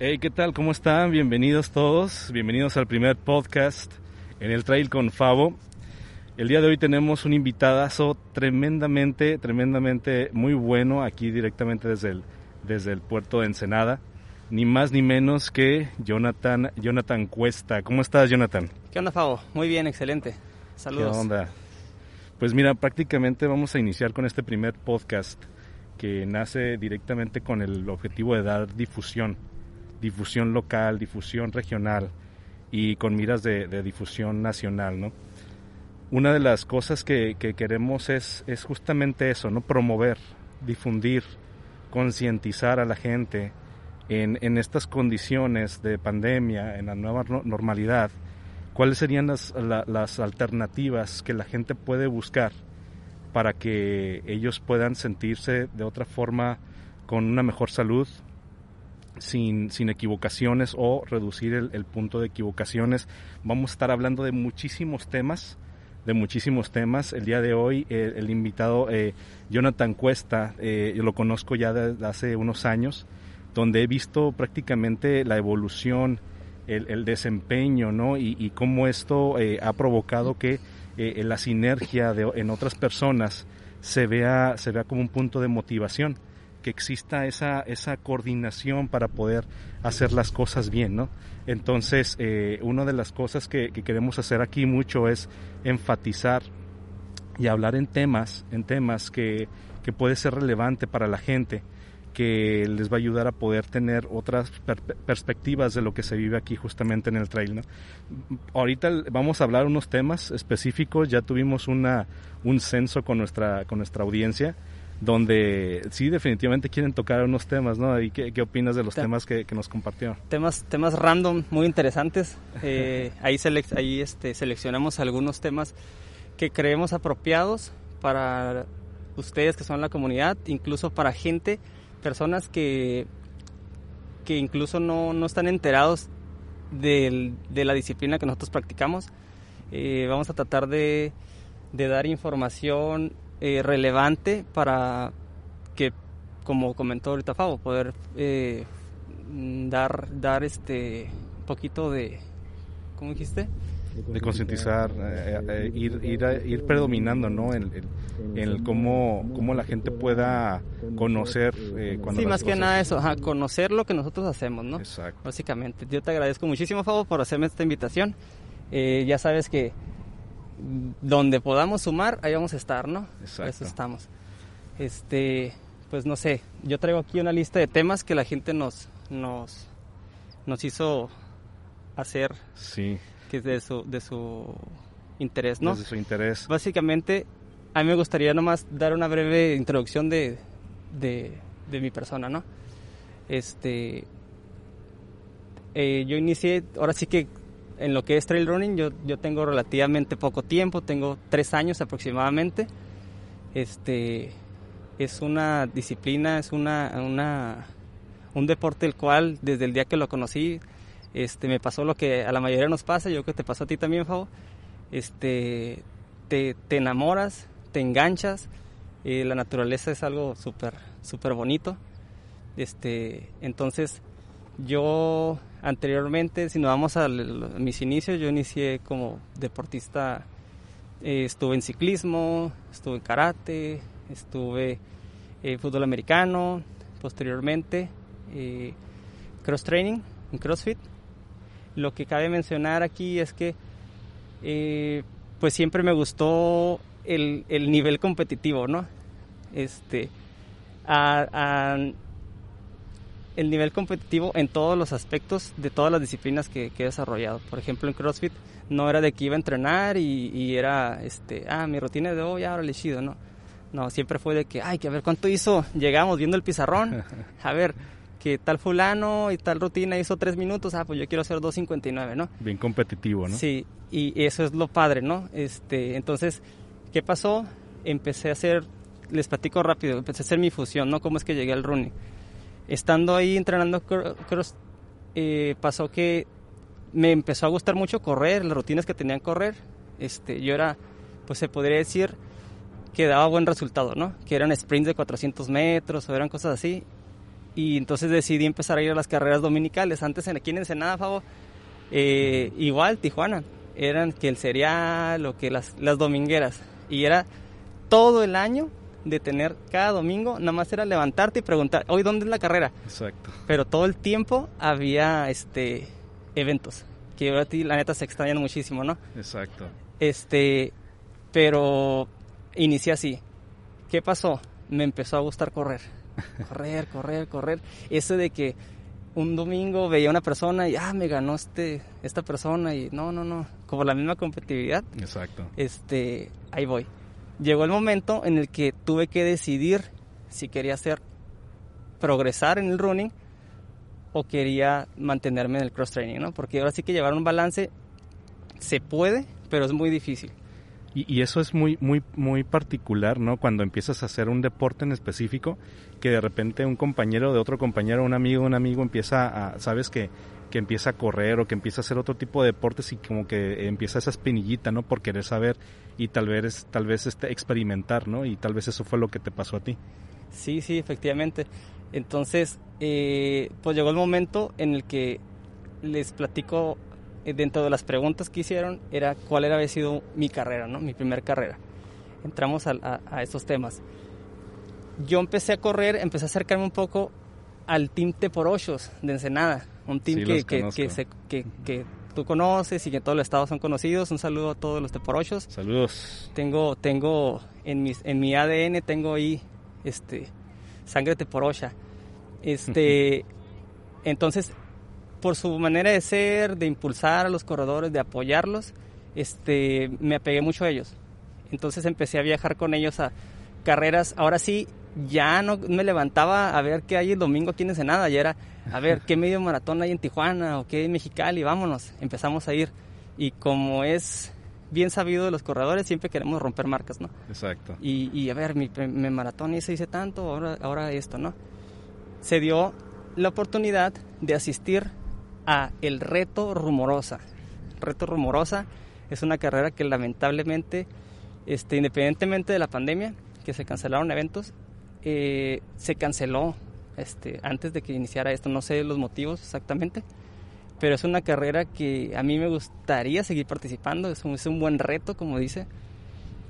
Hey, ¿qué tal? ¿Cómo están? Bienvenidos todos. Bienvenidos al primer podcast en el Trail con Favo. El día de hoy tenemos un invitadazo tremendamente, tremendamente muy bueno aquí directamente desde el, desde el puerto de Ensenada. Ni más ni menos que Jonathan, Jonathan Cuesta. ¿Cómo estás, Jonathan? ¿Qué onda, Favo? Muy bien, excelente. Saludos. ¿Qué onda? Pues mira, prácticamente vamos a iniciar con este primer podcast que nace directamente con el objetivo de dar difusión difusión local, difusión regional y con miras de, difusión nacional, ¿no? Una de las cosas que, queremos es, justamente eso, ¿no? Promover, difundir, concientizar a la gente en, estas condiciones de pandemia, en la nueva normalidad, cuáles serían las alternativas que la gente puede buscar para que ellos puedan sentirse de otra forma con una mejor salud, sin, sin equivocaciones o reducir el, punto de equivocaciones. Vamos a estar hablando de muchísimos temas, de muchísimos temas. El día de hoy eh, el invitado eh, Jonathan Cuesta, eh, yo lo conozco ya desde hace unos años, donde he visto prácticamente la evolución, el, desempeño, ¿no? Y, cómo esto ha provocado que la sinergia de, en otras personas se vea, se vea como un punto de motivación que exista esa, esa coordinación para poder hacer las cosas bien, ¿no? Entonces, eh, una de las cosas que, queremos hacer aquí mucho es enfatizar y hablar en temas, en temas que, que puede ser relevante para la gente, que les va a ayudar a poder tener otras perspectivas de lo que se vive aquí justamente en el trail. ¿no? Ahorita vamos a hablar unos temas específicos, ya tuvimos una, un censo con nuestra, con nuestra audiencia donde sí definitivamente quieren tocar unos temas, ¿no? ¿Y qué, opinas de los temas que, nos compartió? Temas, temas random, muy interesantes. Eh, ahí ahí este, seleccionamos algunos temas que creemos apropiados para ustedes que son la comunidad, incluso para gente, personas que, que incluso no, no están enterados de la disciplina que nosotros practicamos. Eh, vamos a tratar de, de dar información eh, relevante para que, como comentó ahorita Fabo, poder eh, dar, dar este poquito de, ¿cómo dijiste? de concientizar, eh, ir, ir, ir predominando ¿no? en, en, cómo, cómo, la gente pueda conocer. sí, más que nada eso, conocer lo que nosotros hacemos, ¿no? Exacto. Básicamente. Yo te agradezco muchísimo, Fabo, por hacerme esta invitación. ya sabes que donde podamos sumar, ahí vamos a estar, ¿no? Exacto. Eso estamos. Este, pues no sé, yo traigo aquí una lista de temas que la gente nos, nos, nos hizo hacer. Sí. Que es de su, de su interés, ¿no? De su interés. Básicamente, a mí me gustaría nomás dar una breve introducción de, de, de mi persona, ¿no? Este, eh, yo inicié, ahora sí que en lo que es trail running yo, yo tengo relativamente poco tiempo, tengo tres años aproximadamente. Este es una disciplina, es una, una un deporte el cual desde el día que lo conocí este me pasó lo que a la mayoría nos pasa, yo creo que te pasó a ti también, Fabo. Este te, te enamoras, te enganchas, eh, la naturaleza es algo súper súper bonito. Este, entonces yo anteriormente, si nos vamos a, mis inicios, yo inicié como deportista, eh, estuve en ciclismo, estuve en karate, estuve en eh, fútbol americano, posteriormente eh, cross training, en CrossFit. Lo que cabe mencionar aquí es que pues siempre me gustó el, el nivel competitivo, ¿no? Este, a, el nivel competitivo en todos los aspectos de todas las disciplinas que, he desarrollado. Por ejemplo, en CrossFit no era de que iba a entrenar y, era, este, ah, mi rutina de hoy, ahora le chido, ¿no? No, siempre fue de que, ay, que a ver cuánto hizo. Llegamos viendo el pizarrón, a ver, que tal fulano y tal rutina hizo tres minutos, ah, pues yo quiero hacer 2.59, ¿no? Bien competitivo, ¿no? Sí, y eso es lo padre, ¿no? Este, entonces, ¿qué pasó? Empecé a hacer, les platico rápido, empecé a hacer mi fusión, ¿no? ¿Cómo es que llegué al running? Estando ahí entrenando cross, eh, pasó que me empezó a gustar mucho correr, las rutinas que tenían correr. Este, yo era, pues se podría decir que daba buen resultado, ¿no? Que eran sprints de 400 metros o eran cosas así. y entonces decidí empezar a ir a las carreras dominicales. Antes aquí en Ensenada, Favo, eh, igual Tijuana, eran que el cereal o que las, las domingueras. Y era todo el año de tener cada domingo, nada más era levantarte y preguntar, hoy dónde es la carrera. Exacto. Pero todo el tiempo había este eventos que ahora ti la neta se extrañan muchísimo, ¿no? Exacto. Este, pero inicié así. ¿Qué pasó? Me empezó a gustar correr. Correr, correr, correr. Eso de que un domingo veía a una persona y, ah, me ganó este, esta persona y no, no, no, como la misma competitividad. Exacto. Este, ahí voy. Llegó el momento en el que tuve que decidir si quería hacer progresar en el running o quería mantenerme en el cross training, ¿no? Porque ahora sí que llevar un balance se puede, pero es muy difícil. Y, eso es muy, muy, muy particular, ¿no? Cuando empiezas a hacer un deporte en específico, que de repente un compañero de otro compañero, un amigo, un amigo empieza a, sabes que, que empieza a correr o que empieza a hacer otro tipo de deportes y como que empieza esa espinillita, ¿no? Por querer saber y tal vez, tal vez este, experimentar, ¿no? Y tal vez eso fue lo que te pasó a ti. Sí, sí, efectivamente. Entonces, eh, pues llegó el momento en el que les platico eh, dentro de las preguntas que hicieron era cuál era había sido mi carrera, ¿no? Mi primer carrera. Entramos a, a, estos temas. Yo empecé a correr, empecé a acercarme un poco al Team T por Ochos de Ensenada, un team que, que, que, que, tú conoces y que todos los estados son conocidos. Un saludo a todos los T por Ochos. Saludos. Tengo, tengo en, mis, en mi ADN tengo ahí este, sangre teporocha. Este, entonces por su manera de ser, de impulsar a los corredores, de apoyarlos, este, me apegué mucho a ellos. Entonces empecé a viajar con ellos a carreras. Ahora sí, ya no me levantaba a ver qué hay el domingo aquí en Ensenada. Ya era, a ver, qué medio maratón hay en Tijuana o qué en Mexicali, vámonos. Empezamos a ir. Y como es bien sabido de los corredores, siempre queremos romper marcas, ¿no? Exacto. Y, y a ver, mi, mi maratón ese hice tanto, ahora, ahora esto, ¿no? Se dio la oportunidad de asistir a El Reto Rumorosa. Reto Rumorosa es una carrera que lamentablemente, este, independientemente de la pandemia, que se cancelaron eventos, eh, se canceló este, antes de que iniciara esto. No sé los motivos exactamente, pero es una carrera que a mí me gustaría seguir participando. Es un, es un buen reto, como dice.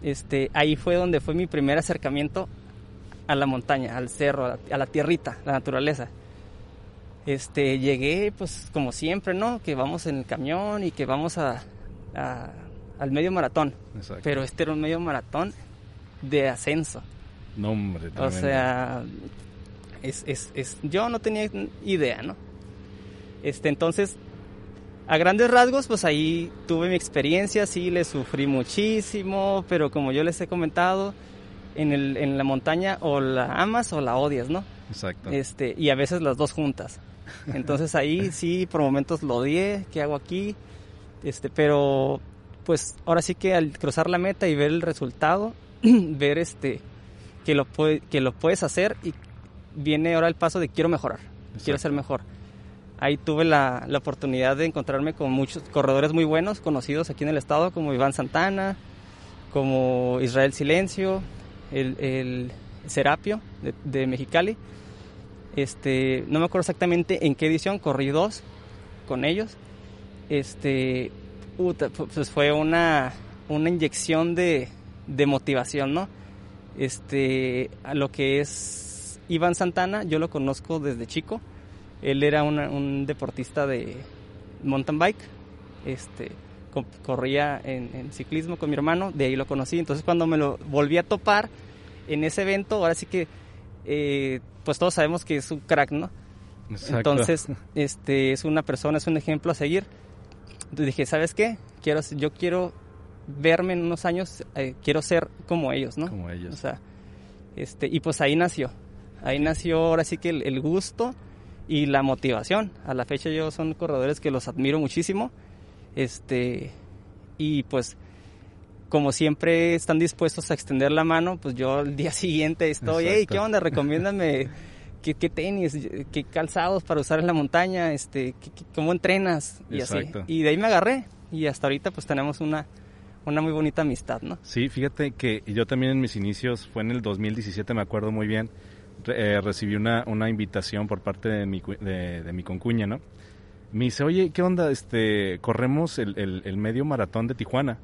Este, ahí fue donde fue mi primer acercamiento a la montaña, al cerro, a la, a la tierrita, la naturaleza. Este, llegué pues como siempre, ¿no? Que vamos en el camión y que vamos a, al medio maratón. Pero este era un medio maratón de ascenso. No, hombre, O sea, es, es, es, yo no tenía idea, ¿no? Este, entonces, a grandes rasgos, pues ahí tuve mi experiencia, sí, le sufrí muchísimo, pero como yo les he comentado, en, el, en la montaña o la amas o la odias, ¿no? Exacto. Este, y a veces las dos juntas. Entonces ahí sí, por momentos lo odié, ¿qué hago aquí? Este, pero pues ahora sí que al cruzar la meta y ver el resultado, ver este que lo que lo puedes hacer y viene ahora el paso de quiero mejorar, quiero ser mejor. Ahí tuve la, la, oportunidad de encontrarme con muchos corredores muy buenos, conocidos aquí en el estado, como Iván Santana, como Israel Silencio, el, el Serapio de, de Mexicali este, no me acuerdo exactamente en qué edición, corrí dos con ellos. Este, pues fue una, una inyección de, de motivación, ¿no? Este, a lo que es Iván Santana, yo lo conozco desde chico. Él era un deportista de mountain bike. Este, corría en, en, ciclismo con mi hermano, de ahí lo conocí. Entonces cuando me lo volví a topar en ese evento, ahora sí que eh, pues todos sabemos que es un crack, ¿no? Entonces, este, es una persona, es un ejemplo a seguir. Entonces dije, ¿sabes qué? Quiero, yo quiero verme en unos años, eh, quiero ser como ellos, ¿no? Como ellos. O sea, este, y pues ahí nació. Ahí nació ahora sí que el, el gusto y la motivación. A la fecha yo son corredores que los admiro muchísimo. Este, y pues como siempre están dispuestos a extender la mano, pues yo el día siguiente estoy, hey, ¿qué onda? Recomiéndame qué, qué, tenis, qué calzados para usar en la montaña, este, cómo entrenas y así. Y de ahí me agarré y hasta ahorita pues tenemos una, una muy bonita amistad, ¿no? Sí, fíjate que yo también en mis inicios, fue en el 2017, me acuerdo muy bien, eh, recibí una, una invitación por parte de mi, de, de mi concuña, ¿no? Me dice, oye, ¿qué onda? Este, corremos el, el, el medio maratón de Tijuana.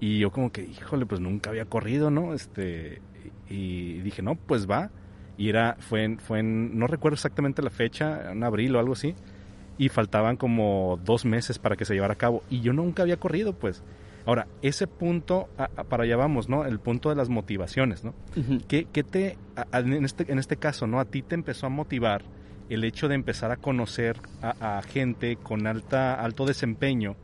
Y yo como que, híjole, pues nunca había corrido, ¿no? Este, y dije, no, pues va. Y era, fue en, fue en, no recuerdo exactamente la fecha, en abril o algo así. Y faltaban como dos meses para que se llevara a cabo. Y yo nunca había corrido, pues. Ahora, ese punto, a, a, para allá vamos, ¿no? El punto de las motivaciones, ¿no? ¿Qué, qué te, a- en, este, en este caso, ¿no? A ti te empezó a motivar el hecho de empezar a conocer a, a gente con alta, alto desempeño,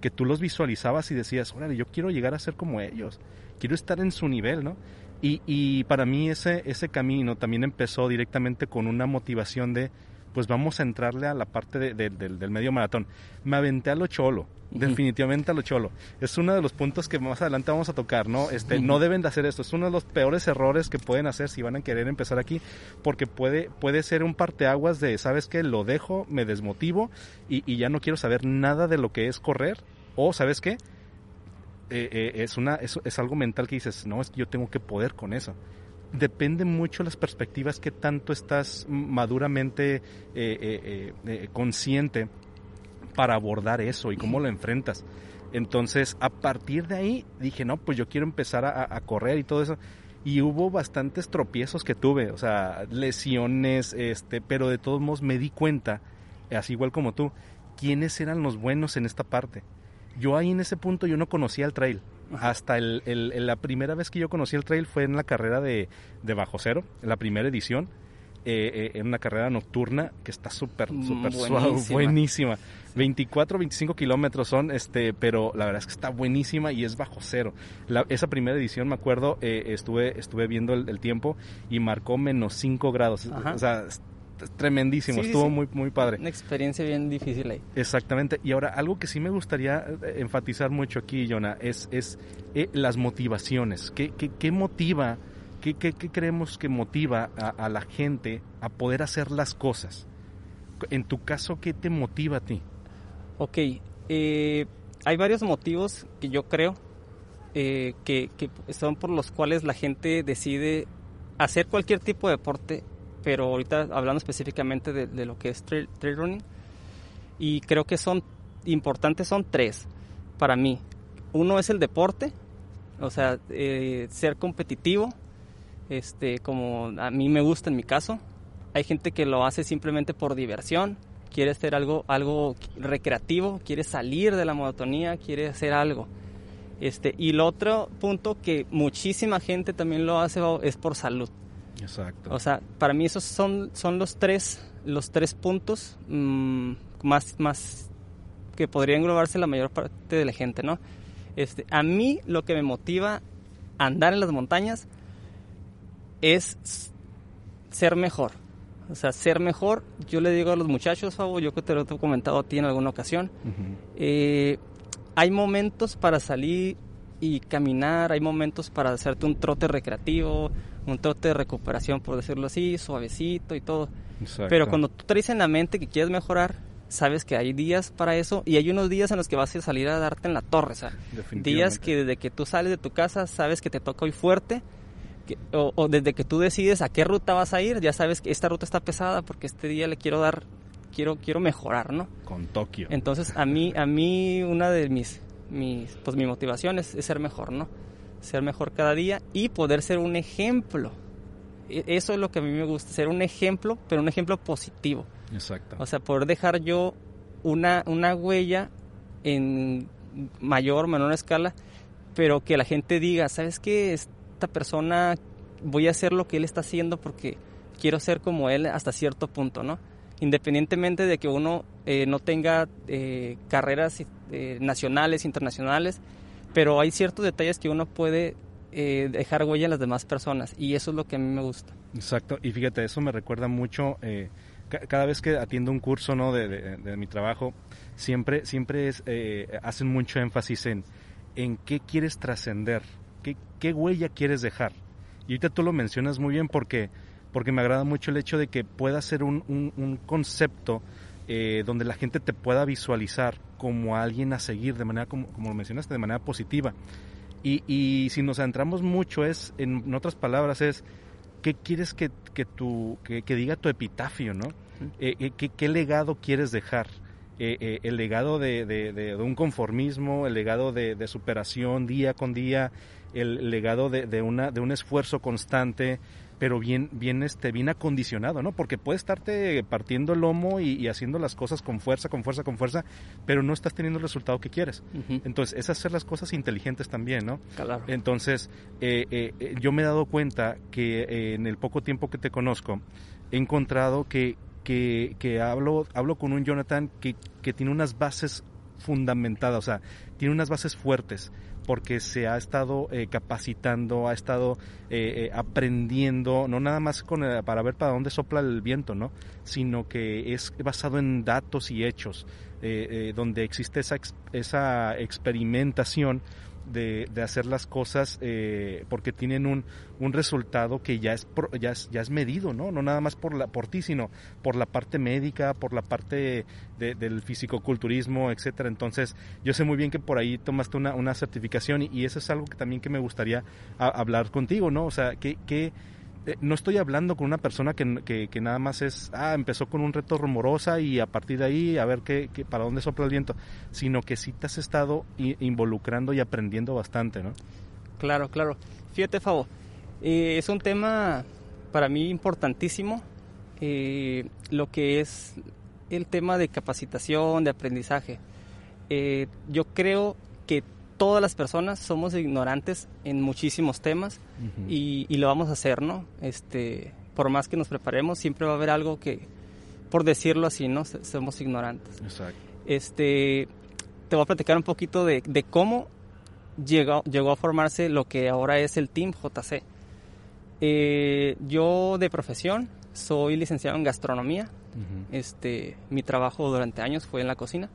que tú los visualizabas y decías, órale, yo quiero llegar a ser como ellos, quiero estar en su nivel, ¿no? Y, y para mí ese, ese camino también empezó directamente con una motivación de, pues vamos a entrarle a la parte de- de- del, del medio maratón. Me aventé a lo cholo, definitivamente a lo cholo. Es uno de los puntos que más adelante vamos a tocar, ¿no? Este, no deben de hacer esto. Es uno de los peores errores que pueden hacer si van a querer empezar aquí, porque puede, puede ser un parteaguas de, ¿sabes qué? Lo dejo, me desmotivo y, y ya no quiero saber nada de lo que es correr. O, ¿sabes qué? Eh, eh, es, una, es, es algo mental que dices, no, es que yo tengo que poder con eso. Depende mucho las perspectivas que tanto estás maduramente eh, eh, eh, consciente para abordar eso y cómo lo enfrentas. Entonces, a partir de ahí dije, no, pues yo quiero empezar a, a correr y todo eso. Y hubo bastantes tropiezos que tuve, o sea, lesiones, este, pero de todos modos me di cuenta, así igual como tú, quiénes eran los buenos en esta parte. Yo ahí en ese punto yo no conocía el trail. Ajá. Hasta el, la primera vez que yo conocí el trail fue en la carrera de, de Bajo Cero, en la primera edición, eh, eh, en una carrera nocturna que está súper, Mm, súper suave, buenísima. buenísima. 24, 25 kilómetros son, este, pero la verdad es que está buenísima y es bajo cero. La- esa primera edición, me acuerdo, eh, estuve, estuve viendo el, el tiempo y marcó menos 5 grados. Ajá. O sea, tremendísimo, Sí, estuvo sí. muy, muy padre. Una experiencia bien difícil ahí. Exactamente. Y ahora, algo que sí me gustaría eh, enfatizar mucho aquí, Jonah, es, es eh, las motivaciones. ¿Qué, qué, qué motiva, qué, qué, qué creemos que motiva a, a la gente a poder hacer las cosas? En tu caso, ¿qué te motiva a ti? Ok, eh, hay varios motivos que yo creo eh, que, que son por los cuales la gente decide hacer cualquier tipo de deporte, pero ahorita hablando específicamente de, de lo que es trail, trail running, y creo que son importantes, son tres para mí. Uno es el deporte, o sea, eh, ser competitivo, este, como a mí me gusta en mi caso. Hay gente que lo hace simplemente por diversión, quiere hacer algo, algo recreativo, quiere salir de la monotonía, quiere hacer algo. Este, y el otro punto que muchísima gente también lo hace es por salud. Exacto. O sea, para mí esos son, son los tres, los tres puntos mm, más, más que podría englobarse la mayor parte de la gente, ¿no? Este, a mí lo que me motiva a andar en las montañas es ser mejor. O sea, ser mejor. Yo le digo a los muchachos, Fabo, yo que te lo he comentado a ti en alguna ocasión, eh, hay momentos para salir y caminar, hay momentos para hacerte un trote recreativo, un trote de recuperación, por decirlo así, suavecito y todo. Exacto. Pero cuando tú traes en la mente que quieres mejorar, sabes que hay días para eso y hay unos días en los que vas a salir a darte en la torre, o sea, días que desde que tú sales de tu casa sabes que te toca hoy fuerte, que- o, o desde que tú decides a qué ruta vas a ir, ya sabes que esta ruta está pesada porque este día le quiero dar, quiero, quiero mejorar, ¿no? Con Tokio. Entonces, a mí, a mí una de mis, mis pues mi motivación es, es ser mejor, ¿no? Ser mejor cada día y poder ser un ejemplo. E- Eso es lo que a mí me gusta, ser un ejemplo, pero un ejemplo positivo. Exacto. O sea, poder dejar yo una, una huella en mayor o menor escala, pero que la gente diga, ¿sabes qué? Esta persona, voy a hacer lo que él está haciendo porque quiero ser como él hasta cierto punto, ¿no? Independientemente de que uno eh, no tenga eh, carreras eh, nacionales, internacionales, pero hay ciertos detalles que uno puede eh, dejar huella en las demás personas y eso es lo que a mí me gusta. Exacto, y fíjate, eso me recuerda mucho, eh, ca- cada vez que atiendo un curso ¿no? de, de- mi trabajo, siempre, siempre es, eh, hacen mucho énfasis en, en qué quieres trascender, qué, qué huella quieres dejar. Y ahorita tú lo mencionas muy bien porque, porque me agrada mucho el hecho de que pueda ser un- un concepto eh, donde la gente te pueda visualizar como alguien a seguir de manera, como, como lo mencionaste, de manera positiva. Y, y si nos adentramos mucho es, en otras palabras, es ¿qué quieres que, que, tu, que, diga tu epitafio, no? Eh, ¿qué, ¿qué, legado quieres dejar? el legado de, de, de, un conformismo, el legado de, superación día con día, el legado de, una, de un esfuerzo constante, pero bien, bien, este, bien acondicionado, ¿no? Porque puedes estarte partiendo el lomo y, haciendo las cosas con fuerza, con fuerza, con fuerza, pero no estás teniendo el resultado que quieres. Entonces, es hacer las cosas inteligentes también, ¿no? Claro. Entonces, eh, eh, yo me he dado cuenta que eh, en el poco tiempo que te conozco, he encontrado que, que, que hablo, hablo con un Jonathan que, que tiene unas bases fundamentadas, o sea, tiene unas bases fuertes porque se ha estado eh, capacitando, ha estado eh, eh, aprendiendo, no nada más con, para ver para dónde sopla el viento, ¿no? sino que es basado en datos y hechos, donde existe esa, esa experimentación de, de hacer las cosas eh, porque tienen un, un, resultado que ya es, ya es, ya es medido, ¿no? No nada más por, la, por ti, sino por la parte médica, por la parte de, del fisicoculturismo, etcétera. Entonces, yo sé muy bien que por ahí tomaste una, una certificación y, eso es algo que también que me gustaría hablar contigo, ¿no? O sea, ¿qué, qué, eh, no estoy hablando con una persona que, que, nada más es, ah, empezó con un reto rumorosa y a partir de ahí a ver qué, para dónde sopla el viento, sino que sí te has estado involucrando y aprendiendo bastante, ¿no? Claro, claro. Fíjate, Fabo, eh, es un tema para mí importantísimo, eh, lo que es el tema de capacitación, de aprendizaje. yo creo que todas las personas somos ignorantes en muchísimos temas y, lo vamos a hacer, ¿no? Este, por más que nos preparemos, siempre va a haber algo que, por decirlo así, ¿no? Somos ignorantes. Exacto. Este, te voy a platicar un poquito de, cómo llegó, llegó a formarse lo que ahora es el Team JC. Eh, yo de profesión soy licenciado en gastronomía. Este, mi trabajo durante años fue en la cocina.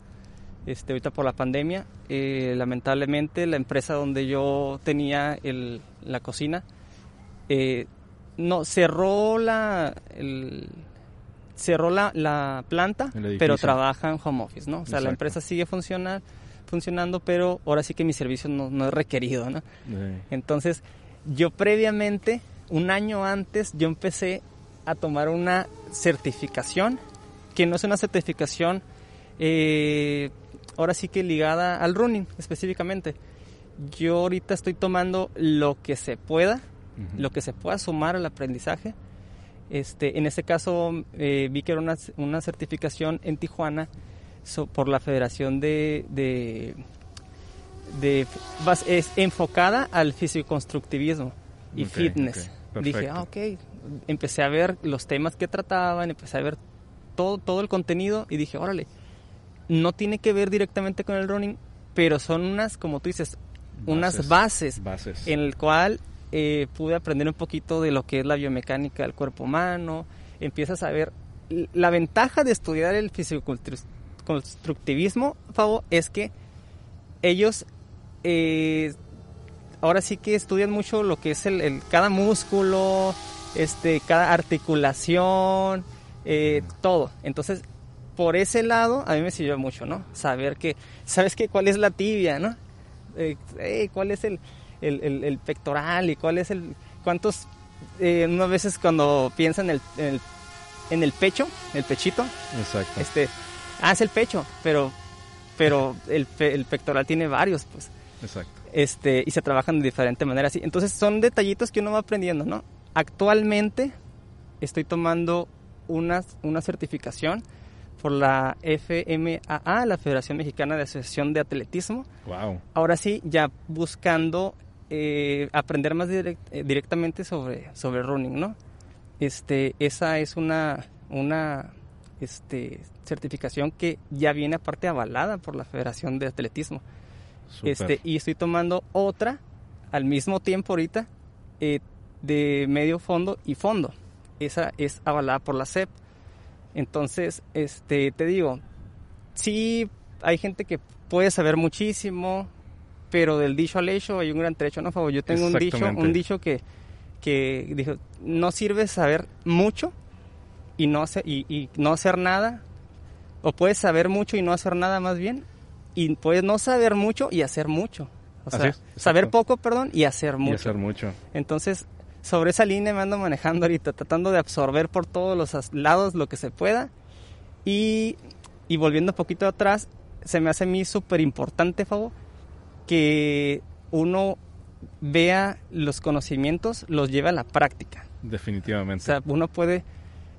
Este, ahorita por la pandemia, eh, lamentablemente la empresa donde yo tenía el, la cocina eh, no cerró la cerró la, la planta, pero trabaja en home office, ¿no? O sea, la empresa sigue funcionar, funcionando, pero ahora sí que mi servicio no, no es requerido, ¿no? Entonces, yo previamente, un año antes, yo empecé a tomar una certificación, que no es una certificación eh, ahora sí que ligada al running específicamente. Yo ahorita estoy tomando lo que se pueda, lo que se pueda sumar al aprendizaje. Este, en este caso eh, vi que era una, una certificación en Tijuana por la Federación de, de, es enfocada al fisicoconstructivismo y fitness. Dije, ah, ok. Empecé a ver los temas que trataban, empecé a ver todo, todo el contenido y dije, órale, no tiene que ver directamente con el running, pero son unas, como tú dices, unas bases, en el cual eh, pude aprender un poquito de lo que es la biomecánica del cuerpo humano, empiezas a ver la ventaja de estudiar el fisicoconstructivismo, Fabo, es que ellos eh, ahora sí que estudian mucho lo que es el, cada músculo, este, cada articulación, eh, todo. Entonces por ese lado a mí me sirvió mucho, ¿no? Saber que, ¿sabes qué? ¿Cuál es la tibia, no? Eh, ¿Cuál es el, el, pectoral y cuál es el... ¿Cuántos... Eh, unas veces cuando piensan en el, en el, pecho, el pechito. Exacto. Este, ah, es el pecho, pero, pero el, el pectoral tiene varios, pues. Exacto. Este, y se trabajan de diferente manera. Así. Entonces son detallitos que uno va aprendiendo, ¿no? Actualmente estoy tomando una, una certificación por la FMAA, la Federación Mexicana de Asociación de Atletismo. Wow. Ahora sí, ya buscando eh, aprender más eh, directamente sobre, sobre running, ¿no? Este, esa es una, una este, certificación que ya viene aparte avalada por la Federación de Atletismo. Este, y estoy tomando otra al mismo tiempo ahorita eh, de medio fondo y fondo. Esa es avalada por la CEP. Entonces, este, te digo, sí hay gente que puede saber muchísimo, pero del dicho al hecho hay un gran trecho, ¿no? Favor, yo tengo un dicho, un dicho que, que dijo, no sirve saber mucho y no, hacer, y, no hacer nada, o puedes saber mucho y no hacer nada más bien, y puedes no saber mucho y hacer mucho. O sea, saber poco, perdón, y hacer mucho. Y hacer mucho. Entonces, sobre esa línea me ando manejando ahorita, tratando de absorber por todos los lados lo que se pueda. Y, y volviendo un poquito atrás, se me hace a mí súper importante, Fabo, que uno vea los conocimientos, los lleve a la práctica. Definitivamente. O sea, uno puede,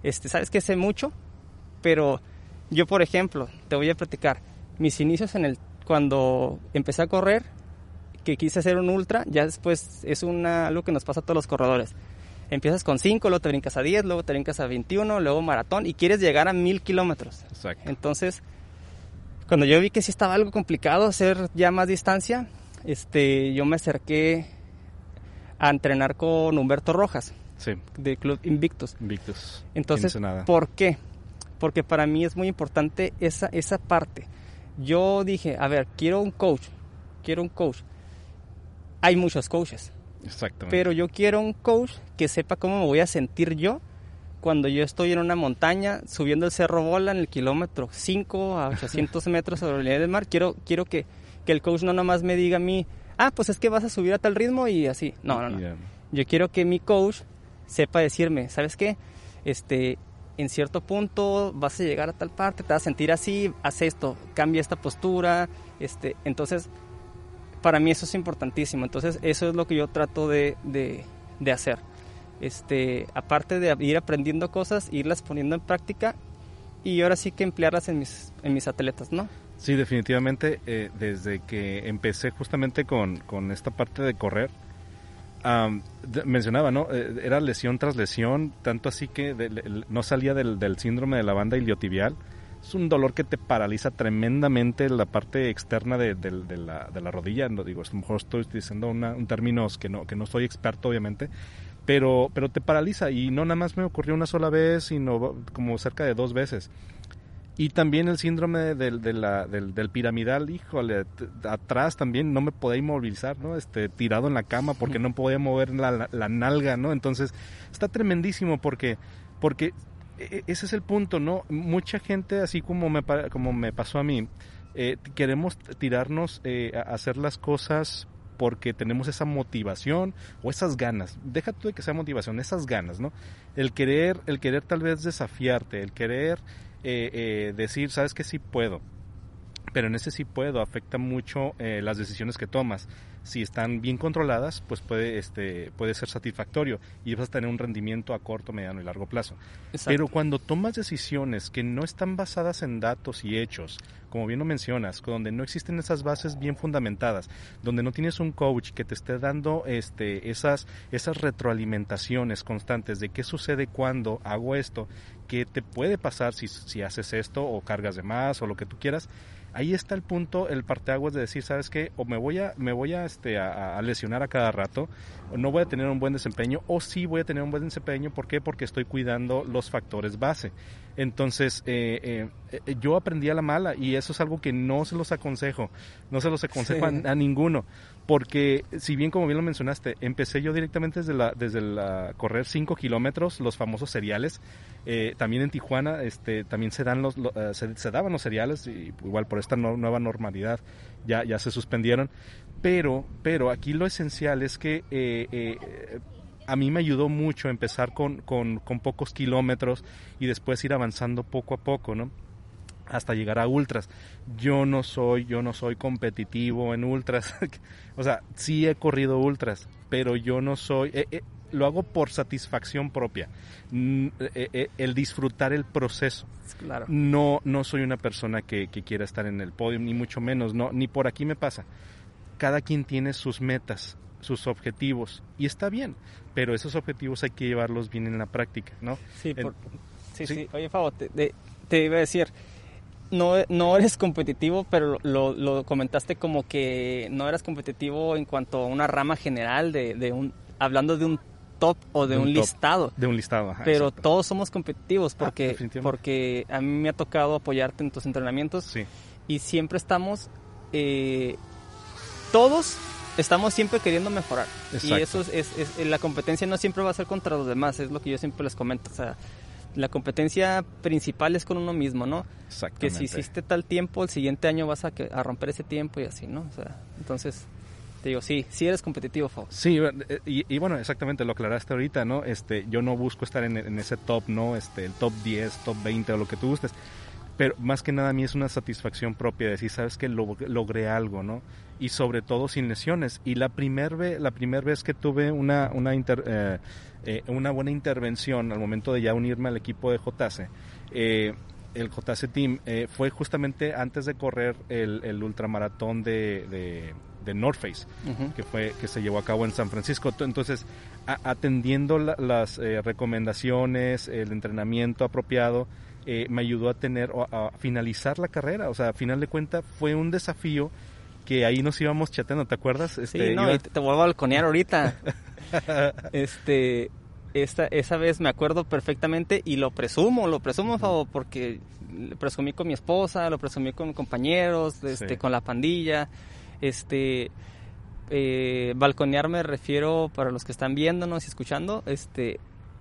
este, sabes que sé mucho, pero yo, por ejemplo, te voy a platicar, mis inicios en el, cuando empecé a correr, que quise hacer un ultra, ya después es una, algo que nos pasa a todos los corredores. Empiezas con 5, luego te brincas a 10, luego te brincas a 21, luego maratón y quieres llegar a 1000 kilómetros. Exacto. Entonces, cuando yo vi que sí estaba algo complicado hacer ya más distancia, este, yo me acerqué a entrenar con Humberto Rojas, Sí, del Club Invictus. Invictus. Entonces, Ensenada. ¿por qué? Porque para mí es muy importante esa, esa parte. Yo dije, a ver, quiero un coach, quiero un coach. Hay muchos coaches, Exactamente. pero yo quiero un coach que sepa cómo me voy a sentir yo cuando yo estoy en una montaña subiendo el Cerro Bola en el kilómetro 5 a 800 metros sobre el nivel del mar. Quiero, quiero que, que el coach no nomás me diga a mí, ah, pues es que vas a subir a tal ritmo y así. No, no, no. Yo quiero que mi coach sepa decirme, ¿sabes qué? Este, en cierto punto vas a llegar a tal parte, te vas a sentir así, haz esto, cambia esta postura, este, entonces para mí eso es importantísimo. Entonces eso es lo que yo trato de, de, de hacer. Este, aparte de ir aprendiendo cosas, irlas poniendo en práctica y ahora sí que emplearlas en mis, en mis atletas, ¿no? Sí, definitivamente, eh, desde que empecé justamente con, con esta parte de correr, de- mencionaba, ¿no? Eh, era lesión tras lesión, tanto así que de- no salía del, del síndrome de la banda iliotibial. Es un dolor que te paraliza tremendamente la parte externa de, del- de la, de la rodilla. No digo, a lo mejor estoy utilizando una- un término que no, que no soy experto, obviamente, pero, pero te paraliza y no nada más me ocurrió una sola vez, sino como cerca de dos veces. Y también el síndrome del, de la- del, del piramidal, híjole, atrás también no me podía inmovilizar, ¿no? Este, tirado en la cama porque no podía mover la, la- la nalga, ¿no? Entonces, está tremendísimo porque, porque ese es el punto, ¿no? Mucha gente, así como me, como me pasó a mí, eh, queremos tirarnos eh, a hacer las cosas porque tenemos esa motivación o esas ganas. Deja tú de que sea motivación, esas ganas, ¿no? El querer, el querer tal vez desafiarte, el querer eh, eh, decir, sabes que sí puedo. Pero en ese sí puedo afecta mucho eh, las decisiones que tomas. Si están bien controladas, pues puede, este, puede ser satisfactorio y vas a tener un rendimiento a corto, mediano y largo plazo. Exacto. Pero cuando tomas decisiones que no están basadas en datos y hechos, como bien lo mencionas, donde no existen esas bases bien fundamentadas, donde no tienes un coach que te esté dando este, esas, esas retroalimentaciones constantes de qué sucede cuando hago esto, qué te puede pasar si, si haces esto o cargas de más o lo que tú quieras, ahí está el punto, el parteaguas de decir, ¿sabes qué? O me voy a, me voy a, este, a, a lesionar a cada rato, o no voy a tener un buen desempeño, o sí voy a tener un buen desempeño, ¿por qué? Porque estoy cuidando los factores base. Entonces, eh, eh, eh, yo aprendí a la mala y eso es algo que no se los aconsejo, no se los aconsejo Sí. a, a ninguno, porque si bien como bien lo mencionaste, empecé yo directamente desde la, desde la correr 5 kilómetros, los famosos cereales, eh, también en Tijuana este, también se, dan los, lo- eh, se, daban los cereales, y igual por esta nueva normalidad ya, ya se suspendieron, pero, pero aquí lo esencial es que eh, a mí me ayudó mucho empezar con, con, pocos kilómetros y después ir avanzando poco a poco, ¿no? hasta llegar a ultras. Yo no soy, yo no soy competitivo en ultras. o sea, sí he corrido ultras, pero yo no soy, lo hago por satisfacción propia. Mm, eh, eh, el disfrutar el proceso. Claro. No, no soy una persona que, que quiera estar en el podio, ni mucho menos, no, ni por aquí me pasa. Cada quien tiene sus metas, sus objetivos, y está bien, pero esos objetivos hay que llevarlos bien en la práctica, ¿no? Sí, por- sí, sí. sí. Oye, Fabo, te, te iba a decir, no, no eres competitivo, pero lo, lo comentaste como que no eras competitivo en cuanto a una rama general de, de un, hablando de un top o de, De un un, top. listado. De un listado, ajá, pero exacto. todos somos competitivos porque, definitivamente. porque a mí me ha tocado apoyarte en tus entrenamientos Sí, y siempre estamos, eh, todos estamos siempre queriendo mejorar. Y Exacto. eso es, es- es- la competencia no siempre va a ser contra los demás, es lo que yo siempre les comento. O sea, la competencia principal es con uno mismo, ¿no? Que si hiciste tal tiempo, el siguiente año vas a, que- a romper ese tiempo y así, ¿no? O sea, entonces, te digo, sí, sí eres competitivo, Fabo. Sí, eh, y, bueno, exactamente, lo aclaraste ahorita, ¿no? Este, yo no busco estar en, ese top, ¿no? Este, el top 10, top 20 o lo que tú gustes. Pero más que nada a mí es una satisfacción propia de decir, sabes que logré algo, ¿no? Y sobre todo sin lesiones. Y la primera vez, la primer vez que tuve una, una, eh, eh, una buena intervención al momento de ya unirme al equipo de JC, eh, el JC Team, fue justamente antes de correr el, el ultramaratón de, North Face, que, fue, que se llevó a cabo en San Francisco. Entonces, atendiendo las recomendaciones, el entrenamiento apropiado, eh, me ayudó a tener, a, finalizar la carrera. O sea, a final de cuentas fue un desafío que ahí nos íbamos chateando, ¿te acuerdas? Este, sí, no, te, vuelvo a balconear ahorita. este, esta, esa vez me acuerdo perfectamente y lo presumo, lo presumo, favor, porque presumí con mi esposa, lo presumí con compañeros, este, con la pandilla, este, eh, balconear me refiero para los que están viéndonos y escuchando, este,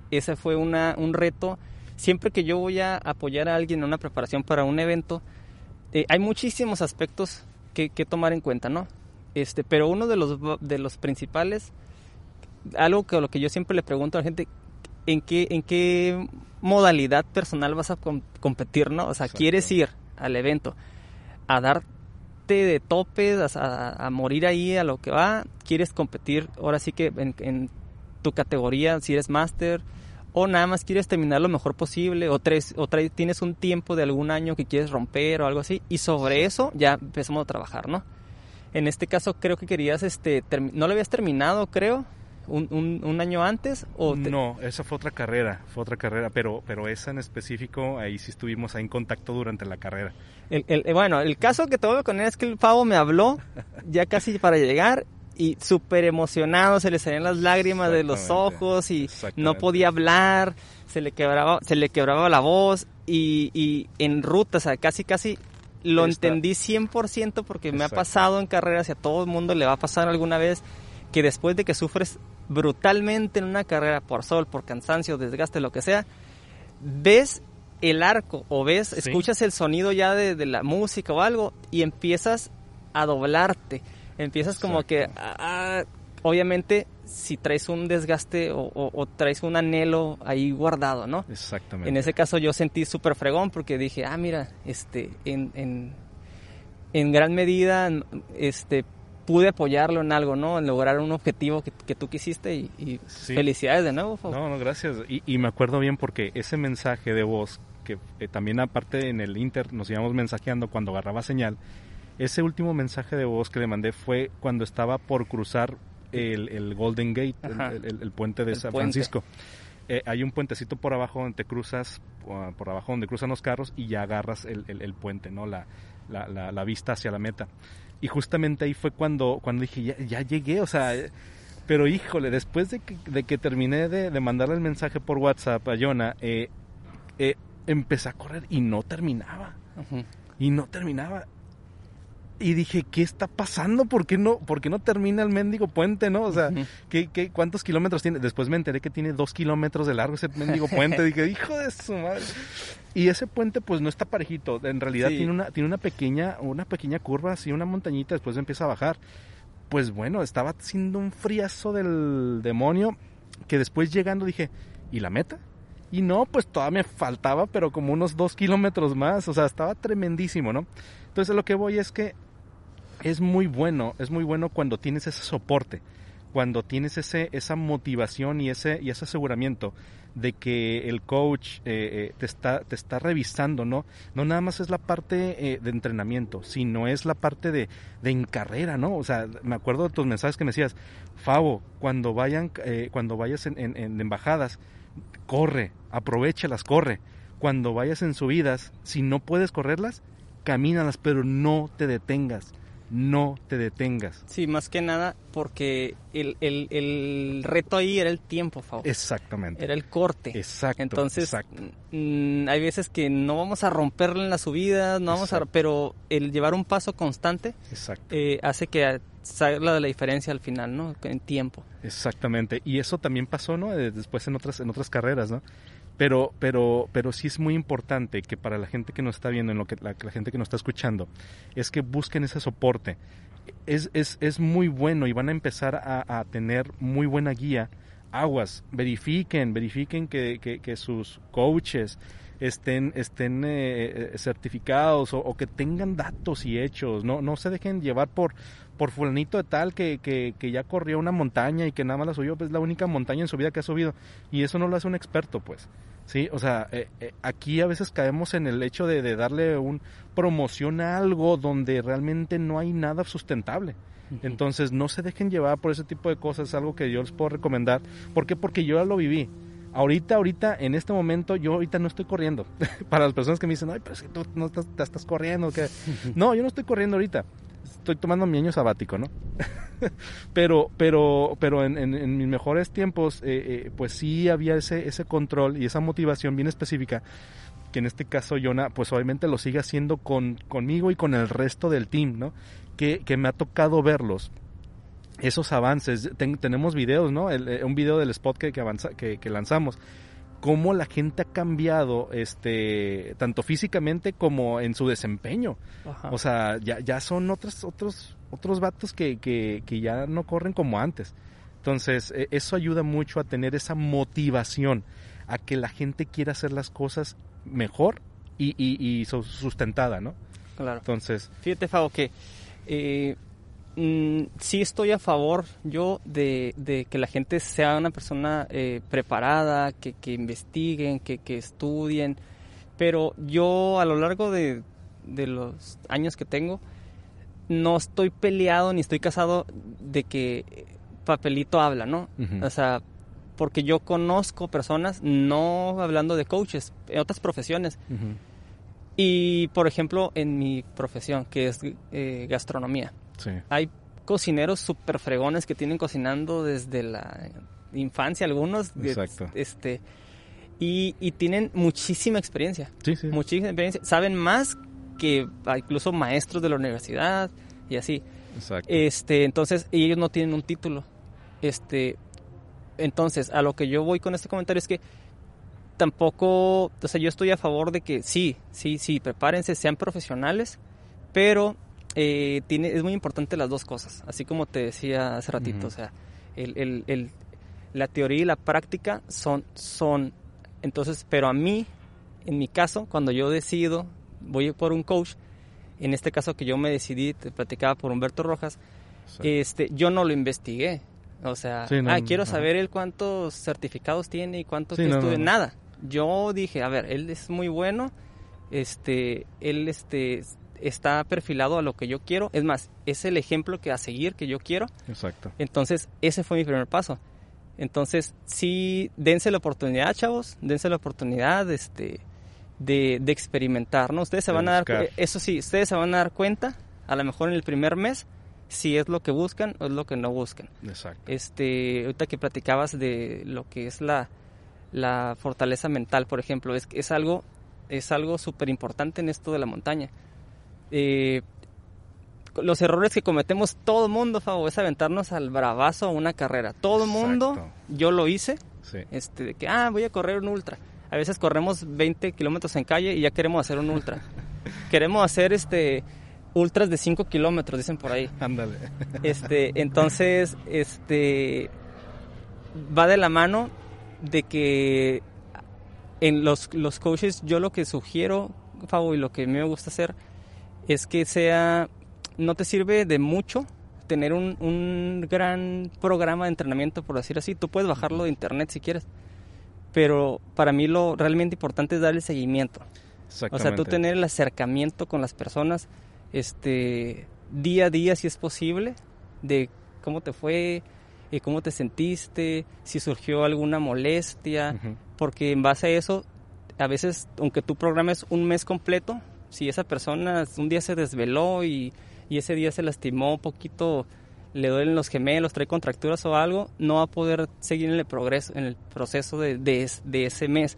ese fue una, un reto siempre que yo voy a apoyar a alguien en una preparación para un evento, eh, hay muchísimos aspectos que, tomar en cuenta, ¿no? Este, pero uno de los, de los principales, algo que lo que yo siempre le pregunto a la gente, ¿en qué, en qué modalidad personal vas a competir, no? O sea, ¿quieres ir al evento a de topes, a, morir ahí a lo que va? ¿Quieres competir ahora sí que en, en tu categoría, si eres máster? o nada más quieres terminar lo mejor posible, o, tres, o tienes un tiempo de algún año que quieres romper o algo así, y sobre eso ya empezamos a trabajar, ¿no? En este caso creo que querías, este, no lo habías terminado, creo, un, un, año antes o no esa fue otra carrera fue otra carrera pero pero esa en específico ahí sí estuvimos ahí en contacto durante la carrera. El, el, bueno el caso que tuve con él es que el pavo me habló ya casi para llegar y súper emocionado, se le salían las lágrimas de los ojos y no podía hablar, se le quebraba, se le quebraba la voz y, y en ruta, o sea, casi casi lo entendí 100% porque me ha pasado en carreras y a todo el mundo le va a pasar alguna vez que después de que sufres brutalmente en una carrera por sol, por cansancio, desgaste, lo que sea, ves el arco o ves, escuchas el sonido ya de, de la música o algo y empiezas a doblarte Empiezas como que, obviamente, si traes un desgaste o, traes un anhelo ahí guardado, ¿no? Exactamente. En ese caso yo sentí súper fregón porque dije, ah, mira, este, en, en, gran medida, este, pude apoyarlo en algo, ¿no? En lograr un objetivo que, tú quisiste y, felicidades de nuevo. No, no, gracias. Y, me acuerdo bien porque ese mensaje de voz, que eh, también aparte en el Inter nos íbamos mensajeando cuando agarraba señal, ese último mensaje de voz que le mandé fue cuando estaba por cruzar el, Golden Gate, el, puente de San Francisco. Eh, hay un puentecito por abajo donde te cruzas, por abajo donde cruzan los carros y ya agarras el, puente, ¿no? La, la, vista hacia la meta. Y justamente ahí fue cuando, cuando dije, ya, ya llegué, o sea, pero híjole, después de que, de que terminé de, mandarle el mensaje por WhatsApp a Jonah, eh, eh, empecé a correr y no terminaba. Y no terminaba y dije, ¿qué está pasando? ¿Por qué no, por no termina el mendigo puente, no? O sea, ¿qué, qué, cuántos kilómetros tiene? Después me enteré que tiene dos kilómetros de largo ese mendigo puente. dije, hijo de su madre. Y ese puente, pues no está parejito. En realidad tiene, una, tiene una, pequeña, una pequeña curva, así una montañita, después empieza a bajar. Pues bueno, estaba haciendo un friazo del demonio que después llegando dije, ¿y la meta? Y no, pues todavía me faltaba, pero como unos dos kilómetros más. O sea, estaba tremendísimo, ¿no? Entonces lo que voy es que es muy bueno, es muy bueno cuando tienes ese soporte, cuando tienes ese, esa motivación y ese, y ese aseguramiento de que el coach eh, eh, te, está, te está revisando, ¿no? No nada más es la parte eh, de entrenamiento, sino es la parte de, de en carrera, ¿no? O sea, me acuerdo de tus mensajes que me decías, Favo, cuando, vayan, cuando vayas en, en embajadas, corre, aprovechalas, corre. Cuando vayas en subidas, si no puedes correrlas, camínalas, pero no te detengas no te detengas. Sí, más que nada porque el, el, el reto ahí era el tiempo, favor. Exactamente. Era el corte. Exacto. Entonces, mm, hay veces que no vamos a romperle en la subida, no vamos a, pero el llevar un paso constante eh, hace que salga la diferencia al final, ¿no? En tiempo. Exactamente. Y eso también pasó, ¿no? Eh, después en otras, en otras carreras, ¿no? Pero, pero, pero sí es muy importante que para la gente que nos está viendo, en lo que la, la gente que nos está escuchando, es que busquen ese soporte. Es, es, es muy bueno y van a empezar a, a tener muy buena guía. Aguas, verifiquen, verifiquen que, que, que sus coaches, estén, estén eh, certificados o, o, que tengan datos y hechos, no, no se dejen llevar por, por fulanito de tal que, que, que, ya corrió una montaña y que nada más la subió, pues es la única montaña en su vida que ha subido y eso no lo hace un experto pues. Sí, o sea, eh, eh, aquí a veces caemos en el hecho de, de, darle un promoción a algo donde realmente no hay nada sustentable. Entonces no se dejen llevar por ese tipo de cosas, es algo que yo les puedo recomendar. ¿Por qué? Porque yo ya lo viví. Ahorita, ahorita, en este momento, yo ahorita no estoy corriendo. Para las personas que me dicen, ay, pero es que tú no estás, te estás corriendo. No, yo no estoy corriendo ahorita. Estoy tomando mi año sabático, ¿no? pero, pero, pero en, en, en mis mejores tiempos, eh, eh, pues sí había ese, ese control y esa motivación bien específica que en este caso Jonah, pues obviamente lo sigue haciendo con, conmigo y con el resto del team, ¿no? Que, que me ha tocado verlos esos avances. Ten, tenemos videos, ¿no? El, eh, un video del spot que, que, avanza, que, que, lanzamos. Cómo la gente ha cambiado, este, tanto físicamente como en su desempeño. Ajá. O sea, ya, ya son otros, otros, otros vatos que, que, que ya no corren como antes. Entonces, eh, eso ayuda mucho a tener esa motivación, a que la gente quiera hacer las cosas mejor y, y, y sustentada, ¿no? Claro. Entonces. Fíjate, Fabo, que eh, mm, sí estoy a favor yo de, de, que la gente sea una persona eh, preparada, que, que investiguen, que, que, estudien, pero yo a lo largo de, de, los años que tengo, no estoy peleado ni estoy casado de que papelito habla, ¿no? Uh -huh. O sea, porque yo conozco personas, no hablando de coaches, en otras profesiones. Uh -huh. Y, por ejemplo, en mi profesión, que es eh, gastronomía, sí. hay cocineros súper fregones que tienen cocinando desde la infancia, algunos. Exacto. Este, y, y tienen muchísima experiencia. Sí, sí. Muchísima experiencia. Saben más que incluso maestros de la universidad y así. Exacto. Este, entonces, y ellos no tienen un título. Este, entonces, a lo que yo voy con este comentario es que tampoco, o sea, yo estoy a favor de que sí, sí, sí, prepárense, sean profesionales, pero eh, tiene, es muy importante las dos cosas, así como te decía hace ratito, uh -huh. o sea, el, el, el, la teoría y la práctica son, son, entonces, pero a mí, en mi caso, cuando yo decido, voy por un coach, en este caso que yo me decidí, te platicaba por Humberto Rojas, sí. este, yo no lo investigué, o sea, sí, no, ah, quiero no. saber él cuántos certificados tiene y cuántos sí. No, Nada. Yo dije, a ver, él es muy bueno, este, él este, está perfilado a lo que yo quiero. Es más, es el ejemplo que a seguir que yo quiero. Exacto. Entonces, ese fue mi primer paso. Entonces, sí, dense la oportunidad, chavos, dense la oportunidad este, de, de experimentar, ¿no? Ustedes se de van buscar. a dar, eso sí, ustedes se van a dar cuenta, a lo mejor en el primer mes, si es lo que buscan o es lo que no buscan. Exacto. Este, ahorita que platicabas de lo que es la, la fortaleza mental, por ejemplo, es, es algo es algo súper importante en esto de la montaña. Eh, los errores que cometemos todo el mundo, Fabo, es aventarnos al bravazo a una carrera. Todo el mundo, yo lo hice, sí. este, de que, ah, voy a correr un ultra. A veces corremos 20 kilómetros en calle y ya queremos hacer un ultra. queremos hacer este ultras de 5 kilómetros, dicen por ahí. Ándale. Este, entonces, este, va de la mano de que en los, los coaches yo lo que sugiero, Fabo, y lo que a mí me gusta hacer es que sea, no te sirve de mucho tener un, un gran programa de entrenamiento, por decir así. Tú puedes bajarlo de internet si quieres, pero para mí lo realmente importante es darle seguimiento. O sea, tú tener el acercamiento con las personas, este, día a día si es posible, de cómo te fue, y cómo te sentiste, si surgió alguna molestia, uh -huh. porque en base a eso, a veces, aunque tú programes un mes completo, si esa persona un día se desveló y, y ese día se lastimó un poquito, le duelen los gemelos, trae contracturas o algo, no va a poder seguir en el progreso, en el proceso de, de, de ese mes.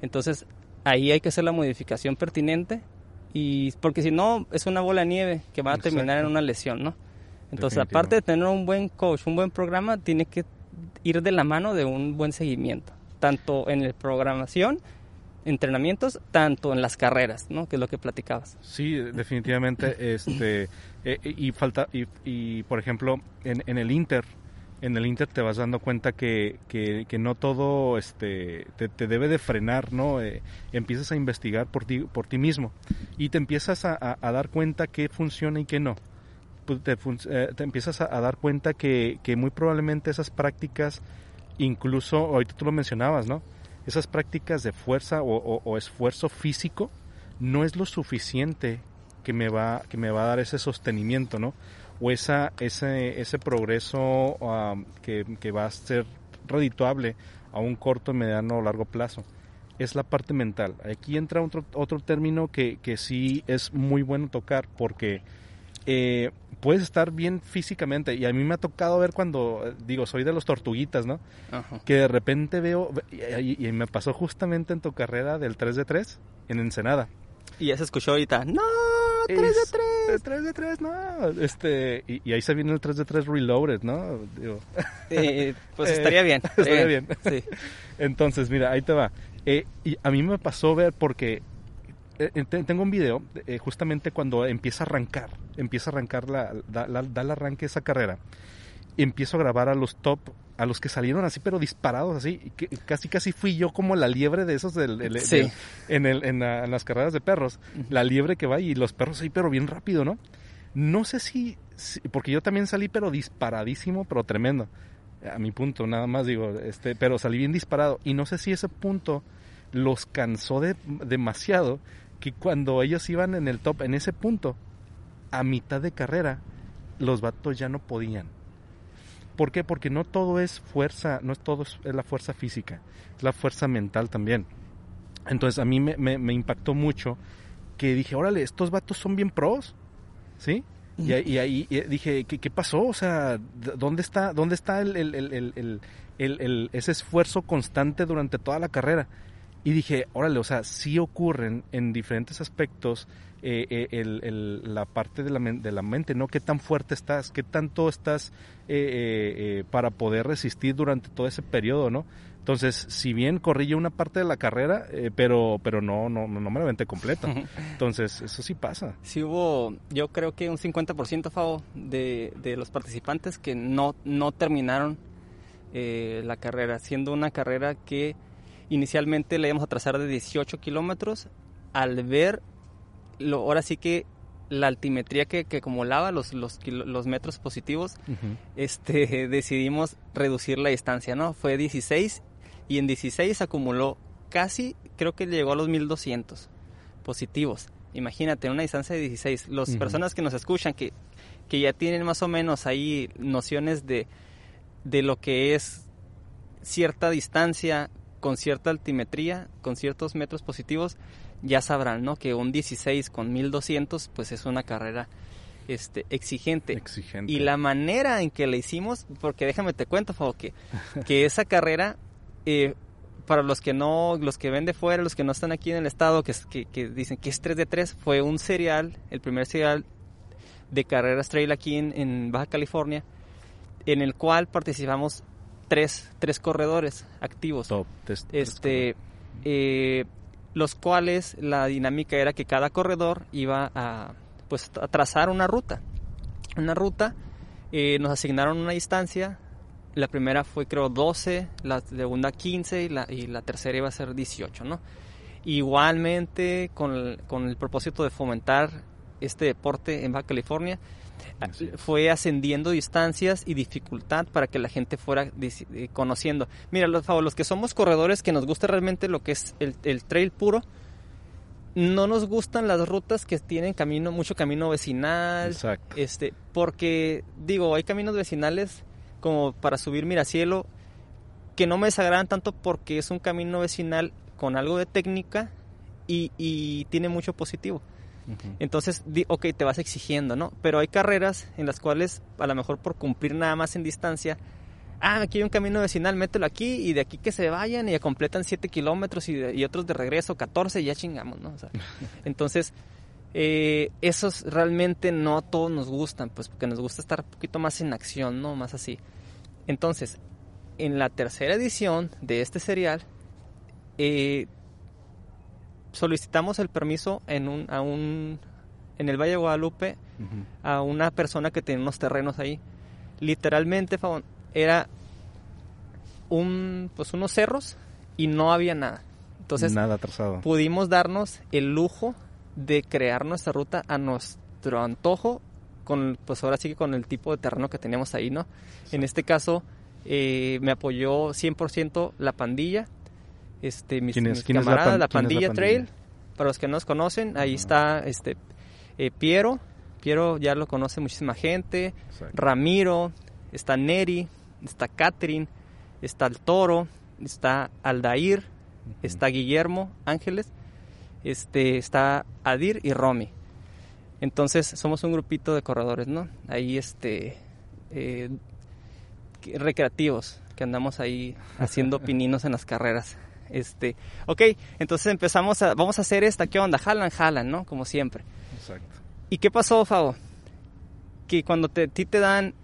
Entonces, ahí hay que hacer la modificación pertinente y porque si no es una bola de nieve que va a Exacto. terminar en una lesión, ¿no? Entonces, aparte de tener un buen coach, un buen programa, tiene que ir de la mano de un buen seguimiento. tanto en la programación, entrenamientos, tanto en las carreras, ¿no? Que es lo que platicabas. Sí, definitivamente, este, eh, y falta, y, y, por ejemplo, en, en el Inter, en el Inter te vas dando cuenta que, que, que no todo este, te, te, debe de frenar, ¿no? Eh, empiezas a investigar por ti, por ti mismo y te empiezas a, a, a dar cuenta qué funciona y qué no. Pues te, eh, te, empiezas a, a, dar cuenta que, que muy probablemente esas prácticas, incluso, ahorita tú lo mencionabas, ¿no? Esas prácticas de fuerza o, esfuerzo físico no es lo suficiente que me va, que me va a dar ese sostenimiento, ¿no? o esa, ese, ese progreso que, que, va a ser redituable a un corto, mediano o largo plazo. Es la parte mental. Aquí entra otro, otro término que, que sí es muy bueno tocar porque eh, puedes estar bien físicamente y a mí me ha tocado ver cuando, digo, soy de los tortuguitas, ¿no? Ajá. Que de repente veo, y, y, me pasó justamente en tu carrera del 3 de 3 en Ensenada. Y ya se escuchó ahorita, ¡No! 3 de 3. 3 de 3, no. Este, y, y, ahí se viene el 3 de 3 Reloaded, ¿no? Digo. Eh, pues estaría bien. estaría bien. bien. Sí. Entonces, mira, ahí te va. Eh, y a mí me pasó ver porque eh, tengo un video eh, justamente cuando empieza a arrancar, empieza a arrancar, la, da, la, da el arranque esa carrera. Empiezo a grabar a los top a los que salieron así, pero disparados así. Que casi, casi fui yo como la liebre de esos del, del, sí. del en, el, en, la, en, las carreras de perros. Uh -huh. La liebre que va y los perros ahí, pero bien rápido, ¿no? No sé si, si, porque yo también salí, pero disparadísimo, pero tremendo. A mi punto, nada más digo, este, pero salí bien disparado. Y no sé si ese punto los cansó de, demasiado que cuando ellos iban en el top, en ese punto, a mitad de carrera, los vatos ya no podían ¿Por qué? Porque no todo es fuerza, no es todo es la fuerza física, es la fuerza mental también. Entonces a mí me, me, me impactó mucho que dije, órale, estos vatos son bien pros, ¿sí? Y, ahí dije, ¿qué, ¿qué, pasó? O sea, ¿dónde está, dónde está el, el, ese esfuerzo constante durante toda la carrera? Y dije, órale, o sea, sí ocurren en diferentes aspectos eh, eh, el, el, la parte de la, de la, mente, ¿no? ¿Qué tan fuerte estás? ¿Qué tanto estás eh, para poder resistir durante todo ese periodo, ¿no? Entonces, si bien corrí yo una parte de la carrera, pero pero no, no, no me la aventé completa. Entonces, eso sí pasa. Sí hubo, yo creo que un 50% Favo, de, de los participantes que no, no terminaron la carrera, siendo una carrera que inicialmente le íbamos a trazar de 18 kilómetros. Al ver, lo, ahora sí que la altimetría que, que acumulaba, los, los, los, metros positivos, uh -huh. este, decidimos reducir la distancia, ¿no? Fue 16 y en 16 acumuló casi, creo que llegó a los 1200 positivos. Imagínate, una distancia de 16. Las uh -huh. personas que nos escuchan, que, que ya tienen más o menos ahí nociones de, de lo que es cierta distancia con cierta altimetría, con ciertos metros positivos, ya sabrán, ¿no? Que un 16 con 1200, pues es una carrera este, exigente. exigente. Y la manera en que la hicimos, porque déjame te cuento, Fabo, que, que esa carrera, eh, para los que no, los que ven de fuera, los que no están aquí en el estado, que, que, que dicen que es 3 de 3, fue un serial, el primer serial de carreras trail aquí en, en Baja California, en el cual participamos tres, tres corredores activos. Top, tres, este, eh, los cuales la dinámica era que cada corredor iba a, pues, a trazar una ruta. Una ruta, eh, nos asignaron una distancia. La primera fue creo 12, la segunda 15 y la, y la tercera iba a ser 18, ¿no? Igualmente con el, con el propósito de fomentar este deporte en Baja California, fue ascendiendo distancias y dificultad para que la gente fuera eh, conociendo. Mira, los, los que somos corredores, que nos gusta realmente lo que es el, el, trail puro, no nos gustan las rutas que tienen camino, mucho camino vecinal. Exacto. Este, porque, digo, hay caminos vecinales como para subir Miracielo que no me desagradan tanto porque es un camino vecinal con algo de técnica y, y tiene mucho positivo. Uh -huh. Entonces, ok, te vas exigiendo, ¿no? Pero hay carreras en las cuales, a lo mejor por cumplir nada más en distancia, ah, aquí hay un camino vecinal, mételo aquí y de aquí que se vayan y ya completan 7 kilómetros y, y, otros de regreso 14 y ya chingamos, ¿no? O sea, entonces, eh, esos realmente no a todos nos gustan, pues porque nos gusta estar un poquito más en acción, ¿no? Más así. Entonces, en la tercera edición de este serial, eh, solicitamos el permiso en un, a un, en el Valle de Guadalupe a una persona que tenía unos terrenos ahí. Literalmente, Fabón, era un, pues unos cerros y no había nada. Entonces Nada pudimos darnos el lujo de crear nuestra ruta a nuestro antojo, con, pues ahora sí que con el tipo de terreno que teníamos ahí, ¿no? En este caso eh, me apoyó 100% la pandilla, este, mis, ¿Quién es- mis quién es la camaradas, pan- la, quién es la pandilla? Trail, para los que no nos conocen, ahí está este eh, Piero, Piero ya lo conoce muchísima gente, Exacto. Ramiro, está Neri, está Catherine, está el Toro, está Aldair, está Guillermo Ángeles, este, está Adir y Romy. Entonces somos un grupito de corredores, ¿no? Ahí este eh, recreativos que andamos ahí haciendo pininos en las carreras. Este, ok, entonces empezamos a, vamos a hacer esta, ¿qué onda? Jalan, jalan, ¿no? Como siempre. Exacto. ¿Y qué pasó, Fabo? Que cuando te, a ti te dan,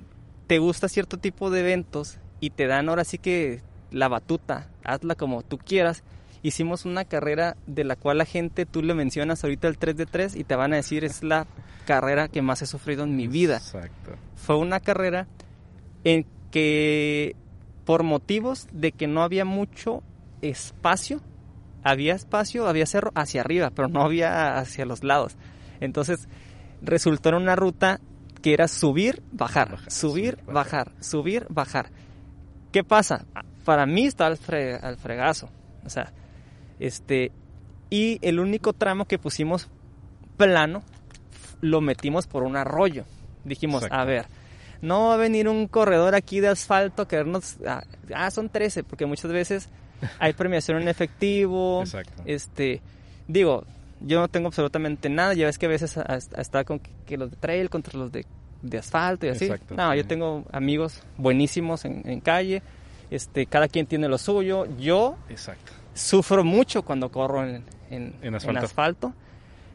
te gusta cierto tipo de eventos y te dan ahora sí que la batuta, hazla como tú quieras. Hicimos una carrera de la cual la gente, tú le mencionas ahorita el 3 de 3 y te van a decir es la carrera que más he sufrido en mi vida. Exacto. Fue una carrera en que por motivos de que no había mucho espacio, había espacio, había cerro hacia arriba, pero no había hacia los lados. Entonces resultó en una ruta que era subir, bajar, Bajar, subir, subir, bajar, subir, bajar. ¿Qué pasa? Para mí está al, fre- al fregazo. O sea, este. Y el único tramo que pusimos plano lo metimos por un arroyo. Dijimos, Exacto. a ver, no va a venir un corredor aquí de asfalto a querernos. Ah, ah, son 13, porque muchas veces hay premiación en efectivo. Exacto. Este, digo, yo no tengo absolutamente nada. Ya ves que a veces está con que, los de trail contra los de, de asfalto y así. Exacto, no, sí. yo tengo amigos buenísimos en, en calle. Este, cada quien tiene lo suyo. Yo Exacto. sufro mucho cuando corro en, en, En asfalto. asfalto.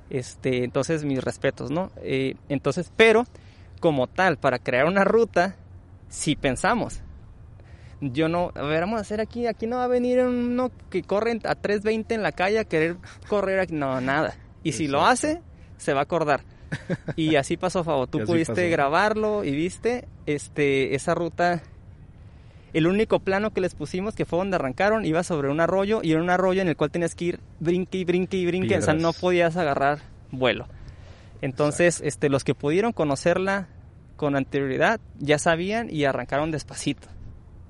Este, entonces mis respetos, ¿no? Eh, entonces, pero como tal, para crear una ruta, sí pensamos. Yo no, a ver, vamos a hacer aquí, aquí no va a venir uno que corre a 3.20 en la calle a querer correr aquí, no, nada. Y si lo hace, se va a acordar. Y así pasó, Fabo. Tú pudiste pasó. grabarlo y viste este, esa ruta. El único plano que les pusimos, que fue donde arrancaron, iba sobre un arroyo y era un arroyo en el cual tenías que ir brinque y brinque y brinque, o sea, no podías agarrar vuelo. Entonces, este, los que pudieron conocerla con anterioridad ya sabían y arrancaron despacito.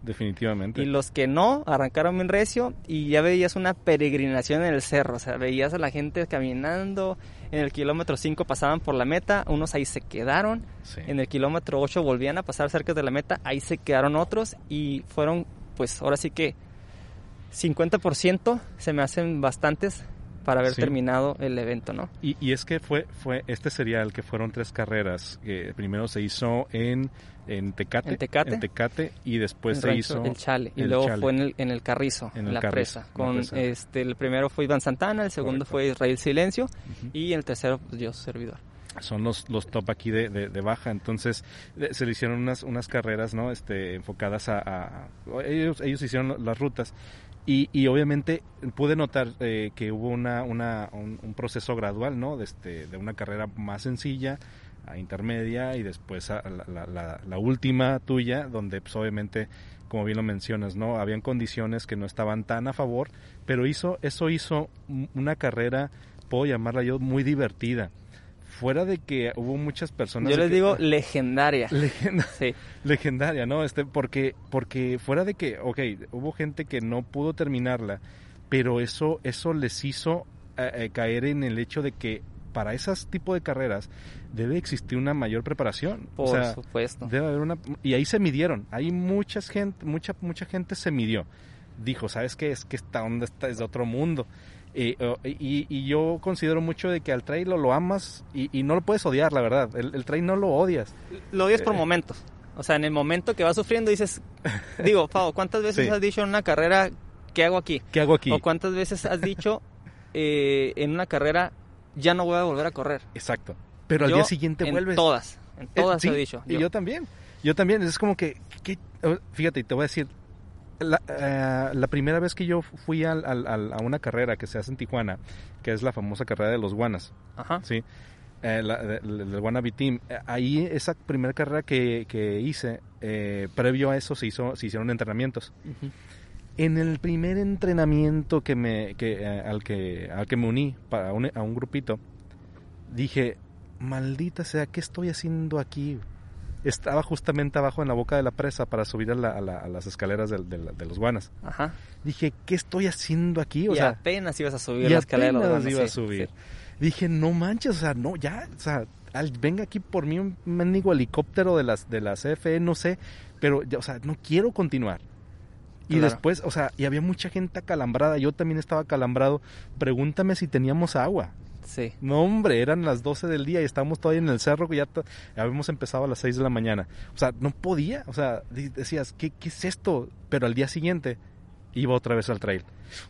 Definitivamente. Y los que no, arrancaron bien recio y ya veías una peregrinación en el cerro. O sea, veías a la gente caminando. En el kilómetro 5 pasaban por la meta, unos ahí se quedaron. Sí. En el kilómetro 8 volvían a pasar cerca de la meta, ahí se quedaron otros y fueron, pues ahora sí que 50% se me hacen bastantes para haber Sí. terminado el evento, ¿no? Y, y es que fue, fue este serial que fueron tres carreras. Que primero se hizo en, en Tecate. En Tecate. Tecate, y después se rancho hizo El Chale. Y el luego Chale. fue en el, en el Carrizo, En en, el la Carrizo, presa. la Con presa. este el primero fue Iván Santana, el segundo Correcto. fue Israel Silencio Ujú. y el tercero pues, Dios servidor. son los, los top aquí de, de, de baja. Entonces eh, se le hicieron unas, unas carreras ¿no? este, enfocadas a, a- ellos, ellos hicieron las rutas. Y, y obviamente pude notar eh, que hubo una, una, un, un proceso gradual, ¿no? De, este, de una carrera más sencilla a intermedia y después a la, la- la- la última tuya, donde pues, obviamente, como bien lo mencionas, ¿no? Habían condiciones que no estaban tan a favor, pero hizo, eso hizo un- una carrera, puedo llamarla yo, muy divertida. Fuera de que hubo muchas personas... Yo les que- digo legendaria. Legenda- Sí. legendaria, ¿no? Este, porque, porque fuera de que, ok, hubo gente que no pudo terminarla, pero eso, eso les hizo eh, eh, caer en el hecho de que para esas tipo de carreras debe existir una mayor preparación. Por o sea, supuesto. debe haber una y ahí se midieron. Ahí mucha gente, mucha mucha gente se midió. Dijo, ¿sabes qué? Es que esta onda está es de otro mundo. Eh, y, y yo considero mucho de que al trail lo, lo amas y, y no lo puedes odiar, la verdad. El, el trail no lo odias. Lo odias por Eh. momentos. O sea, en el momento que vas sufriendo dices, digo, Pau, ¿cuántas veces Sí. has dicho en una carrera, ¿qué hago aquí? ¿Qué hago aquí? O cuántas veces has dicho eh, en una carrera, ya no voy a volver a correr. Exacto. Pero al Yo, día siguiente en vuelves. todas, en Eh, todas sí, he dicho. Y yo también. Yo también. Es como que, que- fíjate, te voy a decir, la, eh, la primera vez que yo fui al- al- al- a una carrera que se hace en Tijuana, que es la famosa carrera de los guanas, Ajá. ¿sí? Eh, la- de- del Wannabe Team. Eh, Ahí, esa primera carrera que, que hice, eh, previo a eso se, hizo, se hicieron entrenamientos. En el primer entrenamiento que me, que, eh, al, que, al que me uní para un- a un grupito, dije, maldita sea, ¿qué estoy haciendo aquí? Estaba justamente abajo en la boca de la presa para subir a, la- a la- a las escaleras de, los guanas. Ajá. Dije, ¿qué estoy haciendo aquí? O y sea, apenas ibas a subir la escalera. de los apenas guanas, iba a subir. sí. Dije, no manches, o sea, no, ya, o sea, al- venga aquí por mí un mendigo helicóptero de las de la CFE, no sé, pero, ya, o sea, no quiero continuar. Y Claro. después, o sea, y había mucha gente acalambrada, yo también estaba acalambrado. Pregúntame si teníamos agua. Sí. No, hombre, eran las 12 del día y estábamos todavía en el cerro que ya, habíamos empezado a las 6 de la mañana. O sea, no podía, o sea, decías, ¿qué, qué es esto? Pero al día siguiente iba otra vez al trail.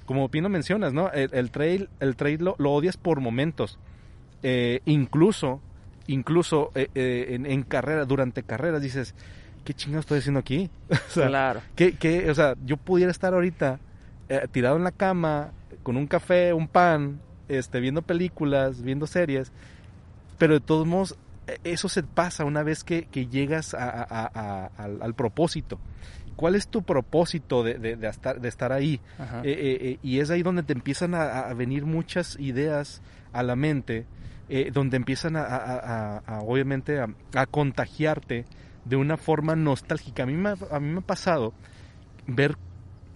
Como Pino mencionas, ¿no? El, el trail, el trail lo, lo odias por momentos. Eh, incluso, incluso eh, eh, en, en carrera, durante carreras dices, ¿qué chingados estoy haciendo aquí? o sea, claro. que, que, o sea, yo pudiera estar ahorita eh, tirado en la cama con un café, un pan, este, viendo películas, viendo series, pero de todos modos eh, eso se pasa una vez que, que llegas a- a- a- a- al, al propósito. ¿Cuál es tu propósito de, de- de estar, de estar ahí? Eh, eh, y es ahí donde te empiezan a, venir muchas ideas a la mente, donde empiezan a, obviamente a contagiarte de una forma nostálgica. A mí, me, ha- a mí me ha pasado ver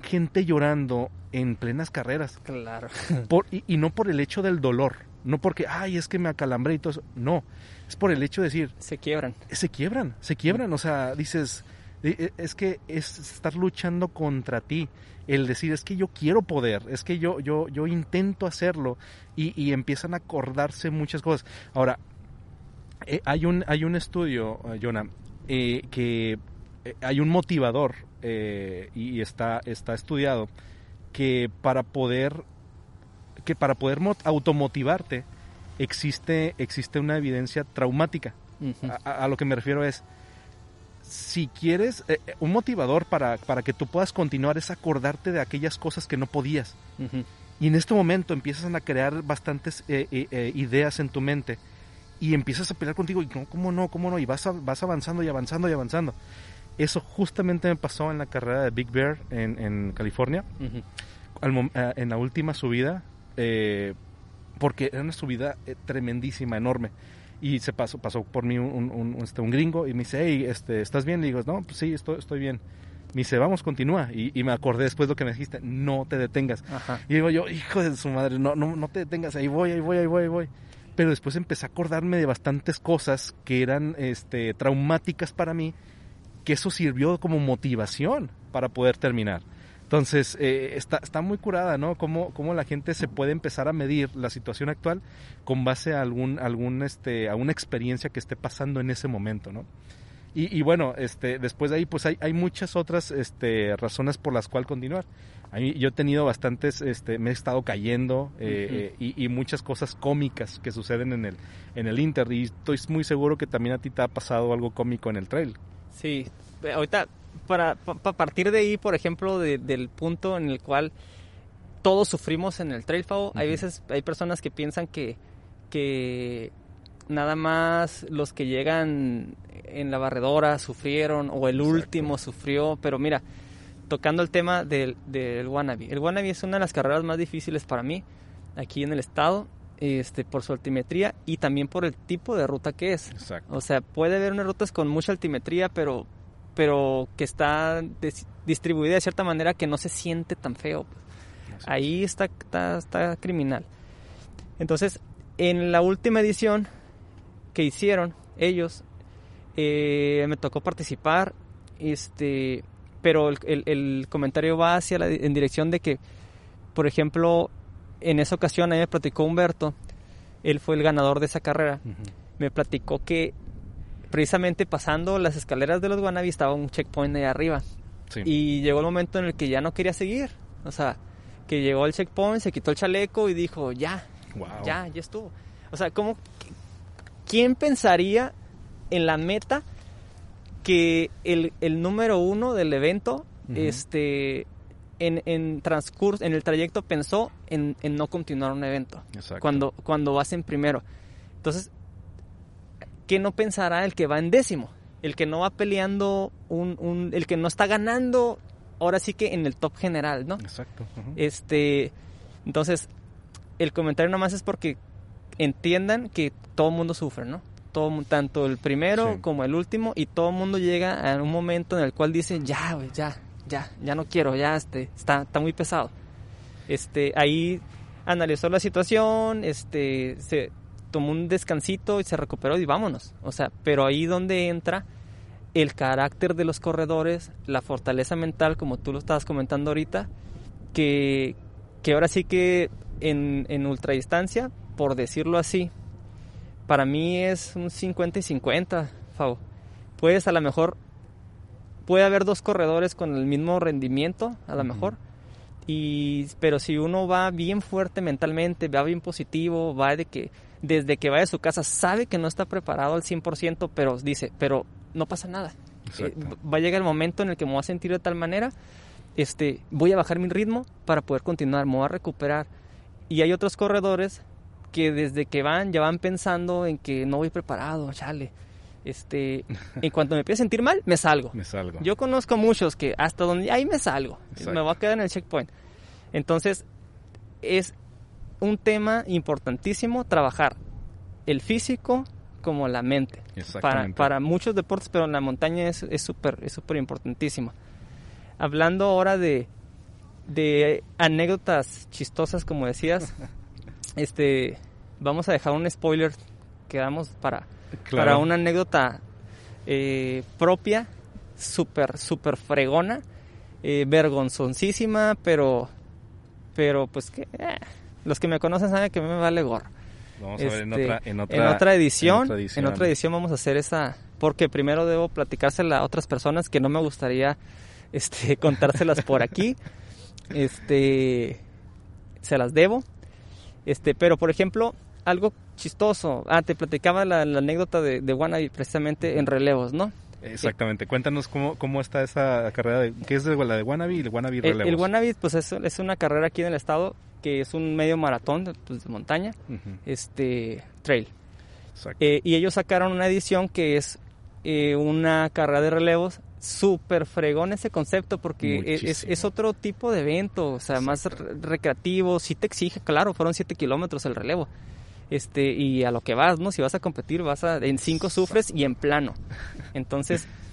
gente llorando en plenas carreras, Claro. por, y, y no por el hecho del dolor, no porque, ay, es que me acalambré y todo eso, no, es por el hecho de decir, Se quiebran. se quiebran, se quiebran, o sea, dices, eh, es que es estar luchando contra ti, el decir, es que yo quiero poder, es que yo, yo, yo intento hacerlo, y, y empiezan a acordarse muchas cosas. Ahora, eh, hay, un, hay un estudio, eh, Jonah, eh, que eh, hay un motivador, eh, y está, está estudiado, que para poder, que para poder mot- automotivarte, existe, existe una evidencia traumática. A, a- a lo que me refiero es, si quieres, eh, un motivador para, para que tú puedas continuar es acordarte de aquellas cosas que no podías. Ujú. Y en este momento empiezas a crear bastantes eh, eh, ideas en tu mente y empiezas a pelear contigo y no, ¿cómo no? ¿Cómo no? Y vas, a- vas avanzando y avanzando y avanzando. Eso justamente me pasó en la carrera de Big Bear en, en California, Ujú. al mom- eh, en la última subida, eh, porque era una subida eh, tremendísima, enorme. Y se pasó, pasó por mí un, un- un- este, un gringo y me dice, hey, este, ¿estás bien? Le digo, no, pues sí, estoy, estoy bien. Me dice, vamos, continúa. Y, y me acordé después lo que me dijiste, no te detengas. Ajá. Y digo yo, hijo de su madre, no, no, no te detengas, ahí voy, ahí voy, ahí voy, ahí voy. Pero después empecé a acordarme de bastantes cosas que eran este, traumáticas para mí, que eso sirvió como motivación para poder terminar. Entonces, eh, está, está muy curada, ¿no? Cómo, cómo la gente se puede empezar a medir la situación actual con base a, algún, algún, este, a una experiencia que esté pasando en ese momento, ¿no? Y, y bueno, este, después de ahí, pues hay, hay muchas otras este, razones por las cuales continuar. A mí- yo he tenido bastantes, este, me he estado cayendo eh, Ujú. eh, y, y muchas cosas cómicas que suceden en el, en el Inter. Y estoy muy seguro que también a ti te ha pasado algo cómico en el trail. Sí, ahorita, para, pa- partir de ahí, por ejemplo, de- del punto en el cual todos sufrimos en el trail Fao, hay Ujú. veces, hay personas que piensan que, que nada más los que llegan en la barredora sufrieron o el Exacto. último sufrió, pero mira, tocando el tema del, del Wannabe. El Wannabe es una de las carreras más difíciles para mí aquí en el estado, este, por su altimetría y también por el tipo de ruta que es. Exacto. O sea, puede haber unas rutas con mucha altimetría, pero, pero que está distribuida de cierta manera que no se siente tan feo. Ahí está, está, está criminal. Entonces, en la última edición que hicieron ellos, eh, me tocó participar, este, pero el, el- el comentario va hacia la, en dirección de que, por ejemplo, en esa ocasión a mí me platicó Humberto, él fue el ganador de esa carrera Ujú. me platicó que precisamente pasando las escaleras de los Guanabí estaba un checkpoint ahí arriba. Sí. Y llegó el momento en el que ya no quería seguir. O sea, que llegó al checkpoint, se quitó el chaleco y dijo, ya, Wow. ya, ya estuvo. O sea, ¿cómo, ¿quién pensaría en la meta que el, el número uno del evento este, en, en transcurso, en el trayecto pensó en, en no continuar un evento. Exacto. Cuando, cuando vas en primero. Entonces, ¿qué no pensará el que va en décimo? El que no va peleando, un, un- el que no está ganando, ahora sí que en el top general, ¿no? Exacto. Este, entonces, el comentario nomás es porque entiendan que todo el mundo sufre, ¿no? Todo, tanto el primero Sí. como el último, y todo el mundo llega a un momento en el cual dice, ya, güey, ya, ya, ya no quiero, ya, este, está, está muy pesado. Este, ahí analizó la situación, este, se tomó un descansito y se recuperó y vámonos. O sea, pero ahí donde entra el carácter de los corredores, la fortaleza mental, como tú lo estabas comentando ahorita, que, que ahora sí que en, en ultradistancia, por decirlo así, para mí es un 50 y 50, Favo. Puedes a lo mejor, puede haber dos corredores con el mismo rendimiento, a lo mejor, y, pero si uno va bien fuerte mentalmente, va bien positivo, va de que desde que va de su casa sabe que no está preparado al 100%, pero dice, pero no pasa nada. Eh, va a llegar el momento en el que me voy a sentir de tal manera, este, voy a bajar mi ritmo para poder continuar, me voy a recuperar. Y hay otros corredores que desde que van ya van pensando en que no voy preparado, chale. Este, en cuanto me empiezo a sentir mal, me salgo. Me salgo. Yo conozco muchos que hasta donde ahí me salgo, Exacto. me voy a quedar en el checkpoint. Entonces, es un tema importantísimo trabajar el físico como la mente. Para, Exactamente. para muchos deportes, pero en la montaña es es súper es súper importantísimo. Hablando ahora de, de anécdotas chistosas, como decías, este vamos a dejar un spoiler que damos para, Claro. para una anécdota eh, propia, súper, súper fregona, eh, vergonzoncísima, pero, pero pues que eh, los que me conocen saben que a mí me vale gorro. Vamos a ver en Este, otra, en otra, en otra edición, en otra edición. en otra edición vamos a hacer esa, porque primero debo platicársela a otras personas que no me gustaría este, contárselas por aquí. Este, se las debo. Este, pero por ejemplo, algo chistoso. Ah, te platicaba la, la anécdota de, de Wannabe precisamente en relevos, ¿no? Exactamente. Cuéntanos cómo, cómo está esa carrera. De, ¿Qué es la de Wannabe y el Wannabe El, relevos? el Wannabe, pues es, es una carrera aquí en el estado que es un medio maratón de, pues, de montaña, este, trail. Exacto. Eh, y ellos sacaron una edición que es eh, una carrera de relevos. Súper fregón ese concepto porque es, es- es otro tipo de evento, o sea, más re- recreativo, sí te exige, claro, fueron 7 kilómetros el relevo. Este, y a lo que vas, ¿no? Si vas a competir, vas a, en 5 sufres y en plano. Entonces,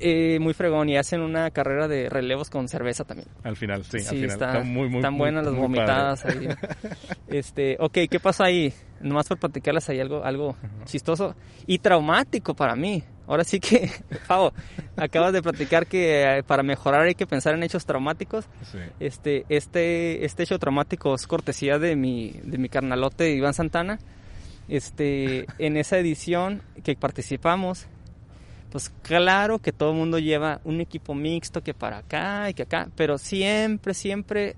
eh, muy fregón y hacen una carrera de relevos con cerveza también. al final, sí, al Sí, final. está- Está, muy, muy están buenas las muy padre. vomitadas ahí. Este, ok, ¿qué pasó ahí? Nomás por platicarles ahí algo, algo chistoso y traumático para mí. Ahora sí que, Pavo, acabas de platicar que eh, para mejorar hay que pensar en hechos traumáticos. Sí. Este, este, este hecho traumático es cortesía de mi, de mi carnalote Iván Santana. Este, en esa edición que participamos, pues claro que todo el mundo lleva un equipo mixto que para acá y que acá, pero siempre, siempre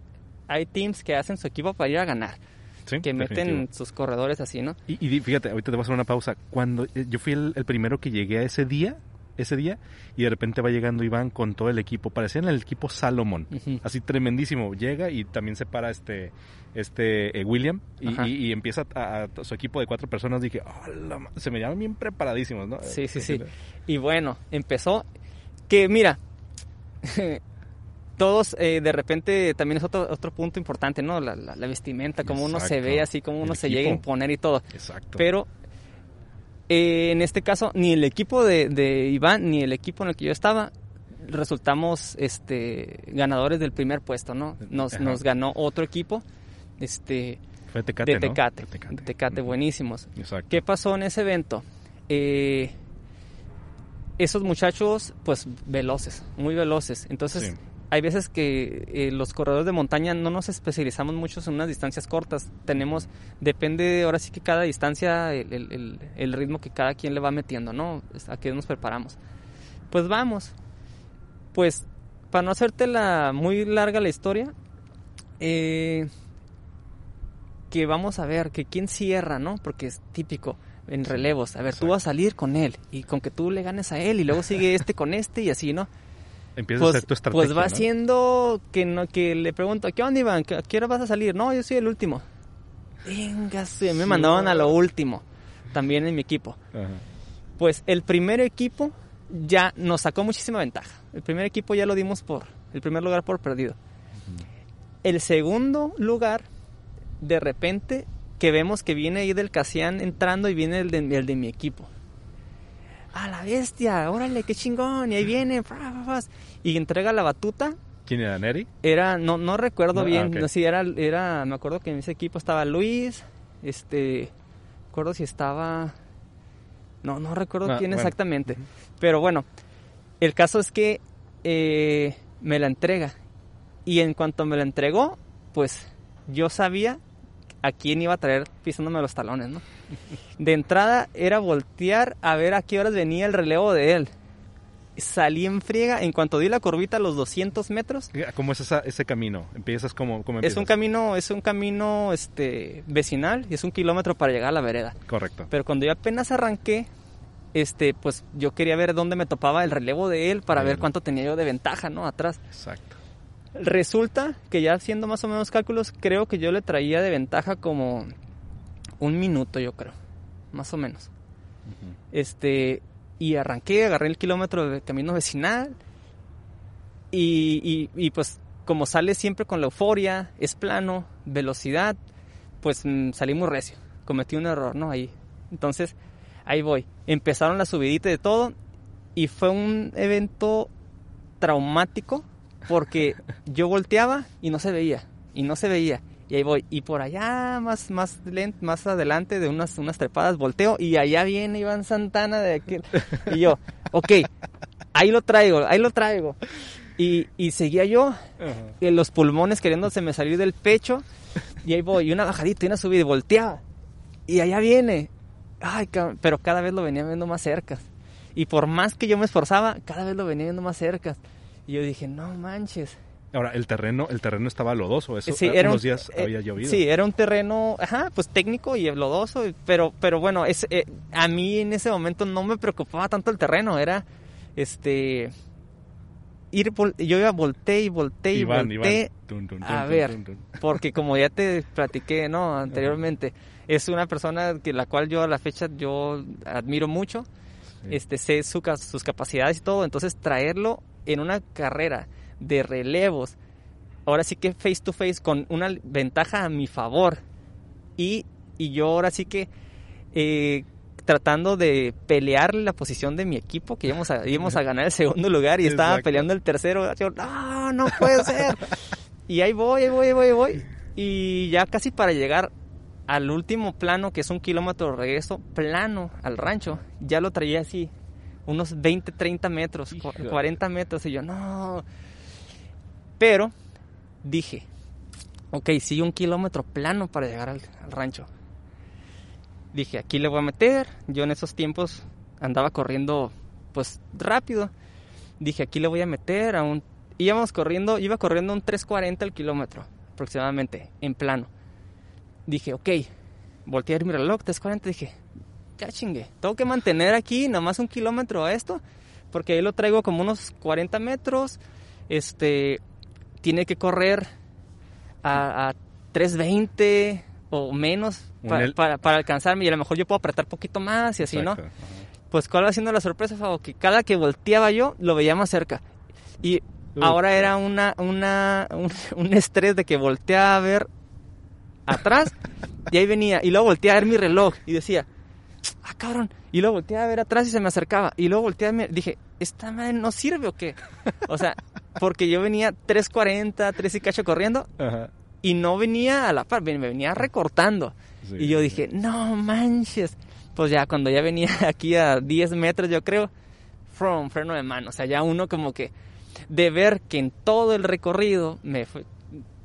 hay teams que hacen su equipo para ir a ganar, Sí, que meten definitivo. sus corredores así, ¿no? Y, y fíjate, ahorita te voy a hacer una pausa. Cuando eh, yo fui el, el primero que llegué a ese día, ese día, y de repente va llegando Iván con todo el equipo. Parecían el equipo Salomon. Ujú. Así tremendísimo. Llega y también se para este, este eh, William y, Ajá. y- y empieza a, a- su equipo de cuatro personas. Dije, "Oh, la ma-". se me llaman bien preparadísimos, ¿no? Sí, sí, Eh, sí. Y bueno, empezó que mira, todos eh, de repente también es otro, otro punto importante, ¿no? La, la- la vestimenta, cómo uno se ve, así como uno El se llega a imponer y todo. Exacto. Pero eh, en este caso, ni el equipo de, de Iván, ni el equipo en el que yo estaba, resultamos este ganadores del primer puesto, ¿no? Nos, ganó otro equipo este, Fue Tecate, de ¿no? Tecate, De Tecate. buenísimos. Exacto. ¿Qué pasó en ese evento? Eh, esos muchachos, pues veloces, muy veloces. Entonces, Sí. Hay veces que eh, los corredores de montaña no nos especializamos mucho en unas distancias cortas. Tenemos, depende ahora sí que cada distancia, el, el- el- el ritmo que cada quien le va metiendo, ¿no? A qué nos preparamos. Pues vamos. Pues, para no hacerte la muy larga la historia, eh, que vamos a ver que quién cierra, ¿no? Porque es típico en relevos. A ver, tú vas a salir con él y con que tú le ganes a él y luego sigue este con este y así, ¿no? Empieza a Pues, hacer tu estrategia. pues va ¿no? haciendo que no que le pregunto, ¿qué onda Iván? ¿A qué hora vas a salir? No, yo soy el último. Venga, sí, me mandaban a lo último, también en mi equipo. Ajá. Pues el primer equipo ya nos sacó muchísima ventaja. El primer equipo ya lo dimos por, el primer lugar por perdido. El segundo lugar, de repente, que vemos que viene ahí del Casián entrando y viene el de, el de mi equipo. ¡A la bestia! ¡Órale, qué chingón! Y ahí viene, y entrega la batuta. ¿Quién era Neri? Era, no, no recuerdo No, ah, bien, no, sí, era, era, me acuerdo que en ese equipo estaba Luis, este, me acuerdo si estaba, no, no recuerdo Ah, quién bueno. exactamente, pero bueno, el caso es que eh, me la entrega y en cuanto me la entregó, pues yo sabía a quién iba a traer pisándome los talones, ¿no? De entrada era voltear a ver a qué horas venía el relevo de él. Salí en friega, en cuanto di la curvita a los 200 metros, ¿Cómo es esa- ese camino? ¿Empiezas como es un camino, es un camino este vecinal y es un kilómetro para llegar a la vereda. Correcto. Pero cuando yo apenas arranqué, este, pues yo quería ver dónde me topaba el relevo de él para ver cuánto tenía yo de ventaja, ¿no? Atrás. Exacto. Resulta que ya haciendo más o menos cálculos, creo que yo le traía de ventaja como un minuto, yo creo, más o menos. Este, y arranqué, agarré el kilómetro de camino vecinal. Y, y- y, pues, como sale siempre con la euforia, es plano, velocidad, pues mm, salí muy recio. Cometí un error, ¿no? Ahí. Entonces, ahí voy. Empezaron la subidita de todo. Y fue un evento traumático porque yo volteaba y no se veía. Y no se veía. Y ahí voy. Y por allá, más, más, lent- más adelante de unas, unas trepadas, volteo. Y allá viene Iván Santana de aquel. Y yo, ok, ahí lo traigo, ahí lo traigo. Y, y seguía yo, eh, los pulmones queriéndose me salir del pecho. Y ahí voy, y una bajadita y una subida, y volteaba. Y allá viene. Ay, pero cada vez lo venía viendo más cerca. Y por más que yo me esforzaba, cada vez lo venía viendo más cerca. Y yo dije, no manches. Ahora, el terreno, el terreno estaba lodoso, eso Sí, era un- unos días eh, había llovido. Sí, era un terreno, ajá, pues técnico y lodoso, pero, pero bueno, es, eh, a mí en ese momento no me preocupaba tanto el terreno, era, este, ir, yo iba volteé y volteé y volteé, a ver. porque como ya te platiqué, ¿no? Anteriormente, es una persona que la cual yo a la fecha yo admiro mucho, Sí. este, sé su sus capacidades y todo, entonces traerlo en una carrera de relevos, ahora sí que face to face con una ventaja a mi favor y, y yo ahora sí que eh, tratando de pelear la posición de mi equipo, que íbamos a, íbamos a ganar el segundo lugar y estaba peleando el tercero, yo, no, no puede ser. y ahí voy, ahí voy, ahí voy, ahí voy. Y ya casi para llegar al último plano, que es un kilómetro de regreso, plano al rancho, ya lo traía así, unos 20, 30 metros, cu- Híjole. 40 metros, y yo, no. Pero dije, ok, sí, un kilómetro plano para llegar al, al rancho. Dije, aquí le voy a meter. Yo en esos tiempos andaba corriendo, pues rápido. Dije, aquí le voy a meter a un. Íbamos corriendo, iba corriendo un 3.40 al kilómetro aproximadamente, en plano. Dije, ok, volteé a ver mi reloj, 3.40. Dije, ya chingue, tengo que mantener aquí nada más un kilómetro a esto, porque ahí lo traigo como unos 40 metros. Este, tiene que correr a, a 3.20 o menos el- para, para alcanzarme y a lo mejor yo puedo apretar poquito más y así, ¿no? Ajá. Pues cuál va siendo la sorpresa, Fabo, que cada que volteaba yo lo veía más cerca. Y Uf. ahora era una, una, un, un estrés de que volteaba a ver atrás y ahí venía. Y luego volteaba a ver mi reloj y decía, ah, cabrón. Y luego volteaba a ver atrás y se me acercaba. Y luego volteaba a ver, dije, ¿esta madre no sirve o qué? O sea, porque yo venía 3.40, 3 y cacho corriendo Ajá. y no venía a la par, me venía recortando. Sí, y yo sí. dije, no manches. Pues ya cuando ya venía aquí a 10 metros, yo creo, from freno de mano. O sea, ya uno como que de ver que en todo el recorrido me fue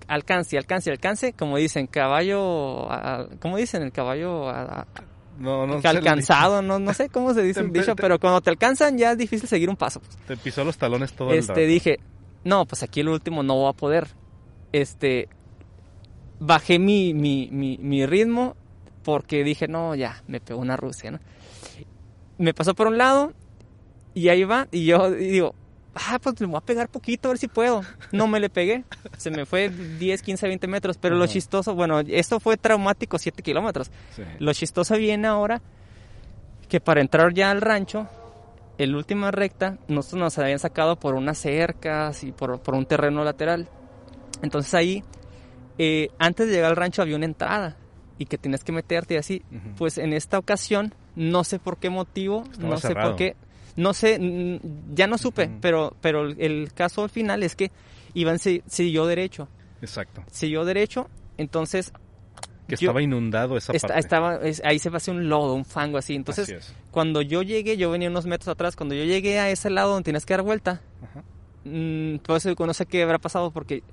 alcance, alcance, alcance, como dicen, caballo, ¿cómo dicen? El caballo a- a- No, no alcanzado, no, no sé cómo se dice el dicho, pero cuando te alcanzan ya es difícil seguir un paso. pues. Te pisó los talones todo el Este, rato. dije, no, pues aquí el último no voy a poder. Este, bajé mi, mi, mi, mi ritmo porque dije, no, ya, me pegó una Rusia, ¿no? Me pasó por un lado y ahí va y yo digo, ah, pues le voy a pegar poquito a ver si puedo. No me le pegué. Se me fue 10, 15, 20 metros. Pero lo chistoso, bueno, esto fue traumático, 7 kilómetros. Sí. Lo chistoso viene ahora que para entrar ya al rancho, el última recta, nosotros nos habían sacado por unas cercas y por, por un terreno lateral. Entonces ahí, eh, antes de llegar al rancho había una entrada y que tienes que meterte y así. Pues en esta ocasión, no sé por qué motivo, Estaba no sé por qué, no sé, ya no supe, pero, pero el- caso al final es que Iván se- siguió derecho, Exacto. siguió derecho, entonces Que Yo- estaba inundado esa esta- parte. estaba, es- ahí se hace un lodo, un fango así, entonces Así es. cuando yo llegué, yo venía unos metros atrás, cuando yo llegué a ese lado donde tienes que dar vuelta, Ajá. mm, por eso no sé qué habrá pasado porque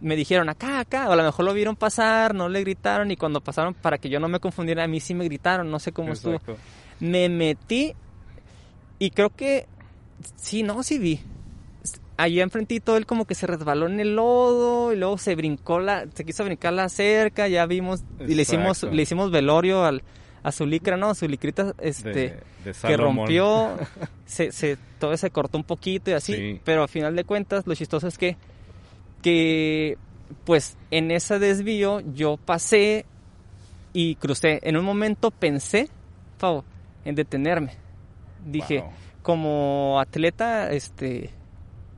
me dijeron acá, acá, o a lo mejor lo vieron pasar, no le gritaron y cuando pasaron para que yo no me confundiera, a mí sí me gritaron, no sé cómo estuvo. Exacto. Me metí y creo que sí, no, sí vi. Allá enfrentito él como que se resbaló en el lodo y luego se brincó la, se quiso brincar la cerca, ya vimos y le hicimos, le hicimos velorio al, a su licra, ¿no? A su licrita, este, De- de que rompió, se, se, todo se cortó un poquito y así, Sí. pero a final de cuentas lo chistoso es que, que pues en ese desvío yo pasé y crucé. En un momento pensé, Pau, en detenerme. Dije, Wow. como atleta, este,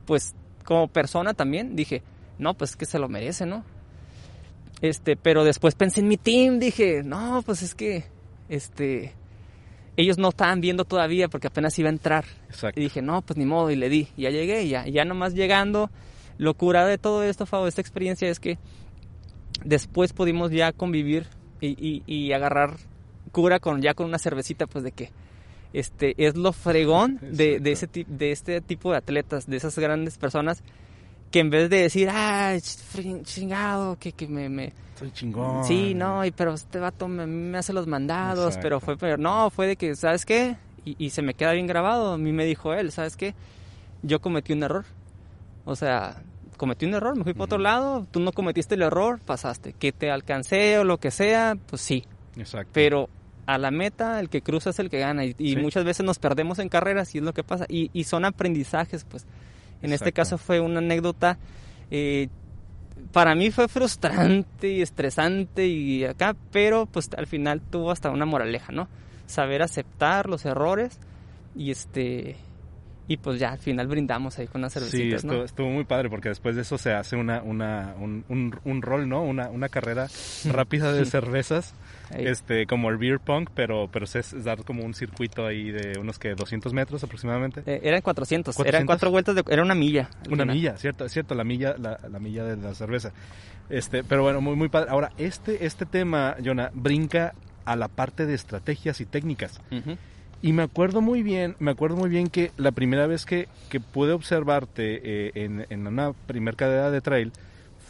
pues como persona también, dije, no, pues es que se lo merece, ¿no? Este, pero después pensé en mi team, dije, no, pues es que, este, ellos no estaban viendo todavía porque apenas iba a entrar. Exacto. Y dije, no, pues ni modo, y le di. Ya llegué, y ya, ya nomás llegando. Lo curado de todo esto, Fabo, esta experiencia es que después pudimos ya convivir y, y- y agarrar cura con ya con una cervecita, pues de que este es lo fregón de, de, ese, de este tipo de atletas, de esas grandes personas que en vez de decir, ah, chingado, que, que me, me, Soy chingón. Sí, no, y pero este vato me, me hace los mandados, Exacto. pero fue, pero no, fue de que, ¿sabes qué? Y, y se me queda bien grabado, a mí me dijo él, ¿sabes qué? Yo cometí un error. O sea, cometí un error, me fui para otro lado, tú no cometiste el error, pasaste. Que te alcancé o lo que sea, pues sí. Exacto. Pero a la meta, el que cruza es el que gana. Y, y Sí. muchas veces nos perdemos en carreras y es lo que pasa. Y, y son aprendizajes, pues. En este caso fue una anécdota. eh, para mí fue frustrante y estresante y acá, pero pues al final tuvo hasta una moraleja, ¿no? Saber aceptar los errores y este y pues ya al final brindamos ahí con unas Sí, cervecitas, estuvo, ¿no? estuvo muy padre porque después de eso se hace una, una, un, un, un rol, ¿no? Una, una carrera rápida de cervezas, Ahí. este, como el beer pong, pero, pero es, es dar como un circuito ahí de unos que 200 metros aproximadamente. Eh, eran 400, eran 400. cuatro vueltas, de, era una milla. Una final. milla, cierto, cierto, la milla, la, la milla de la cerveza. Este, pero bueno, muy, muy padre. Ahora, este, este tema, Jonah, brinca a la parte de estrategias y técnicas. Ujú. Y me acuerdo muy bien, me acuerdo muy bien que la primera vez que, que pude observarte eh, en, en una primer cadena de trail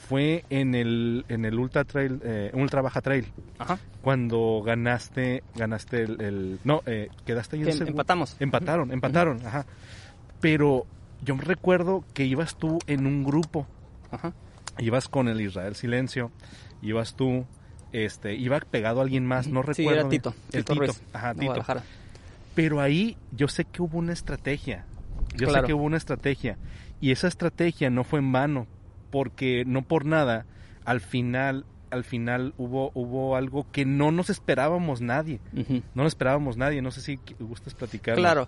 fue en el, en el Ultra Trail, eh, Ultra Baja Trail, Ajá. cuando ganaste, ganaste el, el- no, eh, quedaste ahí en Que segundo. empatamos. Empataron, empataron, ajá. Pero yo recuerdo que ibas tú en un grupo, Ajá. ibas con el Israel Silencio, ibas tú, este, iba pegado alguien más, no Sí, recuerdo. era bien. Tito, El Tito Tito, Ruiz, ajá, Tito. Pero ahí yo sé que hubo una estrategia. Yo Claro. sé que hubo una estrategia. Y esa estrategia no fue en vano. Porque no por nada, al final, al final hubo, hubo algo que no nos esperábamos nadie. No nos esperábamos nadie. No sé si gustas platicar. Claro,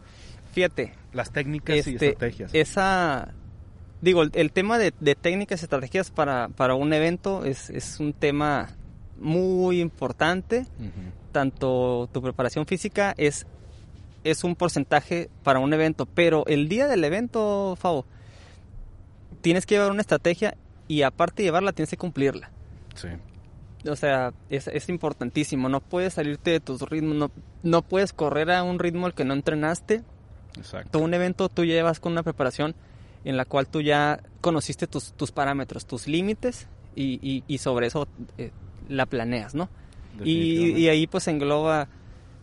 fíjate, Las técnicas y este, estrategias. esa, digo, el, el tema de, de técnicas y estrategias para, para un evento es, es un tema muy importante. Tanto tu preparación física es, es un porcentaje para un evento, pero el día del evento, Fabo, tienes que llevar una estrategia y aparte de llevarla, tienes que cumplirla. Sí. O sea, es, es importantísimo. No puedes salirte de tus ritmos, no, no puedes correr a un ritmo al que no entrenaste. Exacto. Todo un evento tú llevas con una preparación en la cual tú ya conociste tus, tus parámetros, tus límites y, y- y sobre eso eh, la planeas, ¿no? Y, y ahí pues engloba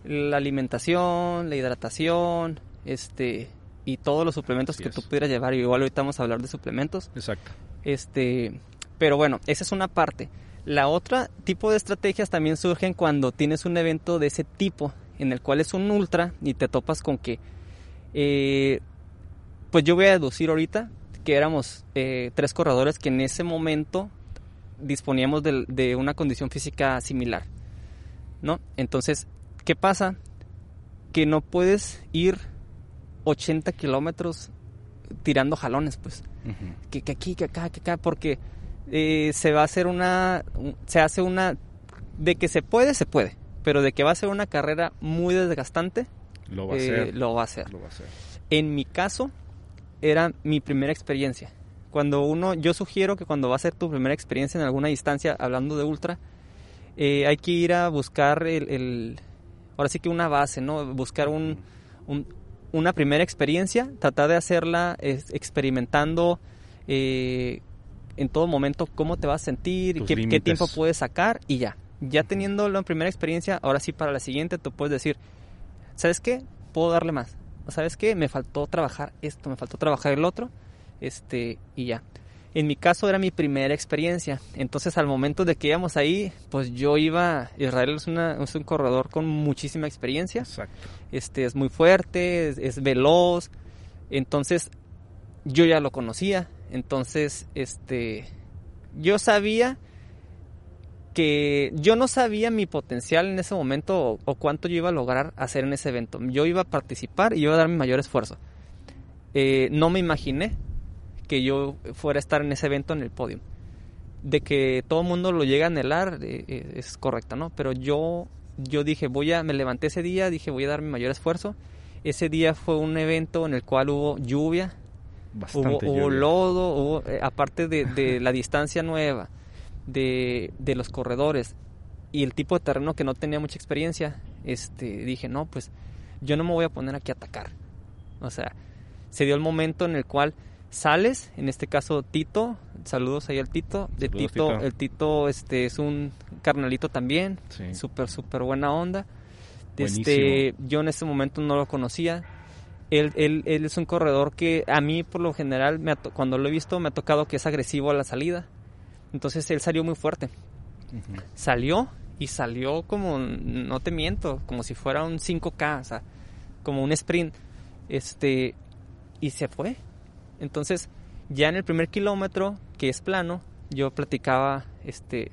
la alimentación, la hidratación, este y todos los suplementos Así que es. tú pudieras llevar. Igual ahorita vamos a hablar de suplementos. Exacto. Este, pero bueno, esa es una parte. La otra tipo de estrategias también surgen cuando tienes un evento de ese tipo, en el cual es un ultra y te topas con que eh, pues yo voy a deducir ahorita que éramos eh, tres corredores que en ese momento disponíamos de, de una condición física similar, ¿no? Entonces, ¿qué pasa? Que no puedes ir 80 kilómetros tirando jalones, pues. Que, que aquí, que acá, que acá, porque eh, se va a hacer una. Se hace una. De que se puede, se puede. Pero de que va a ser una carrera muy desgastante, Lo va a eh, hacer. lo va a hacer. Lo va a hacer. En mi caso, era mi primera experiencia. Cuando uno, yo sugiero que cuando va a ser tu primera experiencia en alguna distancia, hablando de ultra, eh, hay que ir a buscar el, el- ahora sí que una base, ¿no? Buscar un, un- una primera experiencia, tratar de hacerla es, experimentando eh, en todo momento cómo te vas a sentir, Tus qué, tiempo puedes sacar y ya. Ya teniendo la primera experiencia, ahora sí para la siguiente tú puedes decir, ¿sabes qué? Puedo darle más. ¿O ¿Sabes qué? Me faltó trabajar esto, me faltó trabajar el otro, este, y ya. En mi caso era mi primera experiencia, entonces al momento de que íbamos ahí, pues yo iba, Israel es, una, es un corredor con muchísima experiencia, Exacto. este, es muy fuerte, es, es veloz, entonces yo ya lo conocía, entonces, este, yo sabía que yo no sabía mi potencial en ese momento o, o cuánto yo iba a lograr hacer en ese evento. Yo iba a participar y iba a dar mi mayor esfuerzo. Eh, no me imaginé que yo fuera a estar en ese evento en el podio. De que todo el mundo lo llega a anhelar eh, eh, es correcto, ¿no? Pero yo, yo dije, voy a, me levanté ese día, dije, voy a dar mi mayor esfuerzo. Ese día fue un evento en el cual hubo lluvia, hubo, Bastante. hubo lluvia. lodo, hubo, eh, aparte de, de la distancia nueva, de, de los corredores y el tipo de terreno que no tenía mucha experiencia, este, dije, no, pues yo no me voy a poner aquí a atacar. O sea, se dio el momento en el cual sales, en este caso Tito, saludos ahí al Tito, de Saludos, Tito, Tito. el Tito este es un carnalito también, Sí. súper, súper buena onda. Buenísimo. Este, yo en ese momento no lo conocía. Él, él, él es un corredor que a mí por lo general, me cuando lo he visto, me ha tocado que es agresivo a la salida. Entonces él salió muy fuerte. Salió y salió como, no te miento, como si fuera un 5K, o sea, como un sprint. Este, y se fue. Entonces, ya en el primer kilómetro, que es plano, yo platicaba, este,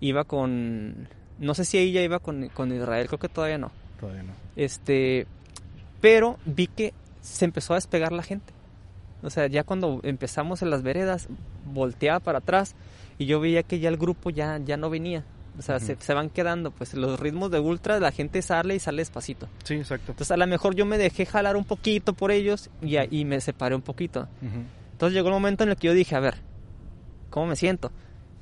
iba con, no sé si ella iba con, con Israel, creo que todavía no. Todavía no. Este, pero vi que se empezó a despegar la gente. O sea, ya cuando empezamos en las veredas, volteaba para atrás y yo veía que ya el grupo ya, ya no venía. O sea, se, se van quedando. Pues los ritmos de ultra, la gente sale y sale despacito. Sí, exacto. Entonces, a lo mejor yo me dejé jalar un poquito por ellos y, y me separé un poquito. Entonces llegó el momento en el que yo dije, a ver, ¿cómo me siento?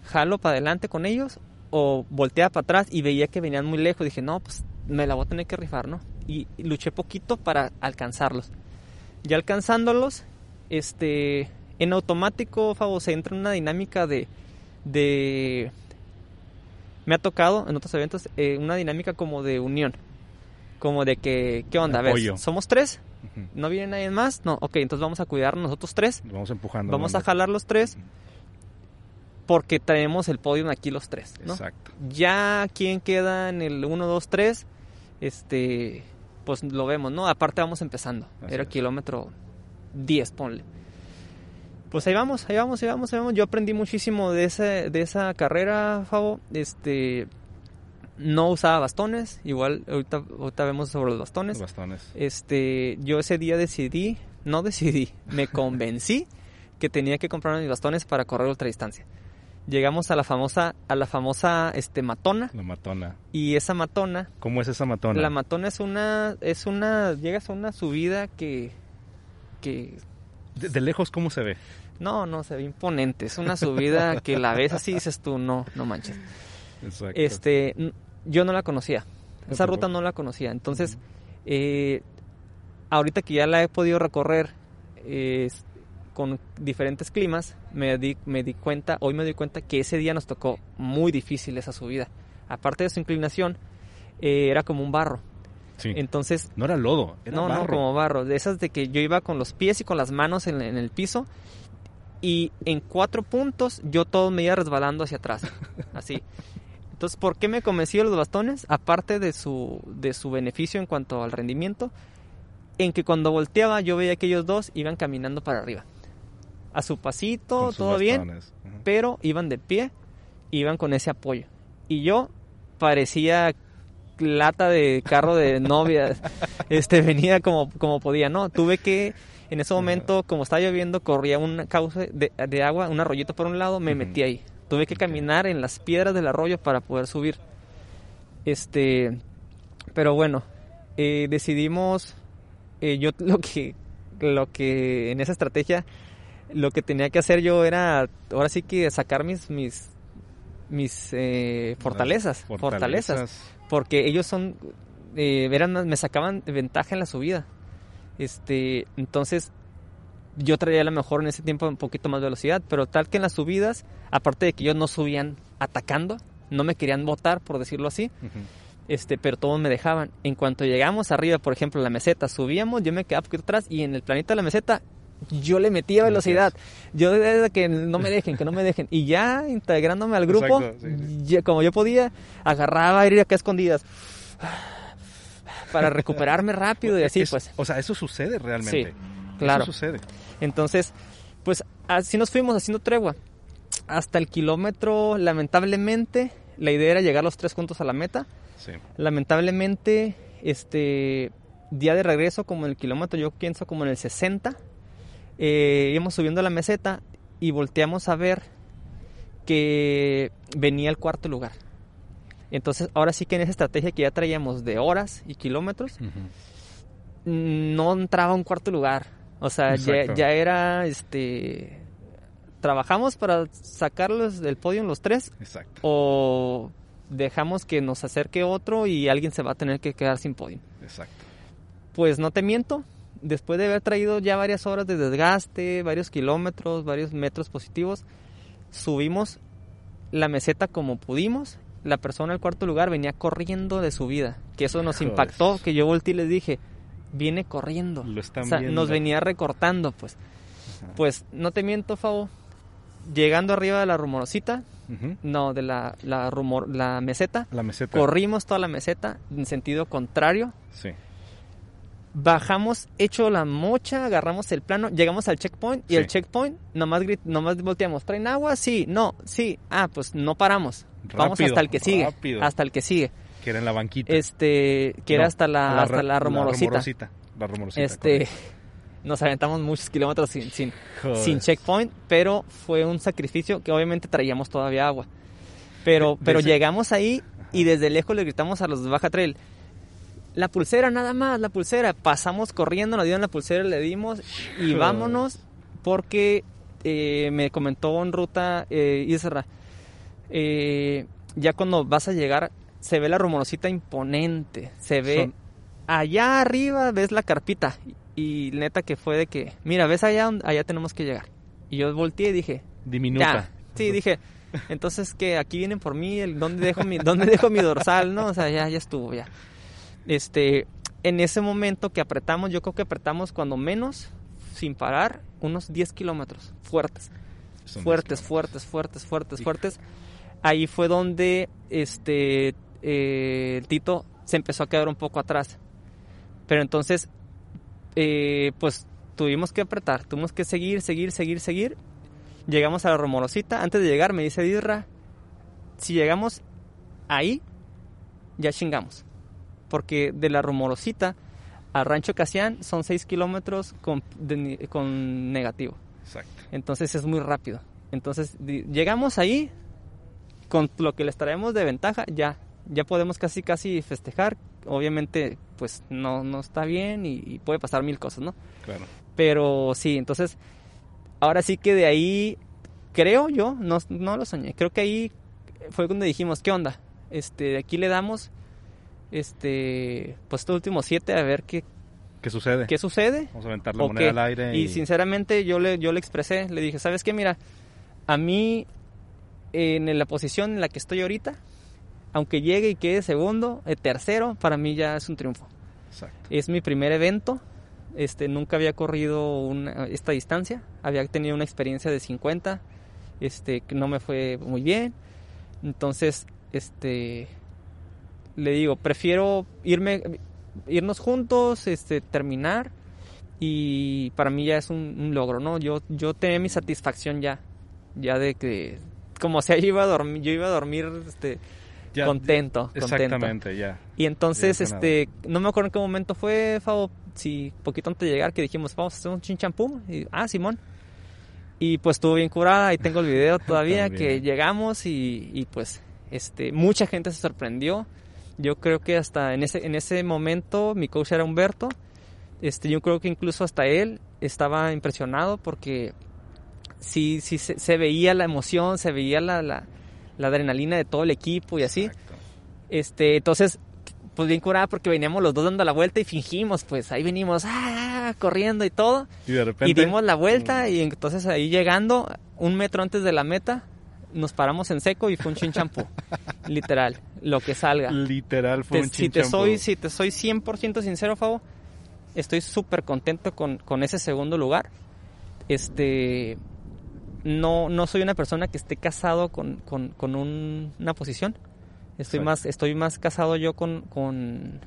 ¿Jalo para adelante con ellos o volteaba para atrás y veía que venían muy lejos? Dije, no, pues me la voy a tener que rifar, ¿no? Y, y luché poquito para alcanzarlos. Ya alcanzándolos, este, en automático, Fabo, se entra en una dinámica de, de, me ha tocado en otros eventos, eh, una dinámica como de unión. Como de que, ¿qué onda? Apoyo. somos tres. ¿No viene nadie más? No, ok, entonces vamos a cuidar nosotros tres. Vamos empujando. Vamos a jalar los tres porque traemos el podio aquí los tres, ¿no? Exacto. Ya quien queda en el 1, 2, 3, este, pues lo vemos, ¿no? Aparte vamos empezando. Así Era es. kilómetro 10, ponle. Pues ahí vamos, ahí vamos, ahí vamos, ahí vamos. Yo aprendí muchísimo de, ese, de esa carrera, Fabo. Este, no usaba bastones, igual ahorita, ahorita vemos sobre los bastones. Los bastones. Este, yo ese día decidí, no decidí, me convencí que tenía que comprar mis bastones para correr ultradistancia. Llegamos a la famosa, a la famosa este matona La matona. y esa matona, ¿Cómo es esa matona? la matona es una, es una, llegas a una subida que, que, de, de lejos, ¿cómo se ve? no, no se ve imponente, es una subida que la ves así y dices tú, no, no manches. Exacto. Este, yo no la conocía. Esa ruta no la conocía. Entonces, eh, ahorita que ya la he podido recorrer eh, con diferentes climas, me di, me di cuenta, hoy me di cuenta que ese día nos tocó muy difícil esa subida. Aparte de su inclinación, eh, era como un barro. Sí. Entonces, No era lodo, era no, barro. no, como barro. De esas de que yo iba con los pies y con las manos en, en el piso. Y en cuatro puntos yo todo me iba resbalando hacia atrás. Así. Entonces, ¿por qué me convencí de los bastones? Aparte de su, de su beneficio en cuanto al rendimiento, en que cuando volteaba yo veía que ellos dos iban caminando para arriba. A su pasito, todo bien, bastones. Ujú. pero iban de pie, iban con ese apoyo. Y yo parecía lata de carro de novia, este venía como, como podía, ¿no? Tuve que, en ese momento, como estaba lloviendo, corría un cauce de, de agua, un arroyito por un lado, me metí ahí. Tuve que caminar en las piedras del arroyo para poder subir. Este, pero bueno, eh, decidimos, eh, yo lo que, lo que en esa estrategia, lo que tenía que hacer yo era, ahora sí que sacar mis, mis, mis eh, fortalezas, fortalezas, porque ellos son, eh, eran, me sacaban ventaja en la subida, este, entonces yo traía a lo mejor en ese tiempo un poquito más velocidad, pero tal que en las subidas, aparte de que ellos no subían atacando, no me querían botar, por decirlo así, este, pero todos me dejaban. En cuanto llegamos arriba, por ejemplo, la meseta, subíamos, yo me quedaba un poquito atrás y en el planito de la meseta yo le metía velocidad. Yo desde que no me dejen, que no me dejen. Y ya integrándome al grupo, Exacto, sí, sí. ya- como yo podía, agarraba ir acá a escondidas para recuperarme rápido y así Es- pues. O sea, eso sucede realmente. Sí, claro. Eso sucede. Entonces, pues así nos fuimos haciendo tregua. Hasta el kilómetro, lamentablemente, la idea era llegar los tres juntos a la meta. Sí. Lamentablemente, este día de regreso, como en el kilómetro, yo pienso como en el 60, eh, íbamos subiendo la meseta y volteamos a ver que venía el cuarto lugar. Entonces, ahora sí que en esa estrategia que ya traíamos de horas y kilómetros, no entraba un cuarto lugar. O sea, ya era, este, trabajamos para sacarlos del podio los tres Exacto. o dejamos que nos acerque otro y alguien se va a tener que quedar sin podio. Exacto. Pues no te miento, después de haber traído ya varias horas de desgaste, varios kilómetros, varios metros positivos, subimos la meseta como pudimos. La persona al cuarto lugar venía corriendo de subida, que eso nos impactó, que yo volteé y les dije, viene corriendo. Lo están o sea, viendo. nos venía recortando, pues. Ajá. Pues no te miento, Fabo, llegando arriba de la rumorosita, no, de la, la, rumor, la meseta, La meseta. corrimos toda la meseta en sentido contrario, Sí. Bajamos hecho la mocha, agarramos el plano, llegamos al checkpoint y Sí. el checkpoint nomás, grit- nomás volteamos, ¿traen agua? Sí, no, sí, ah, pues no paramos, vamos hasta el que sigue, rápido. hasta el que sigue, Que era en la banquita. este, que era hasta la, ra- hasta la rumorosita, rumorosita. La rumorosita, este, correcto. nos aventamos muchos kilómetros sin, sin, sin checkpoint, pero fue un sacrificio que obviamente traíamos todavía agua. Pero, pero desde- llegamos ahí y desde lejos le gritamos a los de Baja Trail, la pulsera nada más, la pulsera. Pasamos corriendo, nos dieron la pulsera, le dimos y vámonos porque eh, me comentó en ruta eh, Isra, eh, ya cuando vas a llegar se ve la rumorosita imponente, se ve Son- allá arriba ves la carpita y neta que fue de que, mira, ves allá, allá tenemos que llegar. Y yo volteé y dije, Diminuta. ya, sí, dije, entonces que aquí vienen por mí, el, ¿dónde dejo mi, dónde dejo mi dorsal, no? O sea, ya, ya estuvo, ya. Este, en ese momento que apretamos, yo creo que apretamos cuando menos, sin parar, unos 10 kilómetros, fuertes fuertes, fuertes, fuertes, fuertes, fuertes. Ahí fue donde este eh, Tito se empezó a quedar un poco atrás. Pero entonces, eh, pues tuvimos que apretar, tuvimos que seguir, seguir, seguir, seguir. Llegamos a la rumorosita. Antes de llegar, me dice Dirra, si llegamos ahí, ya chingamos. Porque de la rumorosita a Rancho Casián son 6 kilómetros con, de con negativo. Exacto. Entonces es muy rápido. Entonces llegamos ahí con lo que les traemos de ventaja, ya, ya podemos casi casi festejar. Obviamente, pues no, no está bien y, y puede pasar mil cosas, ¿no? Claro. Pero sí, entonces, ahora sí que de ahí, creo yo, no, no lo soñé, creo que ahí fue donde dijimos, ¿qué onda? Este, de aquí le damos, este, pues estos últimos siete a ver qué, ¿Qué sucede? qué sucede. Vamos a aventar la ¿O moneda qué? al aire. Y sinceramente yo le, yo le expresé, le dije, ¿sabes qué? Mira, a mí en la posición en la que estoy ahorita, aunque llegue y quede segundo, eh, tercero, para mí ya es un triunfo. Exacto. Es mi primer evento, este, nunca había corrido una- esta distancia, había tenido una experiencia de 50, este, que no me fue muy bien, entonces, este, le digo, prefiero irme, irnos juntos, este, terminar y para mí ya es un, un logro, ¿no? Yo, yo tenía mi satisfacción ya, ya de que como sea yo iba a dormir, yo iba a dormir este, Ya, contento, Exactamente, ya. Y entonces, Ya, este, no me acuerdo en qué momento fue, Fabo, si poquito antes de llegar, que dijimos, vamos a hacer un chinchampú. Y, ah, Simón. Y pues estuvo bien curada, y tengo el video todavía, que llegamos y, y, pues, este, mucha gente se sorprendió. Yo creo que hasta en ese, en ese momento mi coach era Humberto. Este, yo creo que incluso hasta él estaba impresionado porque sí, sí se, se veía la emoción, se veía la, la, la adrenalina de todo el equipo y así. Exacto. Este, entonces, pues bien curada porque veníamos los dos dando la vuelta y fingimos, pues ahí venimos, ah, corriendo y todo. Y de repente. Y dimos la vuelta y entonces ahí llegando, un metro antes de la meta, nos paramos en seco y fue un chinchampú. literal, lo que salga. Literal fue Te- un si, te soy, si te soy 100% sincero, Fabo, estoy súper contento con, con ese segundo lugar. Este, no, no soy una persona que esté casado con, con, con un- una posición. Estoy más, estoy más casado yo con, con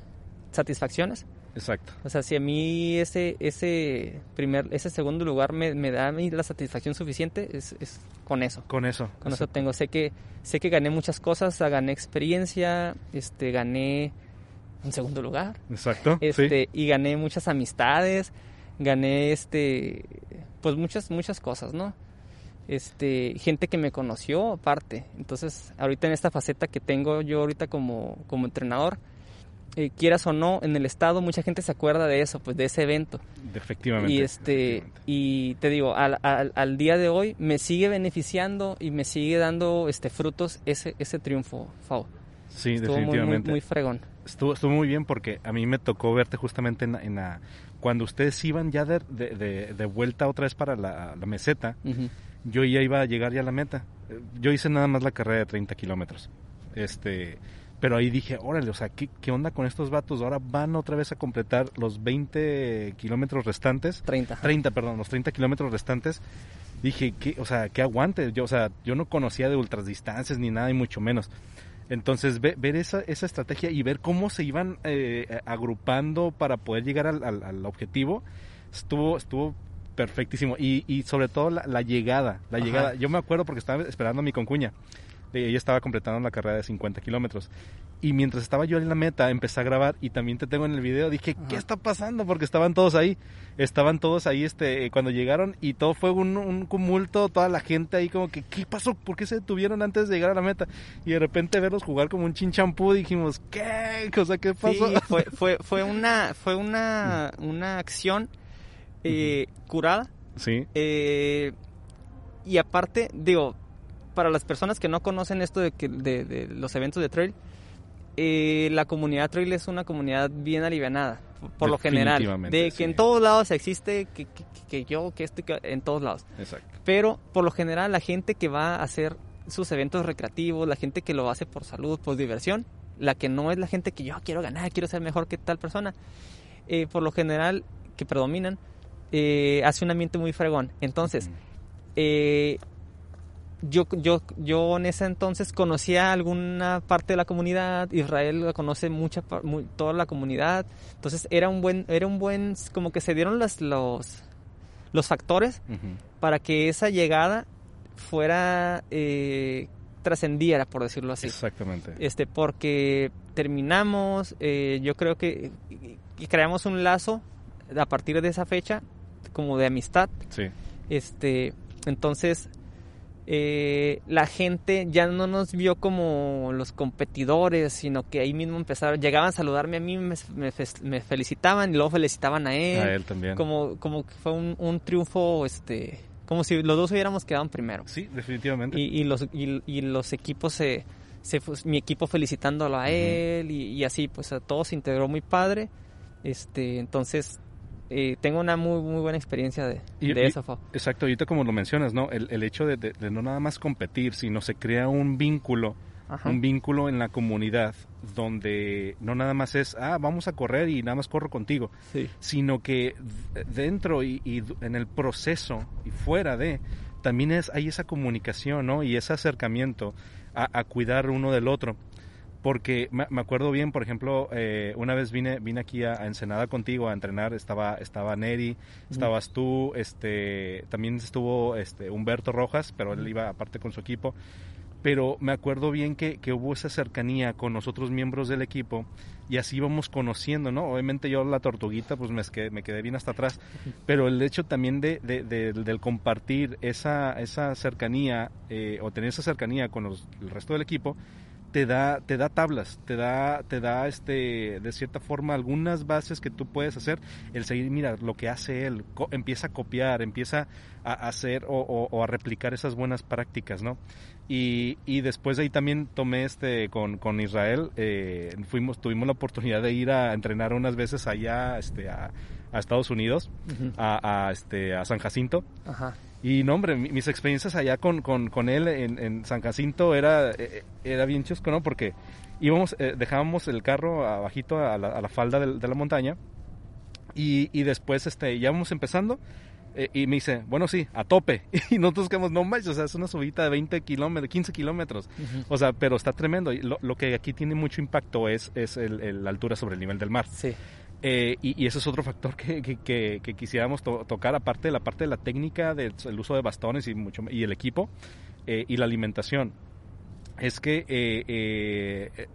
satisfacciones. Exacto. O sea, si a mí ese, ese primer, ese segundo lugar me, me da a mí la satisfacción suficiente, es, es con eso. Con eso. Con eso tengo, sé que, sé que gané muchas cosas, gané experiencia, este, gané un segundo lugar, Exacto. sí. este, y gané muchas amistades, gané este, pues muchas, muchas cosas, ¿no? Este, gente que me conoció aparte. Entonces, ahorita en esta faceta que tengo yo ahorita como, como entrenador, eh, quieras o no, en el estado mucha gente se acuerda de eso, pues de ese evento. Efectivamente. Y este efectivamente. y te digo, al, al, al día de hoy me sigue beneficiando y me sigue dando este frutos ese ese triunfo, Fao. Sí, Estuvo muy, muy, definitivamente. muy fregón. Estuvo, estuvo muy bien porque a mí me tocó verte justamente en, la- en la, cuando ustedes iban ya de, de, de- vuelta otra vez para la, la meseta, yo ya iba a llegar ya a la meta. Yo hice nada más la carrera de 30 kilómetros. Este, pero ahí dije, órale, o sea, ¿qué, ¿qué onda con estos vatos? Ahora van otra vez a completar los 20 kilómetros restantes. 30. 30, perdón, los 30 kilómetros restantes. Dije, ¿qué, o sea, qué aguante. Yo, o sea, yo no conocía de ultradistancias ni nada, y mucho menos. Entonces, ve- ver esa, esa estrategia y ver cómo se iban eh, agrupando para poder llegar al, al- al objetivo, estuvo, estuvo perfectísimo. Y, y sobre todo la, la llegada, la Ajá. llegada. Yo me acuerdo porque estaba esperando a mi concuña. Ella estaba completando la carrera de 50 kilómetros. Y mientras estaba yo en la meta, empecé a grabar y también te tengo en el video. Dije, ¿qué está pasando? Porque estaban todos ahí. Estaban todos ahí este, cuando llegaron y todo fue un, un tumulto. Toda la gente ahí como que, ¿qué pasó? ¿Por qué se detuvieron antes de llegar a la meta? Y de repente verlos jugar como un chinchampú, dijimos, ¿qué? O sea, ¿qué pasó? Sí, fue, fue, fue una, fue una, una acción eh, curada. Sí, Eh, y aparte, digo, para las personas que no conocen esto de, que, de, de los eventos de trail, eh, la comunidad trail es una comunidad bien alivianada, por lo general. De que sí. en todos lados existe, que, que, que yo, que esto, que en todos lados. exacto. Pero por lo general la gente que va a hacer sus eventos recreativos, la gente que lo hace por salud, por diversión, la que no es la gente que yo quiero ganar, quiero ser mejor que tal persona, eh, por lo general que predominan, eh, hace un ambiente muy fregón. Entonces, eh, yo, yo, yo en ese entonces conocía alguna parte de la comunidad, Israel la conoce mucha, toda la comunidad, entonces era un buen, era un buen, como que se dieron las, los, los factores para que esa llegada fuera eh, trascendiera, por decirlo así. Exactamente. Este, porque terminamos, eh, yo creo que y creamos un lazo a partir de esa fecha, como de amistad. Sí, Este, entonces eh, la gente ya no nos vio como los competidores, sino que ahí mismo empezaron, llegaban a saludarme a mí, me, me fe- me felicitaban y luego felicitaban a él a él también. como, como que fue un, un triunfo, este, como si los dos hubiéramos quedado en primero. Sí, definitivamente. Y, y los, y, y los equipos se, mi equipo felicitándolo a él y, y así, pues a todo se integró muy padre. Este, entonces, eh, tengo una muy, muy buena experiencia de, Y- de y- eso, Fao. Exacto, ahorita como lo mencionas, ¿no? El, el hecho de, de- de no nada más competir, sino se crea un vínculo, Ajá. un vínculo en la comunidad donde no nada más es, ah, vamos a correr y nada más corro contigo, Sí. sino que dentro y, y en el proceso y fuera de, también es, hay esa comunicación, ¿no? Y ese acercamiento a, a cuidar uno del otro. Porque me, acuerdo bien, por ejemplo, eh, una vez vine, vine aquí a, a Ensenada contigo a entrenar, estaba, estaba Neri, estabas tú, este, también estuvo este, Humberto Rojas, pero él iba aparte con su equipo. Pero me acuerdo bien que, que hubo esa cercanía con nosotros miembros del equipo y así íbamos conociendo, ¿no? Obviamente yo la tortuguita pues me quedé, me quedé bien hasta atrás, pero el hecho también de, de- de- del compartir esa, esa cercanía eh, o tener esa cercanía con los- el resto del equipo te da, te da tablas, te da, te da este, de cierta forma algunas bases que tú puedes hacer. El seguir, mira, lo que hace él, empieza a copiar, empieza a hacer o, o- o a replicar esas buenas prácticas, ¿no? Y, y después de ahí también tomé este con, con Israel, eh, fuimos, tuvimos la oportunidad de ir a entrenar unas veces allá este, a, a Estados Unidos, a, este, a San Jacinto. Ajá. Y no, hombre, mi- mis experiencias allá con, con, con él en, en San Jacinto era, eh, era bien chusco, ¿no? Porque íbamos, eh, dejábamos el carro abajito a la, a la falda del- de, la montaña y, y después este, ya vamos empezando eh, y me dice, bueno, sí, a tope. Y nosotros quedamos, no manches, o sea, es una subida de 20 kilómetros, 15 kilómetros. Ujú. O sea, pero está tremendo. Lo, lo que aquí tiene mucho impacto es, es la altura sobre el nivel del mar. Sí. Eh, y, y ese es otro factor que, que- que- que quisiéramos to- tocar, aparte de la parte de la técnica, del el uso de bastones y, mucho, y el equipo eh, y la alimentación. Es que eh, eh, eh,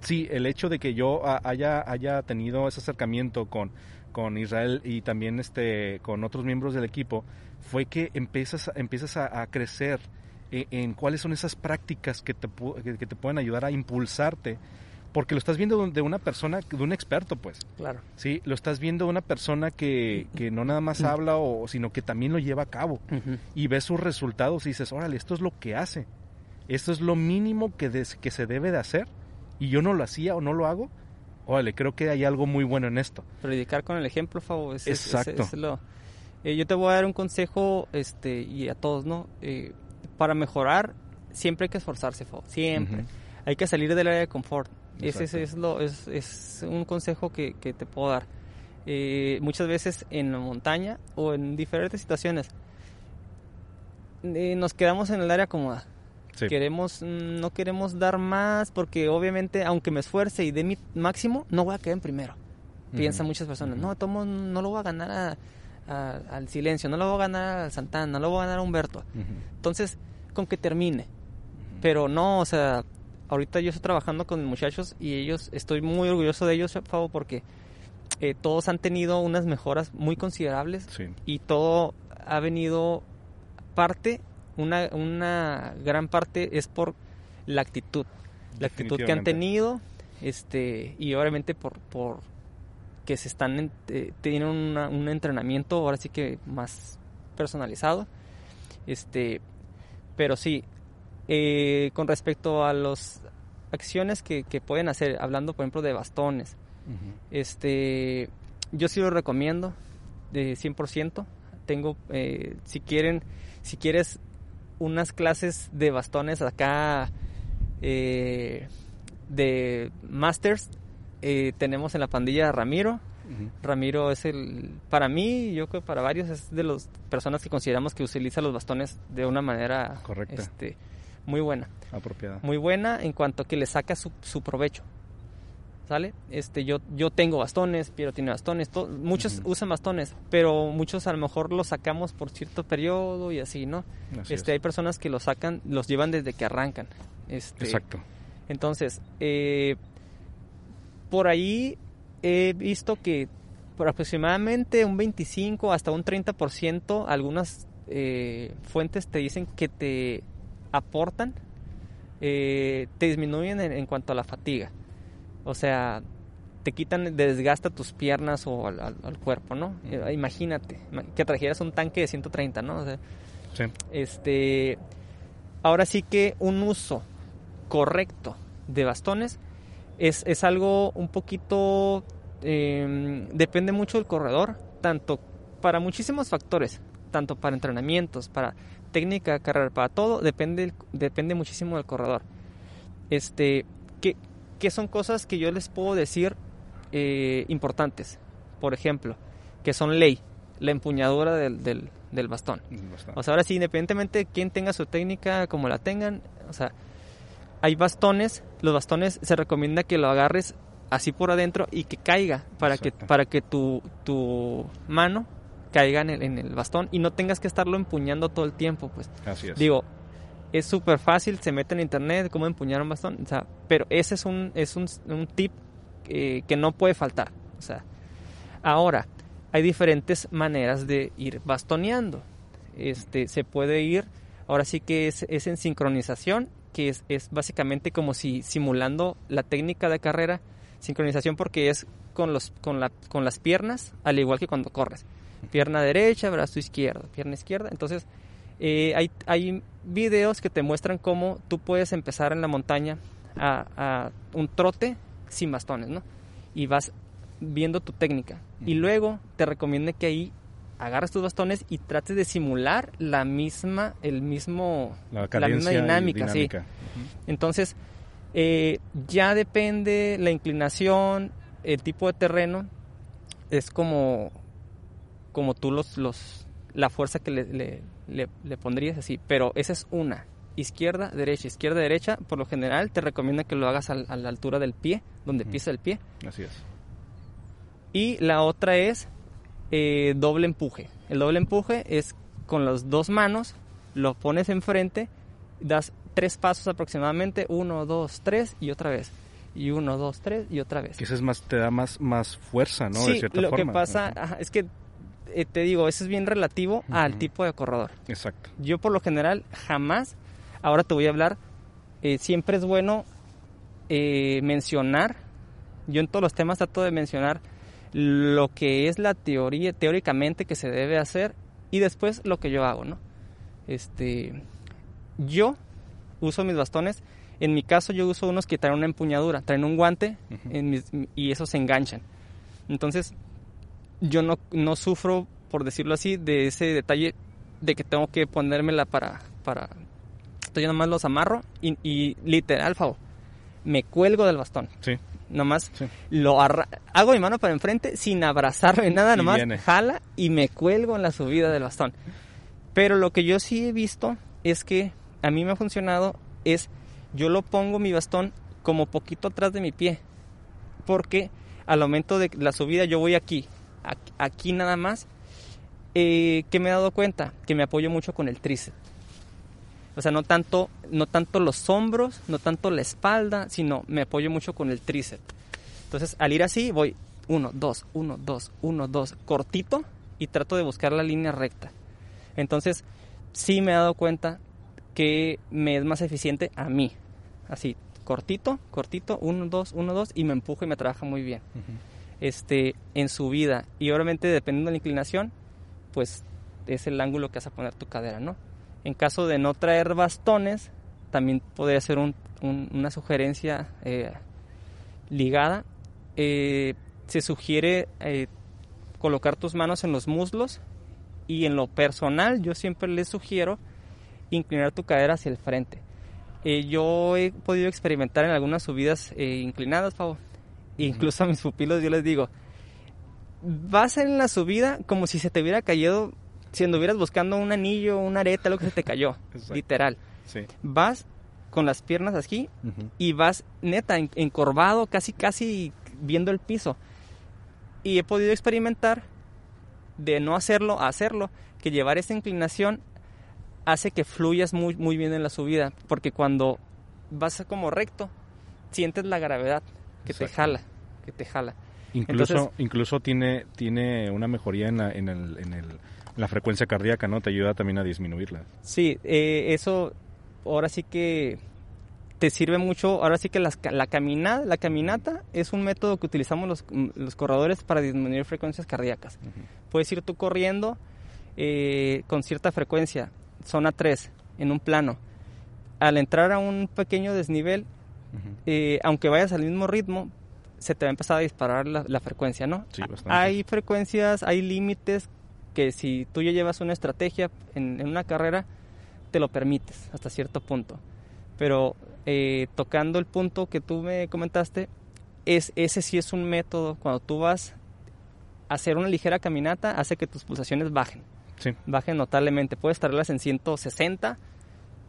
sí, el hecho de que yo ha- haya, haya tenido ese acercamiento con, con Israel y también este, con otros miembros del equipo fue que empiezas, empiezas a, a crecer en, en cuáles son esas prácticas que te, que te pueden ayudar a impulsarte. Porque lo estás viendo de una persona, de un experto, pues. Claro. Sí, lo estás viendo de una persona que, que no nada más habla, o, sino que también lo lleva a cabo. Y ves sus resultados y dices, órale, esto es lo que hace. Esto es lo mínimo que, des- que se debe de hacer. Y yo no lo hacía o no lo hago. Órale, creo que hay algo muy bueno en esto. predicar con el ejemplo, Fabo. es- es- es- Exacto. es lo- Eh, yo te voy a dar un consejo, este, y a todos, ¿no? Eh, para mejorar, siempre hay que esforzarse, Fabo. Siempre. Hay que salir del área de confort. Ese es, lo, es, es un consejo que, que te puedo dar. Eh, muchas veces en la montaña o en diferentes situaciones eh, nos quedamos en el área cómoda. Sí. Queremos, no queremos dar más porque obviamente aunque me esfuerce y dé mi máximo, no voy a quedar en primero. Piensan Ujú. muchas personas, Ujú. no, tomo, no lo voy a ganar a- a- al silencio, no lo voy a ganar al Santana, no lo voy a ganar a Humberto. Ujú. Entonces, con que termine. Pero no, o sea, ahorita yo estoy trabajando con muchachos y ellos, estoy muy orgulloso de ellos, Fabo, porque eh, todos han tenido unas mejoras muy considerables Sí. y todo ha venido parte, una, una gran parte es por la actitud, la actitud que han tenido, este, y obviamente por, por que se están, en- eh, tienen una- un entrenamiento ahora sí que más personalizado, este, pero sí, eh, con respecto a las acciones que, que pueden hacer, hablando por ejemplo de bastones, este, yo sí lo recomiendo de 100%. Tengo, eh, si quieren, si quieres unas clases de bastones acá eh, de masters, eh, tenemos en la pandilla a Ramiro. Ramiro es el, para mí, yo creo que para varios es de las personas que consideramos que utiliza los bastones de una manera Correcta. este, muy buena Apropiada. muy buena en cuanto a que le saca su, su provecho. ¿Sale? Este, yo, yo tengo bastones, Piero tiene bastones, to- muchos usan bastones, pero muchos a lo mejor los sacamos por cierto periodo y así, ¿no? Así este, es. hay personas que los sacan, los llevan desde que arrancan. Este, Exacto. entonces, eh, por ahí he visto que por aproximadamente un 25 hasta un 30% algunas eh, fuentes te dicen que te aportan, eh, te disminuyen en, en cuanto a la fatiga. O sea, te quitan, desgasta tus piernas o al, al- al cuerpo, ¿no? Eh, imagínate ima- que trajeras un tanque de 130, ¿no? O sea, Sí. este, ahora sí que un uso correcto de bastones es, es algo un poquito, eh, depende mucho del corredor, tanto para muchísimos factores, tanto para entrenamientos, para técnica de carrera, para todo, depende, depende muchísimo del corredor. Este, que, que son cosas que yo les puedo decir eh, importantes. Por ejemplo, que son ley, la empuñadura del, del, del bastón. Bastante. O sea, ahora sí, independientemente de quién tenga su técnica, como la tengan, o sea, hay bastones, los bastones se recomienda que lo agarres así por adentro y que caiga para que para que tu, tu mano caiga en el, en el, bastón y no tengas que estarlo empuñando todo el tiempo, pues. Así es. Digo, es súper fácil, se mete en internet cómo empuñar un bastón, o sea, pero ese es un, es un, un tip eh, que no puede faltar, o sea. Ahora, hay diferentes maneras de ir bastoneando. Este, se puede ir, ahora sí que es, es en sincronización, que es, es básicamente como si simulando la técnica de carrera, sincronización porque es con, los, con, la, con las piernas, al igual que cuando corres. Pierna derecha, brazo izquierdo, pierna izquierda. Entonces, eh, hay, hay videos que te muestran cómo tú puedes empezar en la montaña a, a un trote sin bastones, ¿no? Y vas viendo tu técnica. Y luego te recomiendo que ahí agarres tus bastones y trates de simular la misma, el mismo, la, la misma dinámica, dinámica. sí. Entonces, eh, ya depende la inclinación, el tipo de terreno, es como, como tú los, los la fuerza que le, le, le, le pondrías así, pero esa es una. Izquierda, derecha, izquierda, derecha, por lo general te recomienda que lo hagas a, a la altura del pie, donde pisa el pie. Así es. Y la otra es eh, doble empuje. El doble empuje es con las dos manos, lo pones enfrente, das tres pasos aproximadamente, uno, dos, tres y otra vez. Y uno, dos, tres y otra vez. Que ese es más, te da más, más fuerza, ¿no? sí, de cierta lo forma. que pasa ajá, es que eh, te digo, eso es bien relativo al tipo de corredor. Exacto. Yo por lo general jamás, ahora te voy a hablar, eh, siempre es bueno eh, mencionar, yo en todos los temas trato de mencionar lo que es la teoría, teóricamente que se debe hacer y después lo que yo hago, ¿no? Este, yo uso mis bastones, en mi caso yo uso unos que traen una empuñadura, traen un guante Ujú. en mis- y esos se enganchan. Entonces, yo no, no sufro, por decirlo así, de ese detalle de que tengo que ponérmela para... para entonces yo nomás los amarro y, y literal, Favo, me cuelgo del bastón. Sí, Nomás sí. lo arra- hago mi mano para enfrente sin abrazarme nada, nomás jala y me cuelgo en la subida del bastón. Pero lo que yo sí he visto es que a mí me ha funcionado es yo lo pongo mi bastón como poquito atrás de mi pie. Porque al momento de la subida yo voy aquí, aquí, nada más. Eh, que me he dado cuenta que me apoyo mucho con el tríceps. O sea, no tanto, no tanto los hombros, no tanto la espalda, sino me apoyo mucho con el tríceps. Entonces, al ir así, voy 1, 2, 1, 2, 1, 2, cortito y trato de buscar la línea recta. Entonces, sí me he dado cuenta que me es más eficiente a mí. Así, cortito, cortito, 1, 2, 1, 2 y me empujo y me trabaja muy bien. Ujú. Este, en subida y obviamente dependiendo de la inclinación, pues es el ángulo que vas a poner tu cadera, ¿no? En caso de no traer bastones, también podría ser un- un- una sugerencia eh, ligada. Eh, se sugiere eh, colocar tus manos en los muslos y en lo personal yo siempre les sugiero inclinar tu cadera hacia el frente. Yo he podido experimentar en algunas subidas inclinadas. Incluso a mis pupilos yo les digo, vas en la subida como si se te hubiera caído, si anduvieras buscando un anillo, una areta, lo que se te cayó, literal. Sí. Vas con las piernas Ujú. y vas neta en- encorvado, casi casi viendo el piso. Y he podido experimentar de no hacerlo a hacerlo, que llevar esa inclinación hace que fluyas muy, muy bien en la subida, porque cuando vas como recto, sientes la gravedad que te jala, que te jala. Incluso, Entonces- incluso tiene, tiene una mejoría en la, en, el, en, el, la frecuencia cardíaca, ¿no? Te ayuda también a disminuirla. Sí, eh, eso ahora sí que te sirve mucho. Ahora sí que las la, caminada, la caminata es un método que utilizamos los, los corredores para disminuir frecuencias cardíacas. Puedes ir tú corriendo eh, con cierta frecuencia, zona 3, en un plano. Al entrar a un pequeño desnivel, Eh, aunque vayas al mismo ritmo, se te va a empezar a disparar la, la frecuencia, ¿no? Sí, bastante. Hay frecuencias, hay límites que si tú ya llevas una estrategia en, en una carrera, te lo permites hasta cierto punto. Pero eh, tocando el punto que tú me comentaste, es, ese sí es un método. Cuando tú vas a hacer una ligera caminata, hace que tus pulsaciones bajen. Sí. Bajen notablemente. Puedes estarlas en 160,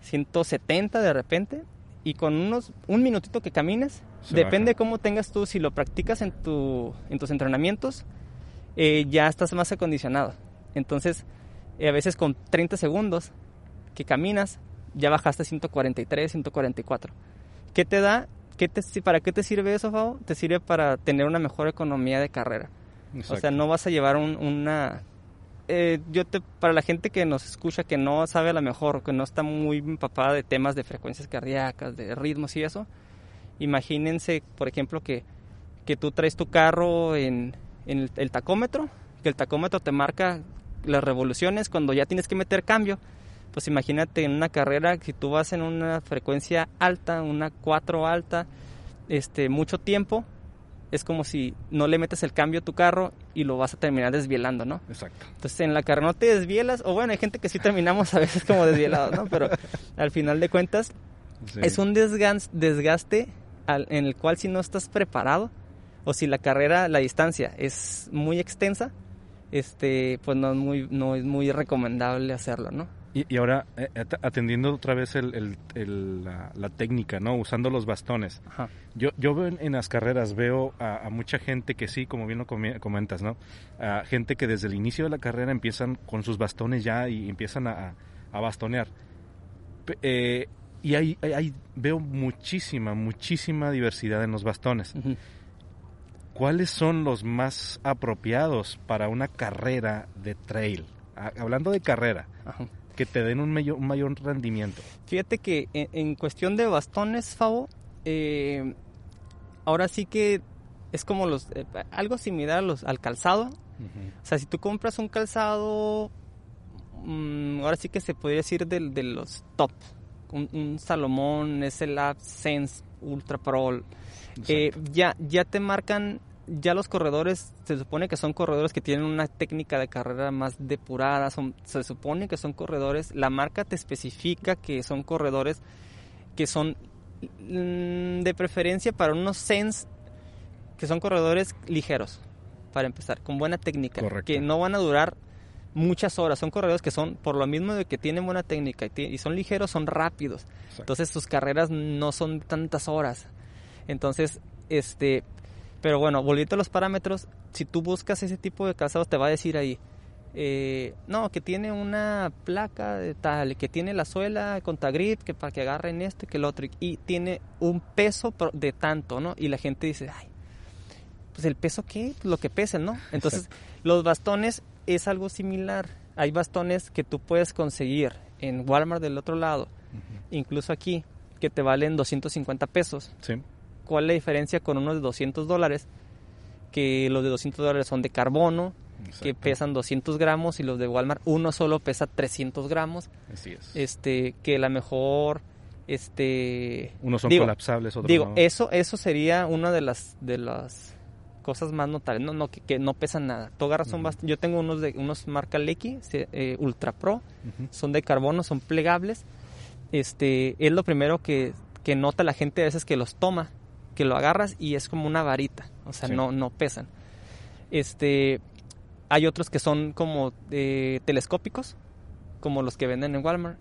170 de repente. Y con unos un minutito que camines, Se depende baja. cómo tengas tú, si lo practicas en, tu, en tus entrenamientos, eh, ya estás más acondicionado. Entonces, eh, a veces con 30 segundos que caminas, ya bajaste 143, 144. ¿Qué te da? ¿Qué te, ¿Para qué te sirve eso, Fabo? Te sirve para tener una mejor economía de carrera. O sea, no vas a llevar un- una... eh, yo te, para la gente que nos escucha, que no sabe a lo mejor, que no está muy empapada de temas de frecuencias cardíacas, de ritmos y eso, imagínense, por ejemplo, que, que tú traes tu carro en, en el, tacómetro, que el tacómetro te marca las revoluciones cuando ya tienes que meter cambio. Pues imagínate en una carrera, si tú vas en una frecuencia alta, una 4 alta, este, mucho tiempo, es como si no le metes el cambio a tu carro y lo vas a terminar desvielando, ¿no? Exacto. Entonces en la carrera no te desvielas, o bueno, hay gente que sí terminamos a veces como desvielados, ¿no? Pero al final de cuentas Sí. es un desgaste al- en el cual si no estás preparado o si la carrera, la distancia es muy extensa, este, pues no es muy, no es muy recomendable hacerlo, ¿no? Y, y ahora, eh, at- atendiendo otra vez el- el- el- la, la técnica, ¿no? Usando los bastones. Ajá. Yo, yo veo en, en las carreras, veo a, a mucha gente que sí, como bien lo comentas, ¿no? A gente que desde el inicio de la carrera empiezan con sus bastones ya y empiezan a, a bastonear. Eh, y ahí, veo muchísima, muchísima diversidad en los bastones. Ujú. ¿Cuáles son los más apropiados para una carrera de trail? Hablando de carrera, Ajá. Que te den un mayor, un mayor rendimiento. Fíjate que en, en cuestión de bastones, Fabo, eh, ahora sí que es como los eh, algo similar a los, al calzado. O sea, si tú compras un calzado, mm, ahora sí que se podría decir del- de, los top. Un, un Salomón, SLAB, Sense, Ultra Pro. eh, ya, ya te marcan, ya los corredores, se supone que son corredores que tienen una técnica de carrera más depurada, son, se supone que son corredores, la marca te especifica que son corredores que son mm, de preferencia para unos Sense, que son corredores ligeros, para empezar, con buena técnica, Correcto. que no van a durar muchas horas, son corredores que son, por lo mismo de que tienen buena técnica y, son ligeros, son rápidos. Exacto. Entonces sus carreras no son tantas horas. Entonces, este, pero bueno, volviendo a los parámetros, si tú buscas ese tipo de calzados te va a decir ahí, eh, no, que tiene una placa de tal, que tiene la suela con grip, que para que agarren esto y que el otro, y tiene un peso de tanto, ¿no? Y la gente dice, ay, pues el peso qué, Pues lo que pesen, ¿no? Entonces, los bastones es algo similar. Hay bastones que tú puedes conseguir en Walmart del otro lado, incluso aquí, que te valen 250 pesos. Sí. ¿Cuál es la diferencia con unos de 200 dólares? Que los de 200 dólares son de carbono, que pesan 200 gramos, y los de Walmart uno solo pesa 300 gramos. Así es. Este, que la mejor, este... Unos son digo, colapsables, otros Digo, no. eso, eso sería una de las, de las cosas más notables, no, no, que, que no pesan nada. Tú agarras bast- yo tengo unos de unos marca Lecky, eh, Ultra Pro, son de carbono, son plegables. Este, es lo primero que, que nota la gente a veces que los toma, que lo agarras y es como una varita, o sea, Sí. no, no pesan. Este, hay otros que son como eh, telescópicos, como los que venden en Walmart.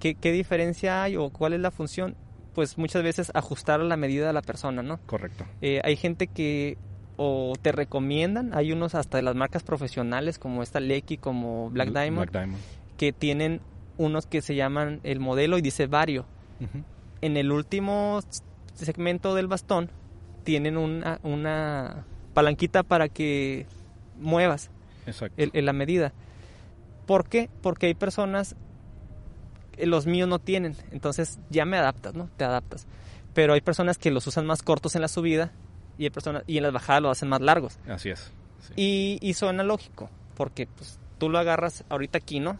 ¿Qué, ¿Qué diferencia hay o cuál es la función? Pues muchas veces ajustar a la medida de la persona, ¿no? Correcto. Eh, hay gente que o te recomiendan, hay unos hasta de las marcas profesionales como esta Lecky, como Black Bl- Diamond, Black Diamond. que tienen unos que se llaman el modelo y dice vario. En el último s- segmento del bastón tienen una, una palanquita para que muevas el- el- la medida. ¿Por qué? Porque hay personas, eh, los míos no tienen, entonces ya me adaptas, ¿no? Te adaptas. Pero hay personas que los usan más cortos en la subida y hay personas y en las bajadas lo hacen más largos. Así es. Sí. Y, y suena lógico, porque pues, tú lo agarras ahorita aquí, ¿no?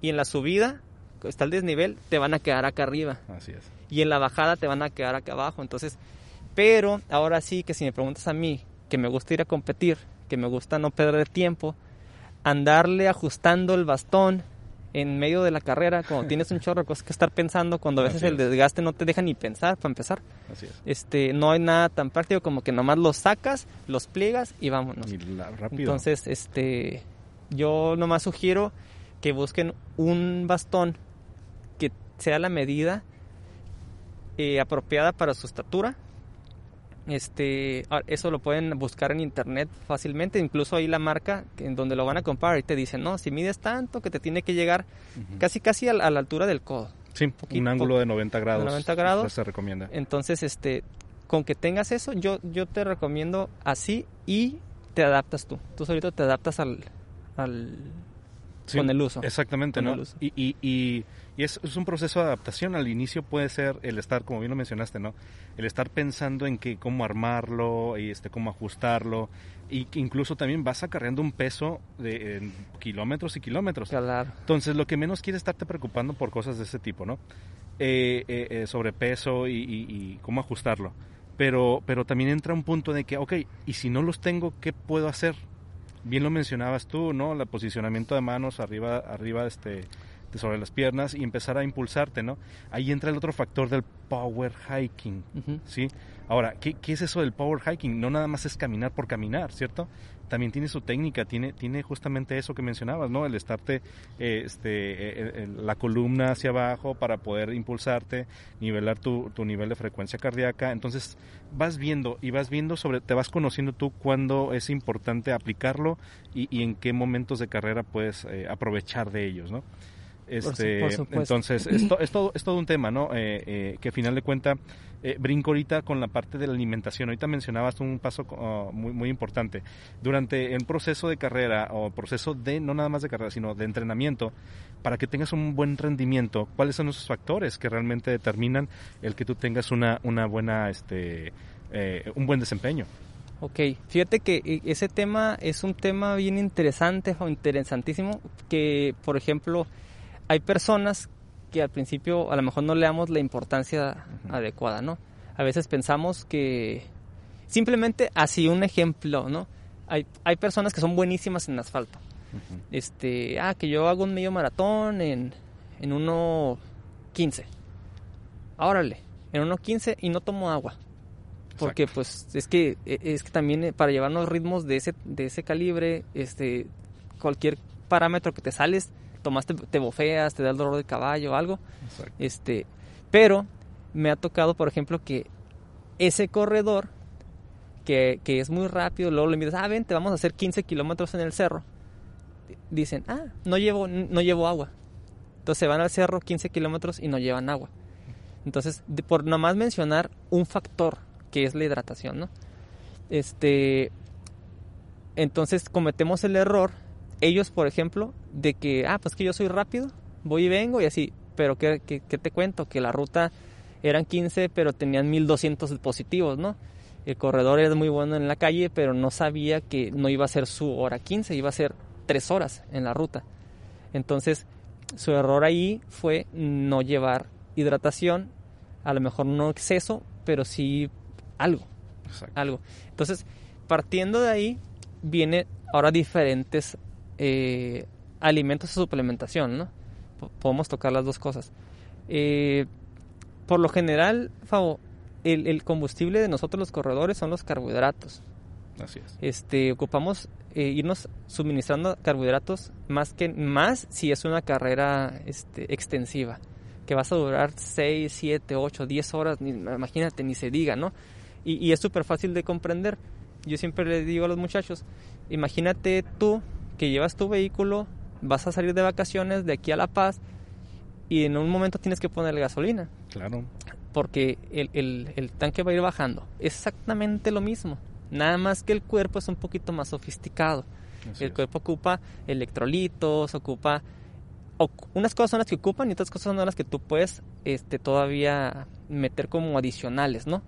Y en la subida, está el desnivel, te van a quedar acá arriba. Así es. Y en la bajada te van a quedar acá abajo. Entonces, pero ahora sí que si me preguntas a mí, que me gusta ir a competir, que me gusta no perder tiempo, andarle ajustando el bastón en medio de la carrera, cuando tienes un chorro de cosas que estar pensando, cuando a veces el es. desgaste no te deja ni pensar para empezar. Así es. Este, no hay nada tan práctico como que nomás los sacas, los pliegas y vámonos. Y la- rápido. Entonces, este, yo nomás sugiero que busquen un bastón que sea la medida eh, apropiada para su estatura. Este, eso lo pueden buscar en internet fácilmente, incluso ahí la marca en donde lo van a comprar y te dicen, no, si mides tanto que te tiene que llegar casi casi a, la altura del codo. Sí, un ángulo de 90 grados. 90 grados. Se recomienda. Entonces, este, con que tengas eso, yo, yo te recomiendo así y te adaptas tú. Tú solito te adaptas al, al con el uso. Exactamente, ¿no? Y, y, y, es, es, un proceso de adaptación. Al inicio puede ser el estar, como bien lo mencionaste, ¿no? El estar pensando en que cómo armarlo y este cómo ajustarlo y que incluso también vas acarreando un peso de kilómetros y kilómetros. Claro. Entonces, lo que menos quieres estarte preocupando por cosas de ese tipo, ¿no? Eh, eh, eh sobre peso y, y, cómo ajustarlo. Pero, pero también entra un punto de que, ok, y si no los tengo, ¿qué puedo hacer? bien lo mencionabas tú, ¿no? El posicionamiento de manos arriba, arriba este, de sobre las piernas y empezar a impulsarte, ¿no? Ahí entra el otro factor del power hiking, ¿sí? Ahora, ¿qué, ¿qué, es eso del power hiking? No nada más es caminar por caminar, ¿cierto? También tiene su técnica, tiene, tiene justamente eso que mencionabas, ¿no? El estarte, eh, este, eh, la columna hacia abajo para poder impulsarte, nivelar tu, tu, nivel de frecuencia cardíaca. Entonces, vas viendo y vas viendo sobre, te vas conociendo tú cuándo es importante aplicarlo y, y en qué momentos de carrera puedes eh, aprovechar de ellos, ¿no? Este, entonces, esto, es, todo, es todo un tema, ¿no? Eh, eh, que al final de cuentas, eh, brinco ahorita con la parte de la alimentación. Ahorita mencionabas un paso oh, muy, muy importante. Durante el proceso de carrera o proceso de, no nada más de carrera, sino de entrenamiento, para que tengas un buen rendimiento, ¿cuáles son esos factores que realmente determinan el que tú tengas una, una buena, este, un buen desempeño? Ok, fíjate que ese tema es un tema bien interesante o interesantísimo que, por ejemplo, hay personas que al principio a lo mejor no le damos la importancia adecuada, ¿no? A veces pensamos que simplemente así un ejemplo, ¿no? Hay, hay personas que son buenísimas en asfalto. Este, ah, que yo hago un medio maratón en, en 1.15. Órale, en 1.15 y no tomo agua. Porque pues es que e, es que también eh, para llevarnos ritmos de ese de ese calibre, este cualquier parámetro que te sales tomaste, te bofeas, te da el dolor de caballo o algo. Este, pero me ha tocado, por ejemplo, que ese corredor, que, que es muy rápido, luego le mides, ah, ven, te vamos a hacer 15 kilómetros en el cerro. Dicen, ah, no llevo, no llevo agua. Entonces van al cerro 15 kilómetros y no llevan agua. Entonces, por nomás mencionar un factor que es la hidratación, ¿no? Este, entonces cometemos el error ellos, por ejemplo, de que, ah, pues que yo soy rápido, voy y vengo y así, pero ¿qué, qué, te cuento? Que la ruta eran 15, pero tenían 1200 dispositivos, ¿no? El corredor era muy bueno en la calle, pero no sabía que no iba a ser su hora 15, iba a ser 3 horas en la ruta. Entonces, su error ahí fue no llevar hidratación, a lo mejor no exceso, pero sí algo. Algo. Entonces, partiendo de ahí, viene ahora diferentes eh, alimentos o suplementación, ¿no? podemos tocar las dos cosas. Eh, por lo general, Fabo, el, combustible de nosotros los corredores son los carbohidratos. Así es. Este, ocupamos eh, irnos suministrando carbohidratos más que más si es una carrera este, extensiva, que vas a durar 6, 7, 8, 10 horas, imagínate, ni se diga, ¿no? Y, y es súper fácil de comprender. Yo siempre le digo a los muchachos, imagínate tú que llevas tu vehículo, vas a salir de vacaciones de aquí a La Paz y en un momento tienes que ponerle gasolina. Claro. Porque el, el, tanque va a ir bajando. Exactamente lo mismo. Nada más que el cuerpo es un poquito más sofisticado. el cuerpo ocupa electrolitos, ocupa... unas cosas son las que ocupan y otras cosas son las que tú puedes este, todavía meter como adicionales, ¿no?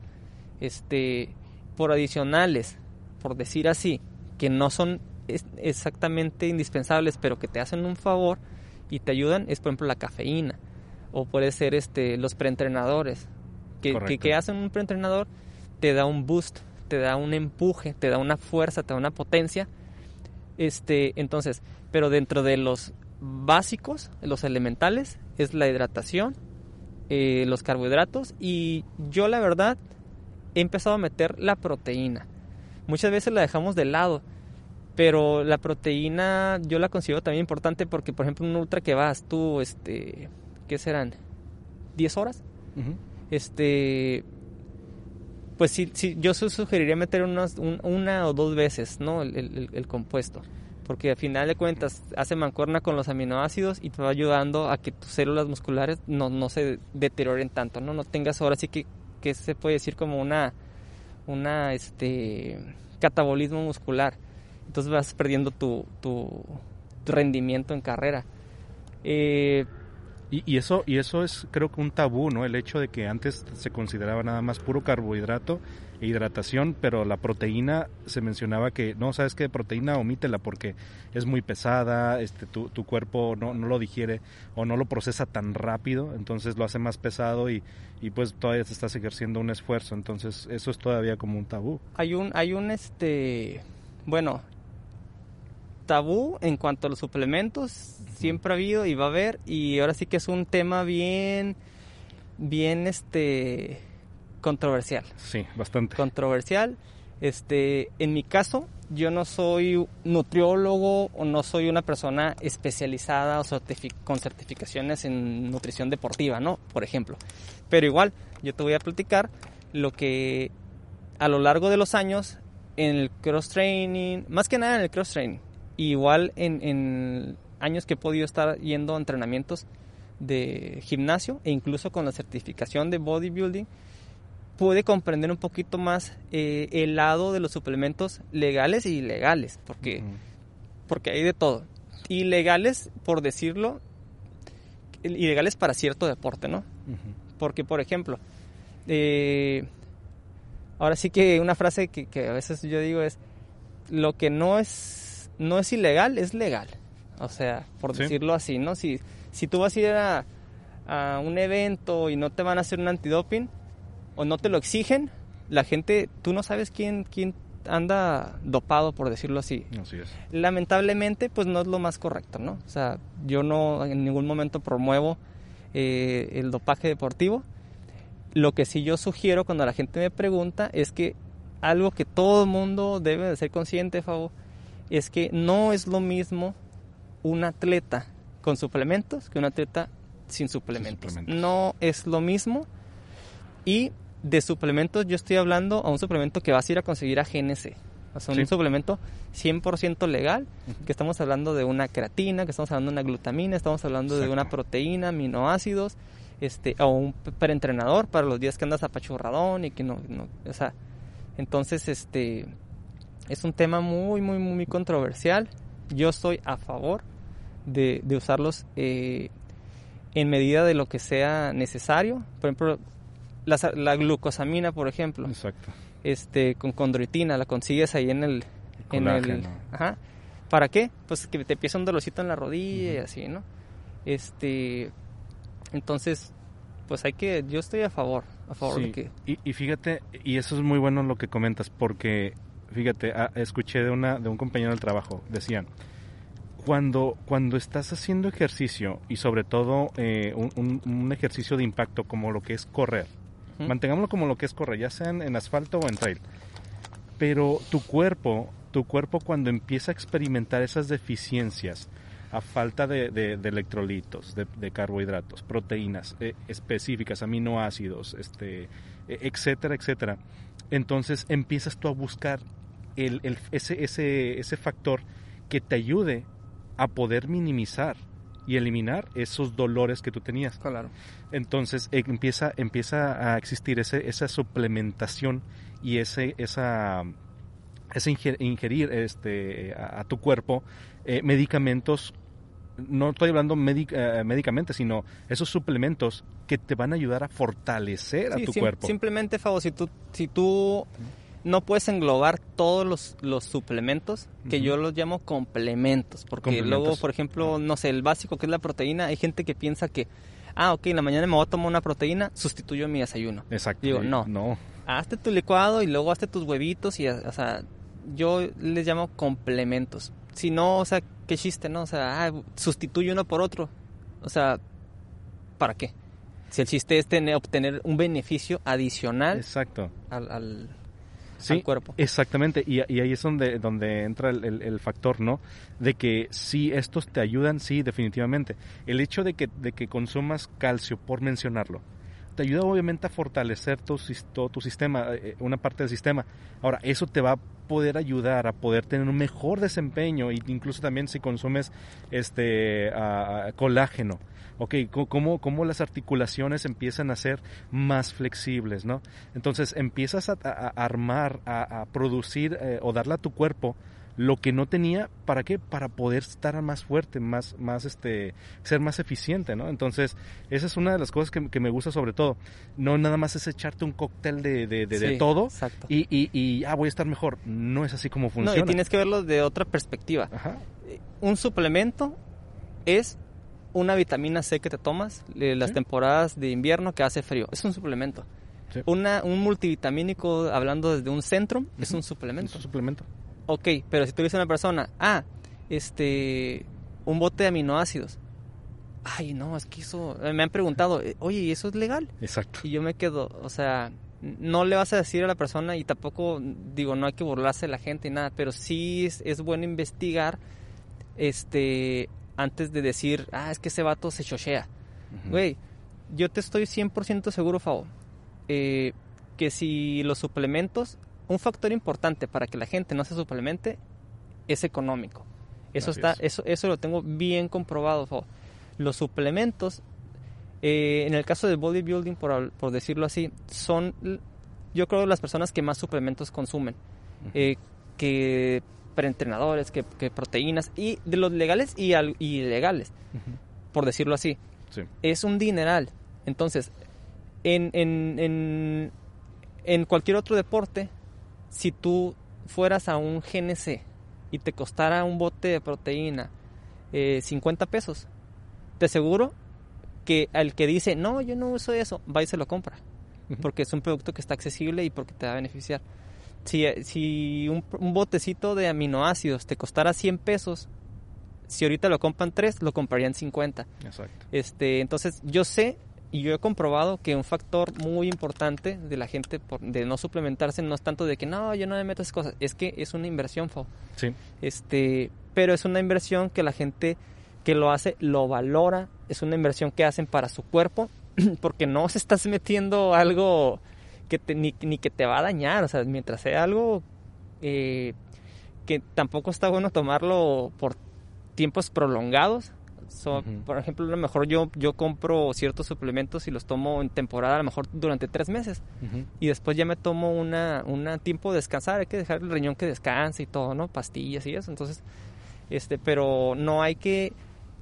Este, por adicionales, por decir así, que no son exactamente indispensables, pero que te hacen un favor y te ayudan, es por ejemplo la cafeína. O puede ser este, los preentrenadores. Que, que, hacen un preentrenador, te da un boost, te da un empuje, te da una fuerza, te da una potencia. Este, entonces, pero dentro de los básicos, los elementales, es la hidratación, eh, los carbohidratos y yo la verdad he empezado a meter la proteína. Muchas veces la dejamos de lado pero la proteína yo la considero también importante porque, por ejemplo, un ultra que vas tú, este, ¿qué serán? ¿10 horas? Este, pues sí, sí yo sugeriría meter unas, una o dos veces, ¿no? El, compuesto. Porque al final de cuentas hace mancuerna con los aminoácidos y te va ayudando a que tus células musculares no, no se deterioren tanto, ¿no? No tengas ahora sí que, que se puede decir como una, una, este, catabolismo muscular. Entonces vas perdiendo tu, tu, tu rendimiento en carrera. Eh, y, eso, y eso es creo que un tabú, ¿no? El hecho de que antes se consideraba nada más puro carbohidrato e hidratación, pero la proteína se mencionaba que, no, sabes que proteína omítela porque es muy pesada, este, tu, tu cuerpo no, no, lo digiere o no lo procesa tan rápido, entonces lo hace más pesado y, y pues todavía te estás ejerciendo un esfuerzo, entonces eso es todavía como un tabú. Hay un, hay un, este, bueno, tabú en cuanto a los suplementos, siempre ha habido y va a haber, y ahora sí que es un tema bien, bien, este, controversial. Sí, bastante. Controversial. Este, en mi caso, yo no soy nutriólogo o no soy una persona especializada o con certificaciones en nutrición deportiva, ¿no? Por ejemplo. Pero igual, yo te voy a platicar lo que a lo largo de los años en el cross training, más que nada en el cross training, igual en, años que he podido estar yendo a entrenamientos de gimnasio e incluso con la certificación de bodybuilding, pude comprender un poquito más eh, el lado de los suplementos legales e ilegales, porque, porque hay de todo. Ilegales, por decirlo, ilegales para cierto deporte, ¿no? Porque, por ejemplo, eh, ahora sí que una frase que, que a veces yo digo es, lo que no es no es ilegal, es legal. O sea, por decirlo así, ¿no? Si, si tú vas a ir a, un evento y no te van a hacer un antidoping o no te lo exigen, la gente, tú no sabes quién, quién anda dopado, por decirlo así. Así es. Lamentablemente, pues no es lo más correcto, ¿no? O sea, yo no en ningún momento promuevo eh, el dopaje deportivo. Lo que sí yo sugiero cuando la gente me pregunta es que algo que todo el mundo debe de ser consciente, favor, es que no es lo mismo un atleta con suplementos que un atleta sin suplementos. No es lo mismo. Y de suplementos yo estoy hablando a un suplemento que vas a ir a conseguir a GNC. O sea, un suplemento 100% legal, que estamos hablando de una creatina, que estamos hablando de una glutamina, estamos hablando de una proteína, aminoácidos, este, o un preentrenador para los días que andas apachurradón y que no, no, o sea, entonces, este, es un tema muy, muy, muy controversial. Yo estoy a favor de, usarlos eh, en medida de lo que sea necesario. Por ejemplo, la, glucosamina, por ejemplo. Exacto. Este, con condroitina, la consigues ahí en el... En el ajá. ¿Para qué? Pues que te empieza un dolorcito en la rodilla y así, ¿no? Este... Entonces, pues hay que... Yo estoy a favor, a favor de que... Y, y fíjate, y eso es muy bueno lo que comentas, porque fíjate, ah, escuché de, una, de un compañero del trabajo, decían, cuando, cuando estás haciendo ejercicio y sobre todo eh, un, ejercicio de impacto como lo que es correr, mantengámoslo como lo que es correr, ya sea en, asfalto o en trail, pero tu cuerpo, tu cuerpo cuando empieza a experimentar esas deficiencias, a falta de, electrolitos, de, carbohidratos, proteínas eh, específicas, aminoácidos, este, e, etcétera, etcétera. Entonces empiezas tú a buscar el, ese, ese, ese factor que te ayude a poder minimizar y eliminar esos dolores que tú tenías. Claro. Entonces eh, empieza, empieza a existir ese, esa suplementación y ese, esa, ese ingerir este, a, tu cuerpo eh, medicamentos, no estoy hablando eh, médicamente, sino esos suplementos que te van a ayudar a fortalecer a tu cuerpo. Simplemente, Fabo, si tú, si tú no puedes englobar todos los, los suplementos, que yo los llamo complementos, porque luego, por ejemplo, no sé, el básico que es la proteína, hay gente que piensa que, ah, ok, en la mañana me voy a tomar una proteína, sustituyo mi desayuno. Exacto. Digo, no, no. Hazte tu licuado y luego hazte tus huevitos y, o sea, yo les llamo complementos. Si no, o sea, qué chiste, ¿no? O sea, ah, sustituyo uno por otro. O sea, ¿para qué? Si el chiste es tener, obtener un beneficio adicional Exacto. al sí, cuerpo. Exactamente, y, ahí es donde, donde entra el, factor, ¿no? De que sí, estos te ayudan, sí, definitivamente. El hecho de que, de que consumas calcio, por mencionarlo, te ayuda obviamente a fortalecer tu, todo tu sistema, eh, una parte del sistema. Ahora, eso te va a poder ayudar a poder tener un mejor desempeño, e incluso también si consumes este a- colágeno. Ok, cómo, cómo las articulaciones empiezan a ser más flexibles, ¿no? Entonces empiezas a, armar, a, a producir eh, o darle a tu cuerpo lo que no tenía, ¿para qué? Para poder estar más fuerte, más, más este, ser más eficiente, ¿no? Entonces, esa es una de las cosas que, que me gusta sobre todo. No nada más es echarte un cóctel de, de, de- de Sí, todo Exacto. y, y, y, ah, voy a estar mejor. No es así como no, funciona. y tienes que verlo de otra perspectiva. Ajá, Un suplemento es una vitamina C que te tomas eh, las Sí. temporadas de invierno que hace frío. Es un suplemento. Sí. Una, un multivitamínico, hablando desde un centro, es un es suplemento. un suplemento. Ok, pero si tú dices a una persona, ah, este, un bote de aminoácidos. Ay, no, es que eso, me han preguntado, eh, oye, ¿y eso es legal? Exacto. Y yo me quedo, o sea, no le vas a decir a la persona y tampoco, digo, no hay que burlarse de la gente y nada, pero sí es, es bueno investigar, este, antes de decir, ah, es que ese vato se chochea. Güey, yo te estoy 100% seguro, Fabo, eh, que si los suplementos, un factor importante para que la gente no se suplemente es económico. Eso está, es. eso, eso lo tengo bien comprobado, Fabo. Los suplementos, eh, en el caso del bodybuilding, por, por decirlo así, son, yo creo, las personas que más suplementos consumen. Ujú. Eh, que preentrenadores, que, que proteínas, y de los legales y, al- y ilegales, por decirlo así Sí. es un dineral. Entonces, en, en, en, en cualquier otro deporte, si tú fueras a un GNC y te costara un bote de proteína eh, 50 pesos, te aseguro que al que dice, no, yo no uso eso, va y se lo compra. Porque es un producto que está accesible y porque te va a beneficiar. Si, si un, un botecito de aminoácidos te costara 100 pesos, si ahorita lo compran 3, lo comprarían 50. Exacto. Este, entonces yo sé y yo he comprobado que un factor muy importante de la gente por- de no suplementarse no es tanto de que no, yo no me meto esas cosas, es que es una inversión, Fau. Sí. Este, pero es una inversión que la gente que lo hace lo valora, es una inversión que hacen para su cuerpo porque no se estás metiendo algo que te- ni, ni que te va a dañar, o sea, mientras sea algo eh, que tampoco está bueno tomarlo por tiempos prolongados. So. Por ejemplo, a lo mejor yo, yo compro ciertos suplementos y los tomo en temporada, a lo mejor durante tres meses. Y después ya me tomo una, una tiempo de descansar, hay que dejar el riñón que descanse y todo, ¿no? Pastillas y eso. Entonces, este, pero no hay que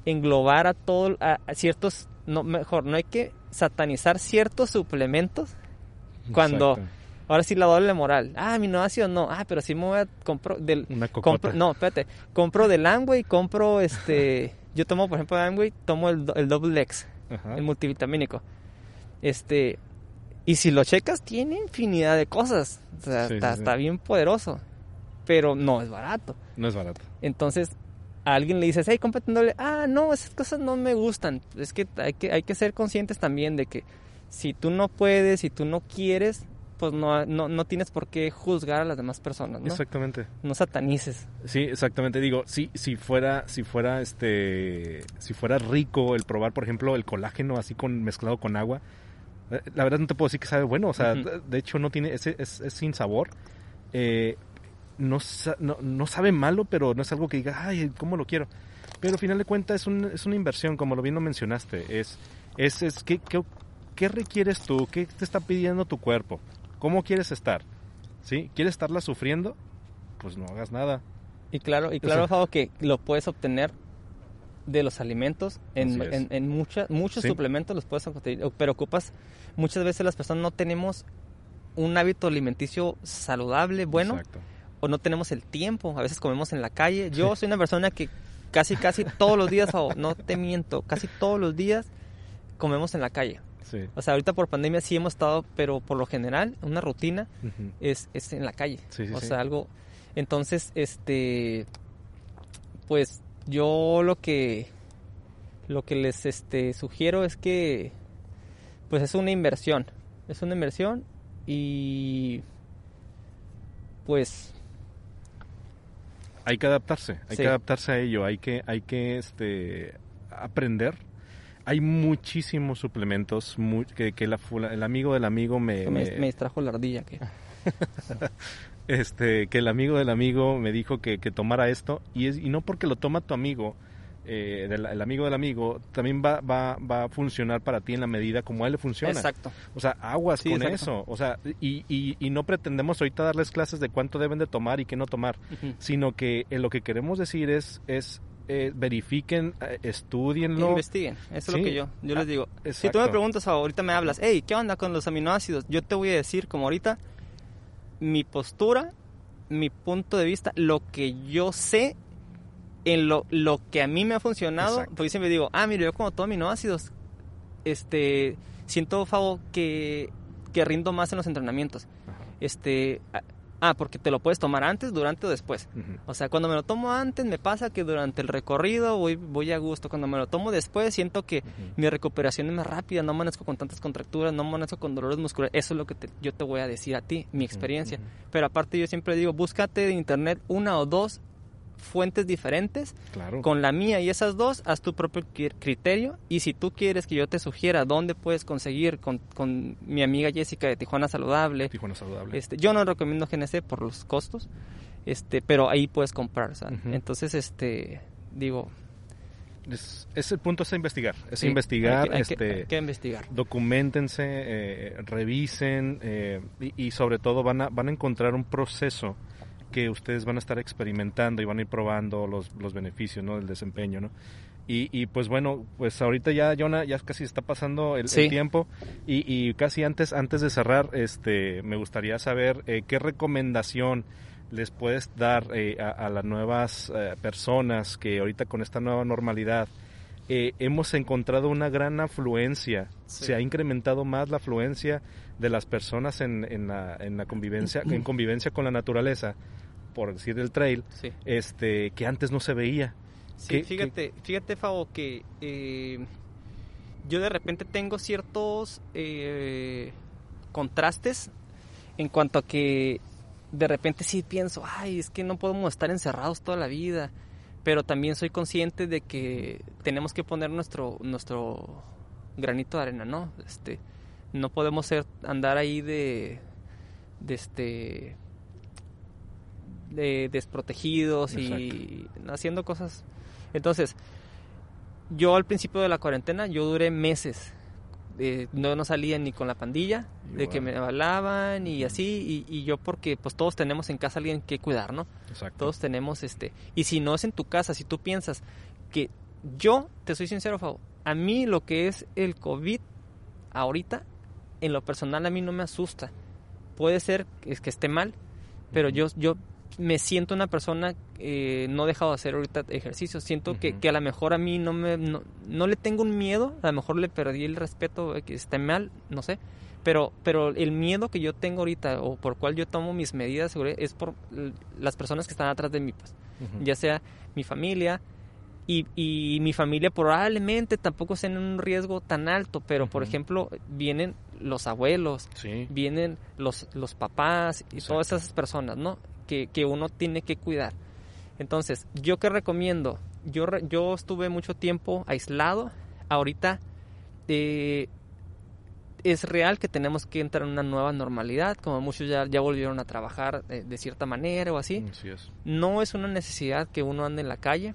englobar a todo, a, a ciertos, no, mejor, no hay que satanizar ciertos suplementos cuando, Exacto. ahora sí la doble moral. Ah, aminoácidos no, ah, pero sí me voy a compro del, Una compro, no, espérate, compro del Amway, compro este, yo tomo, por ejemplo, de Amway, tomo el, el Double X, Ajá. el multivitamínico. Este, y si lo checas, tiene infinidad de cosas. O sea, Sí, está, sí, sí. está bien poderoso. Pero no es barato. No es barato. Entonces, a alguien le dices, hey, cómprate un doble. Ah, no, esas cosas no me gustan. Es que hay que, hay que ser conscientes también de que si tú no puedes, si tú no quieres, pues no, no, no tienes por qué juzgar a las demás personas, ¿no? Exactamente. No satanices. Sí, exactamente. Digo, si, si fuera, si fuera este, si fuera rico el probar, por ejemplo, el colágeno así con mezclado con agua, eh, la verdad no te puedo decir que sabe bueno. O sea, de- de hecho no tiene, ese es, es sin sabor. Eh, no, no, no sabe malo, pero no es algo que diga, ay, ¿cómo lo quiero? Pero al final de cuentas es, un- es una inversión, como lo bien lo mencionaste. Es, es, es ¿qué, qué, qué requieres tú? ¿Qué te está pidiendo tu cuerpo? ¿Cómo quieres estar? ¿Sí? ¿Quieres estarla sufriendo? Pues no hagas nada. Y claro, y O claro, sea- Fabo, que lo puedes obtener de los alimentos. En, en, en mucha- muchos Sí. suplementos los puedes obtener, pero ocupas, muchas veces las personas no tenemos un hábito alimenticio saludable, bueno, Exacto. o no tenemos el tiempo. A veces comemos en la calle. Yo soy una persona que casi, casi todos los días, Fabo, no te miento, casi todos los días comemos en la calle. Sí. O sea, ahorita por pandemia sí hemos estado, pero por lo general, una rutina es, es en la calle. Sí, sí, o sea, algo. Entonces, este. Pues yo lo que. Lo que les este, sugiero es que. Pues es una inversión. Es una inversión y. Pues. Hay que adaptarse, hay Sí. que adaptarse a ello, hay que, hay que este, aprender hay muchísimos suplementos que, que el amigo del amigo me, me... distrajo la ardilla. Que... este, que el amigo del amigo me dijo que, que tomara esto y, es, y no porque lo toma tu amigo, eh, el amigo del amigo, también va, va, va a funcionar para ti en la medida como a él le funciona. Exacto. O sea, aguas con eso. O sea, y, y, no pretendemos ahorita darles clases de cuánto deben de tomar y qué no tomar, sino que eh, lo que queremos decir es, es eh, verifiquen, eh, estudienlo. Investiguen, eso es lo que yo, yo les digo. Si tú me preguntas ahorita me hablas, hey, ¿qué onda con los aminoácidos? Yo te voy a decir, como ahorita, mi postura, mi punto de vista, lo que yo sé, en lo, lo que a mí me ha funcionado, porque siempre digo, ah, mira, yo como tomo aminoácidos, este, siento, Favo, que, que rindo más en los entrenamientos. Este, Ah, porque te lo puedes tomar antes, durante o después. O sea, cuando me lo tomo antes, me pasa que durante el recorrido voy, voy a gusto. Cuando me lo tomo después, siento que mi recuperación es más rápida, no amanezco con tantas contracturas, no amanezco con dolores musculares. Eso es lo que yo te voy a decir a ti, mi experiencia. Pero aparte, yo siempre digo, búscate de internet una o dos fuentes diferentes con la mía y esas dos, haz tu propio criterio y si tú quieres que yo te sugiera dónde puedes conseguir con, con mi amiga Jessica de Tijuana Saludable, Tijuana Saludable. Este, yo no recomiendo GNC por los costos, este, pero ahí puedes comprar, entonces este digo es, el punto es investigar, es investigar, hay este, que, investigar. Documentense, eh, revisen eh, y, y, sobre todo van a, van a encontrar un proceso que ustedes van a estar experimentando y van a ir probando los, los beneficios, ¿no? Del desempeño, ¿no? Y, y, pues bueno, pues ahorita ya, Jonah, ya casi está pasando el, tiempo y, y, casi antes, antes de cerrar, este, me gustaría saber eh, qué recomendación les puedes dar eh, a, las nuevas eh, personas que ahorita con esta nueva normalidad hemos encontrado una gran afluencia, se ha incrementado más la afluencia de las personas en, en, la, en la convivencia, en convivencia con la naturaleza, por decir el trail, este, que antes no se veía. Sí, fíjate, fíjate, Fabo, que eh, yo de repente tengo ciertos eh, contrastes en cuanto a que de repente sí pienso, ay, es que no podemos estar encerrados toda la vida, pero también soy consciente de que tenemos que poner nuestro, nuestro granito de arena, ¿no? Este, no podemos ser andar ahí de, de este de desprotegidos y haciendo cosas entonces yo al principio de la cuarentena yo duré meses eh, no, no salía ni con la pandilla de que me hablaban y así y, yo porque pues todos tenemos en casa alguien que cuidar no todos tenemos este y si no es en tu casa si tú piensas que yo te soy sincero Fabo, a mí lo que es el covid ahorita en lo personal a mí no me asusta. Puede ser que, esté mal, pero yo, yo me siento una persona, eh, no he dejado de hacer ahorita ejercicio, siento que, que, a lo mejor a mí no, me, no, le tengo un miedo, a lo mejor le perdí el respeto, que esté mal, no sé, pero, pero el miedo que yo tengo ahorita o por cual yo tomo mis medidas es por las personas que están atrás de mí, pues, ya sea mi familia, y, y, mi familia probablemente tampoco sea en un riesgo tan alto, pero por ejemplo vienen los abuelos, vienen los, los papás y todas esas personas, ¿no? Que, que, uno tiene que cuidar. Entonces, ¿yo qué recomiendo? Yo, yo estuve mucho tiempo aislado, ahorita eh, es real que tenemos que entrar en una nueva normalidad, como muchos ya, ya volvieron a trabajar de, cierta manera o así. No es una necesidad que uno ande en la calle,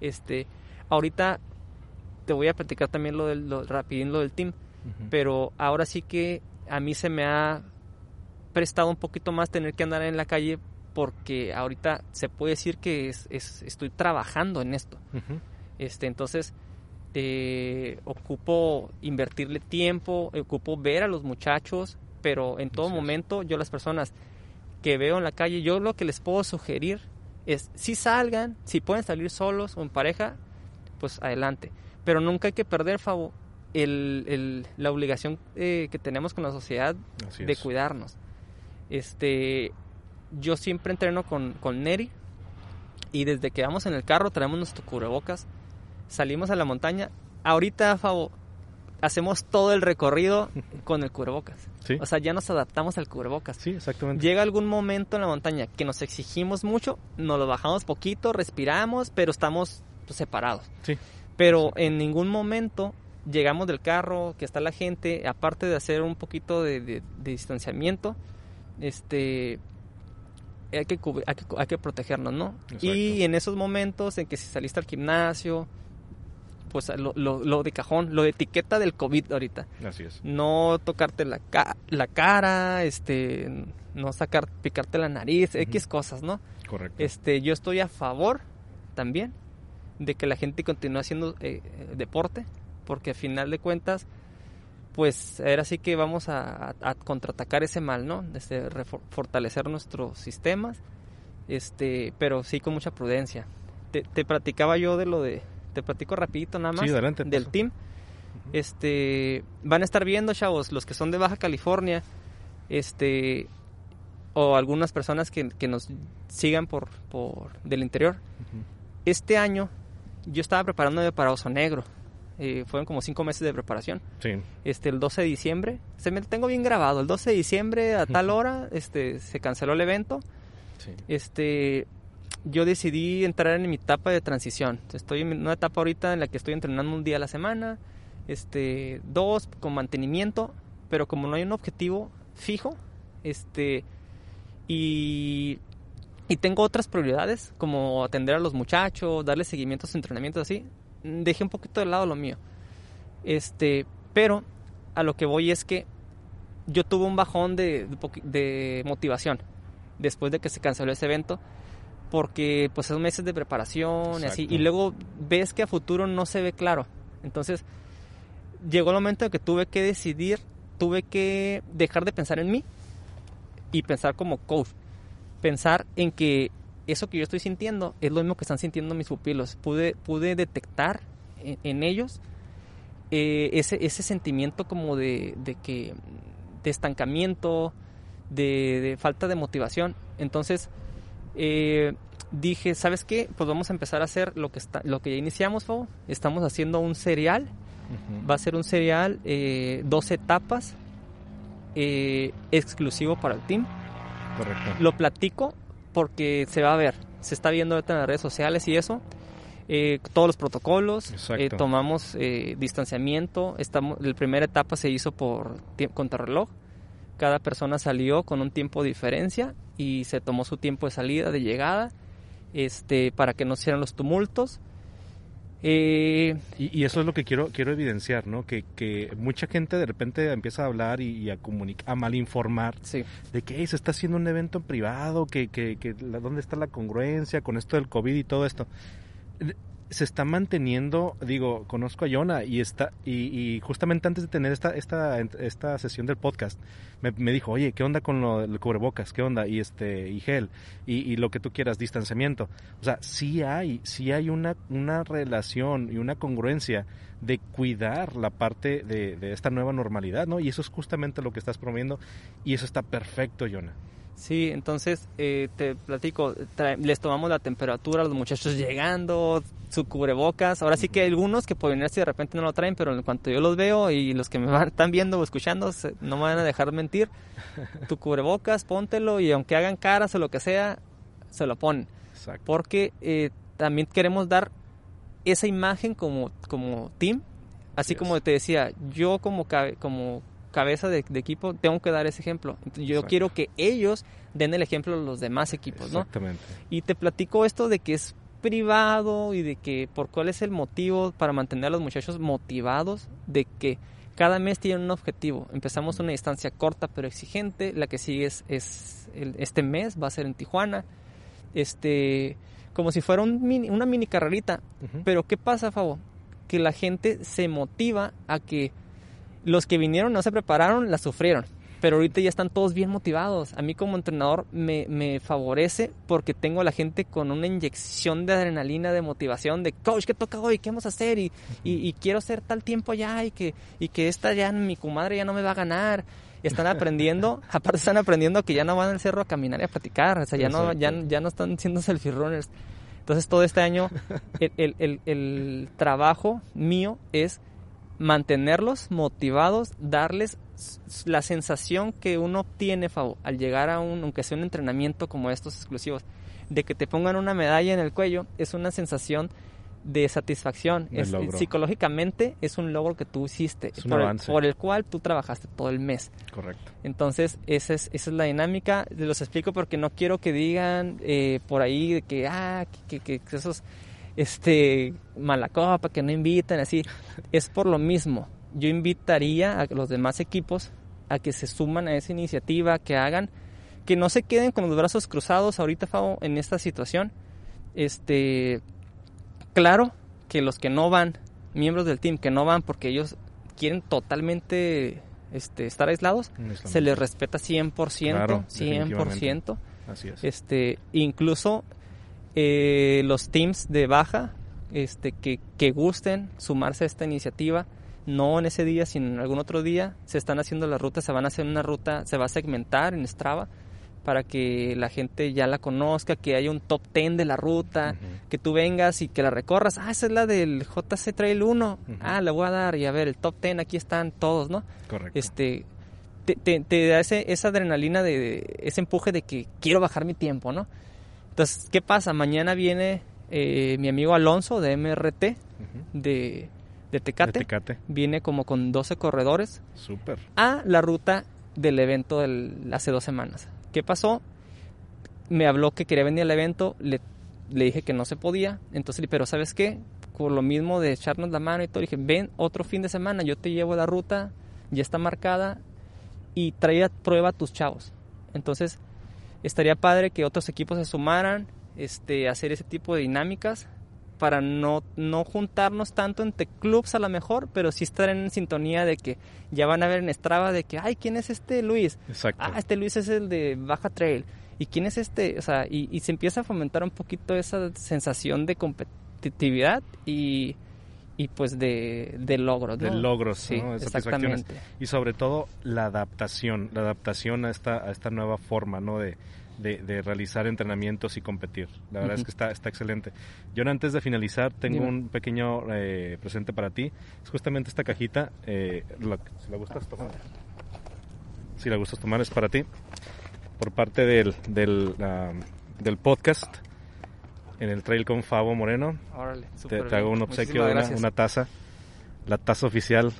este, ahorita te voy a platicar también lo del lo, rapidín lo del team, pero ahora sí que a mí se me ha prestado un poquito más tener que andar en la calle porque ahorita se puede decir que es, estoy trabajando en esto. Este, entonces eh, ocupo invertirle tiempo, ocupo ver a los muchachos, pero en todo momento yo las personas que veo en la calle, yo lo que les puedo sugerir es si salgan, si pueden salir solos o en pareja, pues adelante. Pero nunca hay que perder, Fabo, el, la obligación eh, que tenemos con la sociedad de cuidarnos. Este, yo siempre entreno con, con Neri y desde que vamos en el carro traemos nuestro cubrebocas, salimos a la montaña. Ahorita, Fabo, hacemos todo el recorrido con el cubrebocas. O sea, ya nos adaptamos al cubrebocas. Sí, exactamente. Llega algún momento en la montaña que nos exigimos mucho, nos lo bajamos poquito, respiramos, pero estamos pues, separados. Sí. Pero en ningún momento llegamos del carro, que está la gente, aparte de hacer un poquito de, de- de distanciamiento, este hay que, cubri- hay que, hay que protegernos, ¿no? Exacto. Y en esos momentos en que si saliste al gimnasio, pues lo, lo, lo de cajón, lo de etiqueta del COVID ahorita. Así es. No tocarte la, ca- la cara, este, no sacar, picarte la nariz, X cosas, ¿no? Correcto. Este, yo estoy a favor también de que la gente continúe haciendo eh, eh, deporte, porque a final de cuentas, pues ahora sí que vamos a, a- a contraatacar ese mal, ¿no? Este, fortalecer nuestros sistemas, este, pero sí con mucha prudencia. Te, te platicaba yo de lo de, te platico rapidito nada más Sí, adelante, del pasa. team. Este, van a estar viendo, chavos, los que son de Baja California, este, o algunas personas que, que nos sigan por, por del interior. Ujú. Este año yo estaba preparándome para Oso Negro. Eh, fueron como cinco meses de preparación. Sí. Este, el 12 de diciembre, se me tengo bien grabado, el 12 de diciembre a tal hora, este, se canceló el evento. Sí. Este, yo decidí entrar en mi etapa de transición. Estoy en una etapa ahorita en la que estoy entrenando un día a la semana, este, dos con mantenimiento, pero como no hay un objetivo fijo, este, y, y tengo otras prioridades, como atender a los muchachos, darle seguimiento a sus entrenamientos así, dejé un poquito de lado lo mío. Este, pero a lo que voy es que yo tuve un bajón de, de motivación después de que se canceló ese evento porque pues son meses de preparación y así y luego ves que a futuro no se ve claro entonces llegó el momento en que tuve que decidir tuve que dejar de pensar en mí y pensar como coach pensar en que eso que yo estoy sintiendo es lo mismo que están sintiendo mis pupilos pude pude detectar en, en ellos eh, ese, ese sentimiento como de, de que de estancamiento de, de falta de motivación entonces eh, dije sabes qué pues vamos a empezar a hacer lo que está lo que ya iniciamos Fabo. estamos haciendo un cereal Ujú. va a ser un cereal eh, dos etapas eh, exclusivo para el team Correcto. lo platico porque se va a ver, se está viendo ahorita en las redes sociales y eso. Eh, todos los protocolos, eh, tomamos eh, distanciamiento. Estamos, la primera etapa se hizo por contrarreloj. Cada persona salió con un tiempo de diferencia y se tomó su tiempo de salida, de llegada, este, para que no se hicieran los tumultos. Eh, Y, y eso es lo que quiero quiero evidenciar, ¿no? Que, que mucha gente de repente empieza a hablar y, y a comunicar, a malinformar sí, de que "Ey, se está haciendo un evento en privado, que, que, que la- dónde está la congruencia con esto del COVID y todo esto. Se está manteniendo, digo, conozco a Yona y está y, y justamente antes de tener esta esta esta sesión del podcast me, me dijo, oye, ¿qué onda con lo del cubrebocas? ¿Qué onda? Y este y gel y, y lo que tú quieras, distanciamiento. O sea, sí hay, sí hay una una relación y una congruencia de cuidar la parte de, de esta nueva normalidad, ¿no? Y eso es justamente lo que estás promoviendo y eso está perfecto, Yona. Sí, entonces eh, te platico, les tomamos la temperatura a los muchachos llegando, su cubrebocas. Ahora sí que hay algunos que por venir si de repente no lo traen, pero en cuanto yo los veo y los que me van, están viendo o escuchando se- no me van a dejar mentir. Tu cubrebocas, póntelo y aunque hagan caras o lo que sea, se lo ponen. Exacto. Porque eh, también queremos dar esa imagen como, como team. Así Así como te decía, yo como, como cabeza de, de equipo tengo que dar ese ejemplo. Entonces, yo Exacto. quiero que ellos den el ejemplo a los demás equipos, ¿no? Exactamente. Y te platico esto de que es privado y de que por cuál es el motivo para mantener a los muchachos motivados de que cada mes tienen un objetivo. Empezamos una distancia corta pero exigente. La que sigue es, es el- este mes, va a ser en Tijuana. Este, como si fuera un mini- una mini carrerita. Pero ¿qué pasa, Fabo? Que la gente se motiva a que los que vinieron no se prepararon, la sufrieron. Pero ahorita ya están todos bien motivados. A mí como entrenador me, me favorece porque tengo a la gente con una inyección de adrenalina, de motivación, de coach, ¿qué toca hoy? ¿Qué vamos a hacer? Y, y, y quiero hacer tal tiempo allá y que, y que esta ya, mi comadre ya no me va a ganar. Están aprendiendo, aparte están aprendiendo que ya no van al cerro a caminar y a platicar. O sea, ya no, ya, ya no están siendo selfie runners. Entonces todo este año el, el, el, el trabajo mío es mantenerlos motivados, darles la sensación que uno obtiene Fabo, al llegar a un, aunque sea un entrenamiento como estos exclusivos, de que te pongan una medalla en el cuello, es una sensación de satisfacción. Es- psicológicamente es un logro que tú hiciste, Es por, el, avance. por el cual tú trabajaste todo el mes. Correcto. Entonces, esa es, esa es la dinámica. Los explico porque no quiero que digan eh, por ahí de que, ah, que, que- que esos, este, mala copa, que no invitan, así. Es por lo mismo. Yo invitaría a los demás equipos a que se suman a esa iniciativa, que hagan, que no se queden con los brazos cruzados ahorita, Fabo, en esta situación. Este, claro que los que no van, miembros del team que no van porque ellos quieren totalmente este, estar aislados, se les respeta 100%, Claro, 100%. Así es. Este, incluso eh, los teams de baja este, que, que gusten sumarse a esta iniciativa, no en ese día, sino en algún otro día, se están haciendo las rutas, se van a hacer una ruta, se va a segmentar en Strava para que la gente ya la conozca, que haya un top 10 de la ruta, que tú vengas y que la recorras. Ah, esa es la del JC Trail 1. Ujú. Ah, la voy a dar y a ver, el top 10, aquí están todos, ¿no? Correcto. este te, te- te da ese, esa adrenalina de, de- ese empuje de que quiero bajar mi tiempo, ¿no? Entonces, ¿qué pasa? Mañana viene eh, mi amigo Alonso de MRT Ujú. de, de Tecate. De Tecate. Viene como con 12 corredores Súper. a la ruta del evento del, hace dos semanas. ¿Qué pasó? Me habló que quería venir al evento, le, le dije que no se podía, entonces, pero ¿sabes qué? Por lo mismo de echarnos la mano y todo, dije, ven otro fin de semana, yo te llevo la ruta, ya está marcada y traía prueba a tus chavos. Entonces, estaría padre que otros equipos se sumaran, este, hacer ese tipo de dinámicas para no, no juntarnos tanto entre clubs a lo mejor, pero sí estar en sintonía de que ya van a ver en Strava de que, ay, ¿quién es este Luis? Exacto. Ah, este Luis es el de Baja Trail. ¿Y quién es este? O sea, y, y se empieza a fomentar un poquito esa sensación de competitividad y, y pues de, de logros, de ¿no? logros, Sí, ¿no? De satisfacciones. exactamente. Y sobre todo la adaptación, la adaptación a esta, a esta nueva forma, ¿no? De, de, de realizar entrenamientos y competir. La verdad es Ujú. que está, está excelente. Yo antes de finalizar tengo Dime. un pequeño eh, presente para ti. Es justamente esta cajita. eh, lo- si la gustas tomar. Si la gustas tomar es para ti. Por parte del, del, ah, del podcast en el Trail con Fabo Moreno. Órale, Te, te hago un obsequio de una, taza. La taza oficial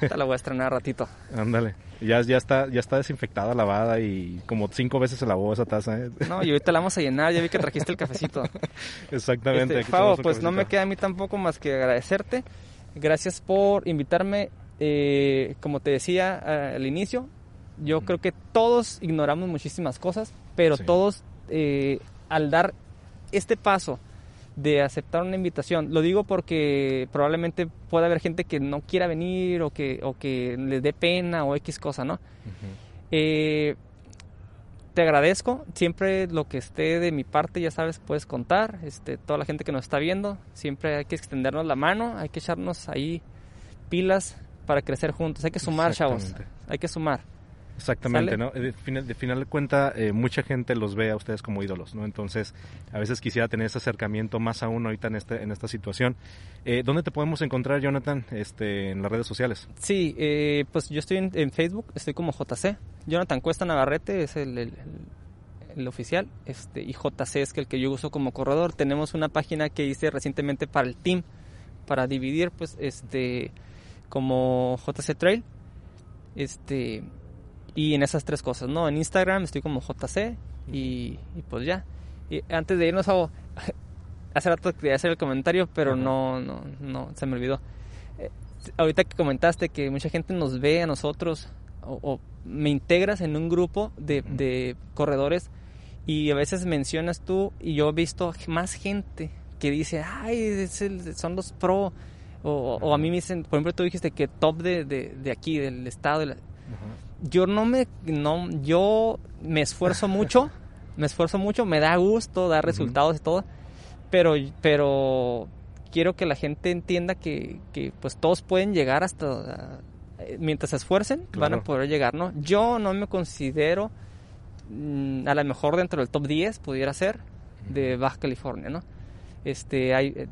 Esta la voy a estrenar ratito. Ándale. Ya, ya está, ya está desinfectada, lavada y como cinco veces se lavó esa taza. ¿eh? No, y ahorita la vamos a llenar, ya vi que trajiste el cafecito. Exactamente. Este, Fabo, pues no me queda a mí tampoco más que agradecerte. Gracias por invitarme. Eh, como te decía eh, al inicio, yo creo que todos ignoramos muchísimas cosas, pero Sí. todos eh, al dar este paso de aceptar una invitación, lo digo porque probablemente pueda haber gente que no quiera venir o que, o que les dé pena o X cosa, ¿no? Eh, te agradezco. Siempre lo que esté de mi parte, ya sabes, puedes contar. Este, toda la gente que nos está viendo, siempre hay que extendernos la mano, hay que echarnos ahí pilas para crecer juntos. Hay que sumar, chavos. Hay que sumar. Exactamente, ¿Sale? ¿no? De final, de final de cuenta, eh, mucha gente los ve a ustedes como ídolos, ¿no? Entonces, a veces quisiera tener ese acercamiento más aún ahorita en, este, en esta situación. Eh, ¿Dónde te podemos encontrar, Jonathan, este, en las redes sociales? Sí, eh, pues yo estoy en, en Facebook, estoy como JC. Jonathan Cuesta Navarrete es el, el- el- el oficial, este, y JC es que el que yo uso como corredor. Tenemos una página que hice recientemente para el team, para dividir, pues, este, como JC Trail, este, y en esas tres cosas, ¿no? En Instagram estoy como JC y, y pues ya. Y antes de irnos, Fabo, hace rato quería hacer el comentario, pero Ajá. no, no, no, se me olvidó. Eh, ahorita que comentaste que mucha gente nos ve a nosotros o, o me integras en un grupo de, Ujú. de corredores y a veces mencionas tú y yo he visto más gente que dice, ay, es el- son los pro. O, o a mí me dicen, por ejemplo, tú dijiste que top de, de, de aquí, del estado. de la- Yo no me, no, yo me esfuerzo mucho, me esfuerzo mucho, me da gusto dar Ujú. resultados y todo, pero, pero quiero que la gente entienda que, que pues todos pueden llegar hasta, eh, mientras se esfuercen, van a poder llegar, ¿no? Yo no me considero, mm, a lo mejor dentro del top 10 pudiera ser, de Baja California, ¿no? Este, hay, eh,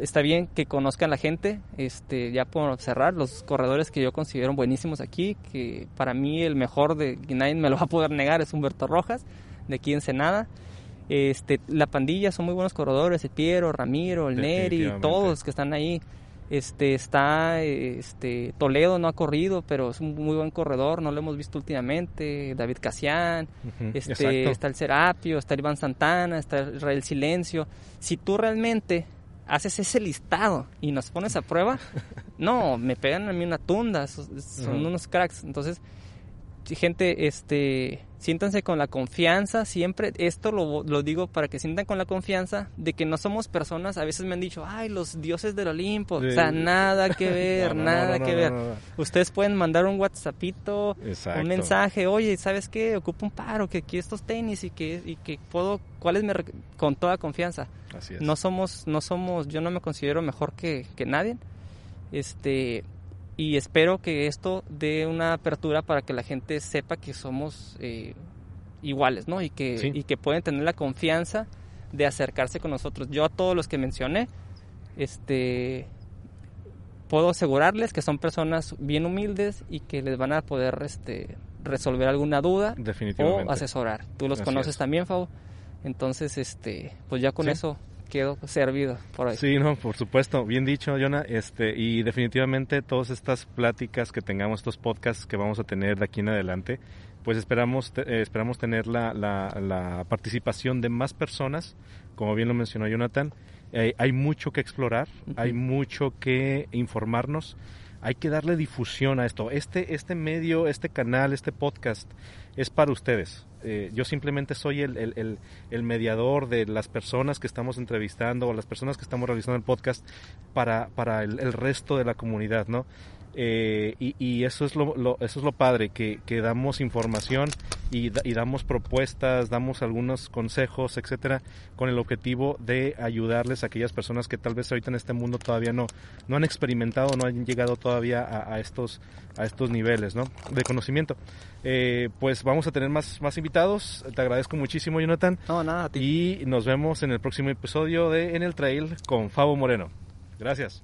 está bien que conozcan la gente, este, ya por cerrar, los corredores que yo considero buenísimos aquí, que para mí el mejor de, que nadie me lo va a poder negar, es Humberto Rojas, de aquí en Ensenada. Este, la pandilla son muy buenos corredores, el Piero, Ramiro, el Neri, todos que están ahí. Este, está, este, Toledo no ha corrido, pero es un muy buen corredor, no lo hemos visto últimamente. David Casián, este, exacto. está el Serapio, está el Iván Santana, está Israel Silencio. Si tú realmente haces ese listado y nos pones a prueba, no, me pegan a mí una tunda, son unos cracks. Entonces, gente, este, siéntanse con la confianza, siempre, esto lo, lo digo para que sientan con la confianza de que no somos personas, a veces me han dicho, ay, los dioses del Olimpo, o sea, nada que ver, No, no, nada no, que ver. Ustedes pueden mandar un WhatsAppito, Exacto. un mensaje, oye, ¿sabes qué? Ocupo un paro, que aquí estos tenis y que, y que puedo, ¿cuáles me, con toda confianza? Así es. No somos, no somos, yo no me considero mejor que, que nadie. Este, y espero que esto dé una apertura para que la gente sepa que somos eh, iguales, ¿no? Y que, Sí. y que pueden tener la confianza de acercarse con nosotros. Yo a todos los que mencioné, este, puedo asegurarles que son personas bien humildes y que les van a poder, este, resolver alguna duda Definitivamente. o asesorar. Tú los Así conoces es. también, Fabo. Entonces, este, pues ya con Sí. eso quedo servido por hoy. Sí, no, por supuesto, bien dicho, Jonah, este, y definitivamente todas estas pláticas que tengamos, estos podcasts que vamos a tener de aquí en adelante, pues esperamos, eh, esperamos tener la, la, la participación de más personas, como bien lo mencionó Jonathan, Eh, hay mucho que explorar, Ujú. hay mucho que informarnos, hay que darle difusión a esto. Este, este medio, este canal, este podcast es para ustedes. Eh, yo simplemente soy el, el- el- el mediador de las personas que estamos entrevistando o las personas que estamos realizando el podcast para, para el, el resto de la comunidad, ¿no? Eh, y, y eso es lo, lo- eso es lo padre, que, que damos información y, y damos propuestas, damos algunos consejos, etcétera, con el objetivo de ayudarles a aquellas personas que tal vez ahorita en este mundo todavía no, no han experimentado, no han llegado todavía a, a estos, a estos niveles, ¿no? De conocimiento. Eh, pues vamos a tener más, más invitados. Te agradezco muchísimo, Jonathan. No, nada, a ti. Y nos vemos en el próximo episodio de En el Trail con Fabo Moreno. Gracias.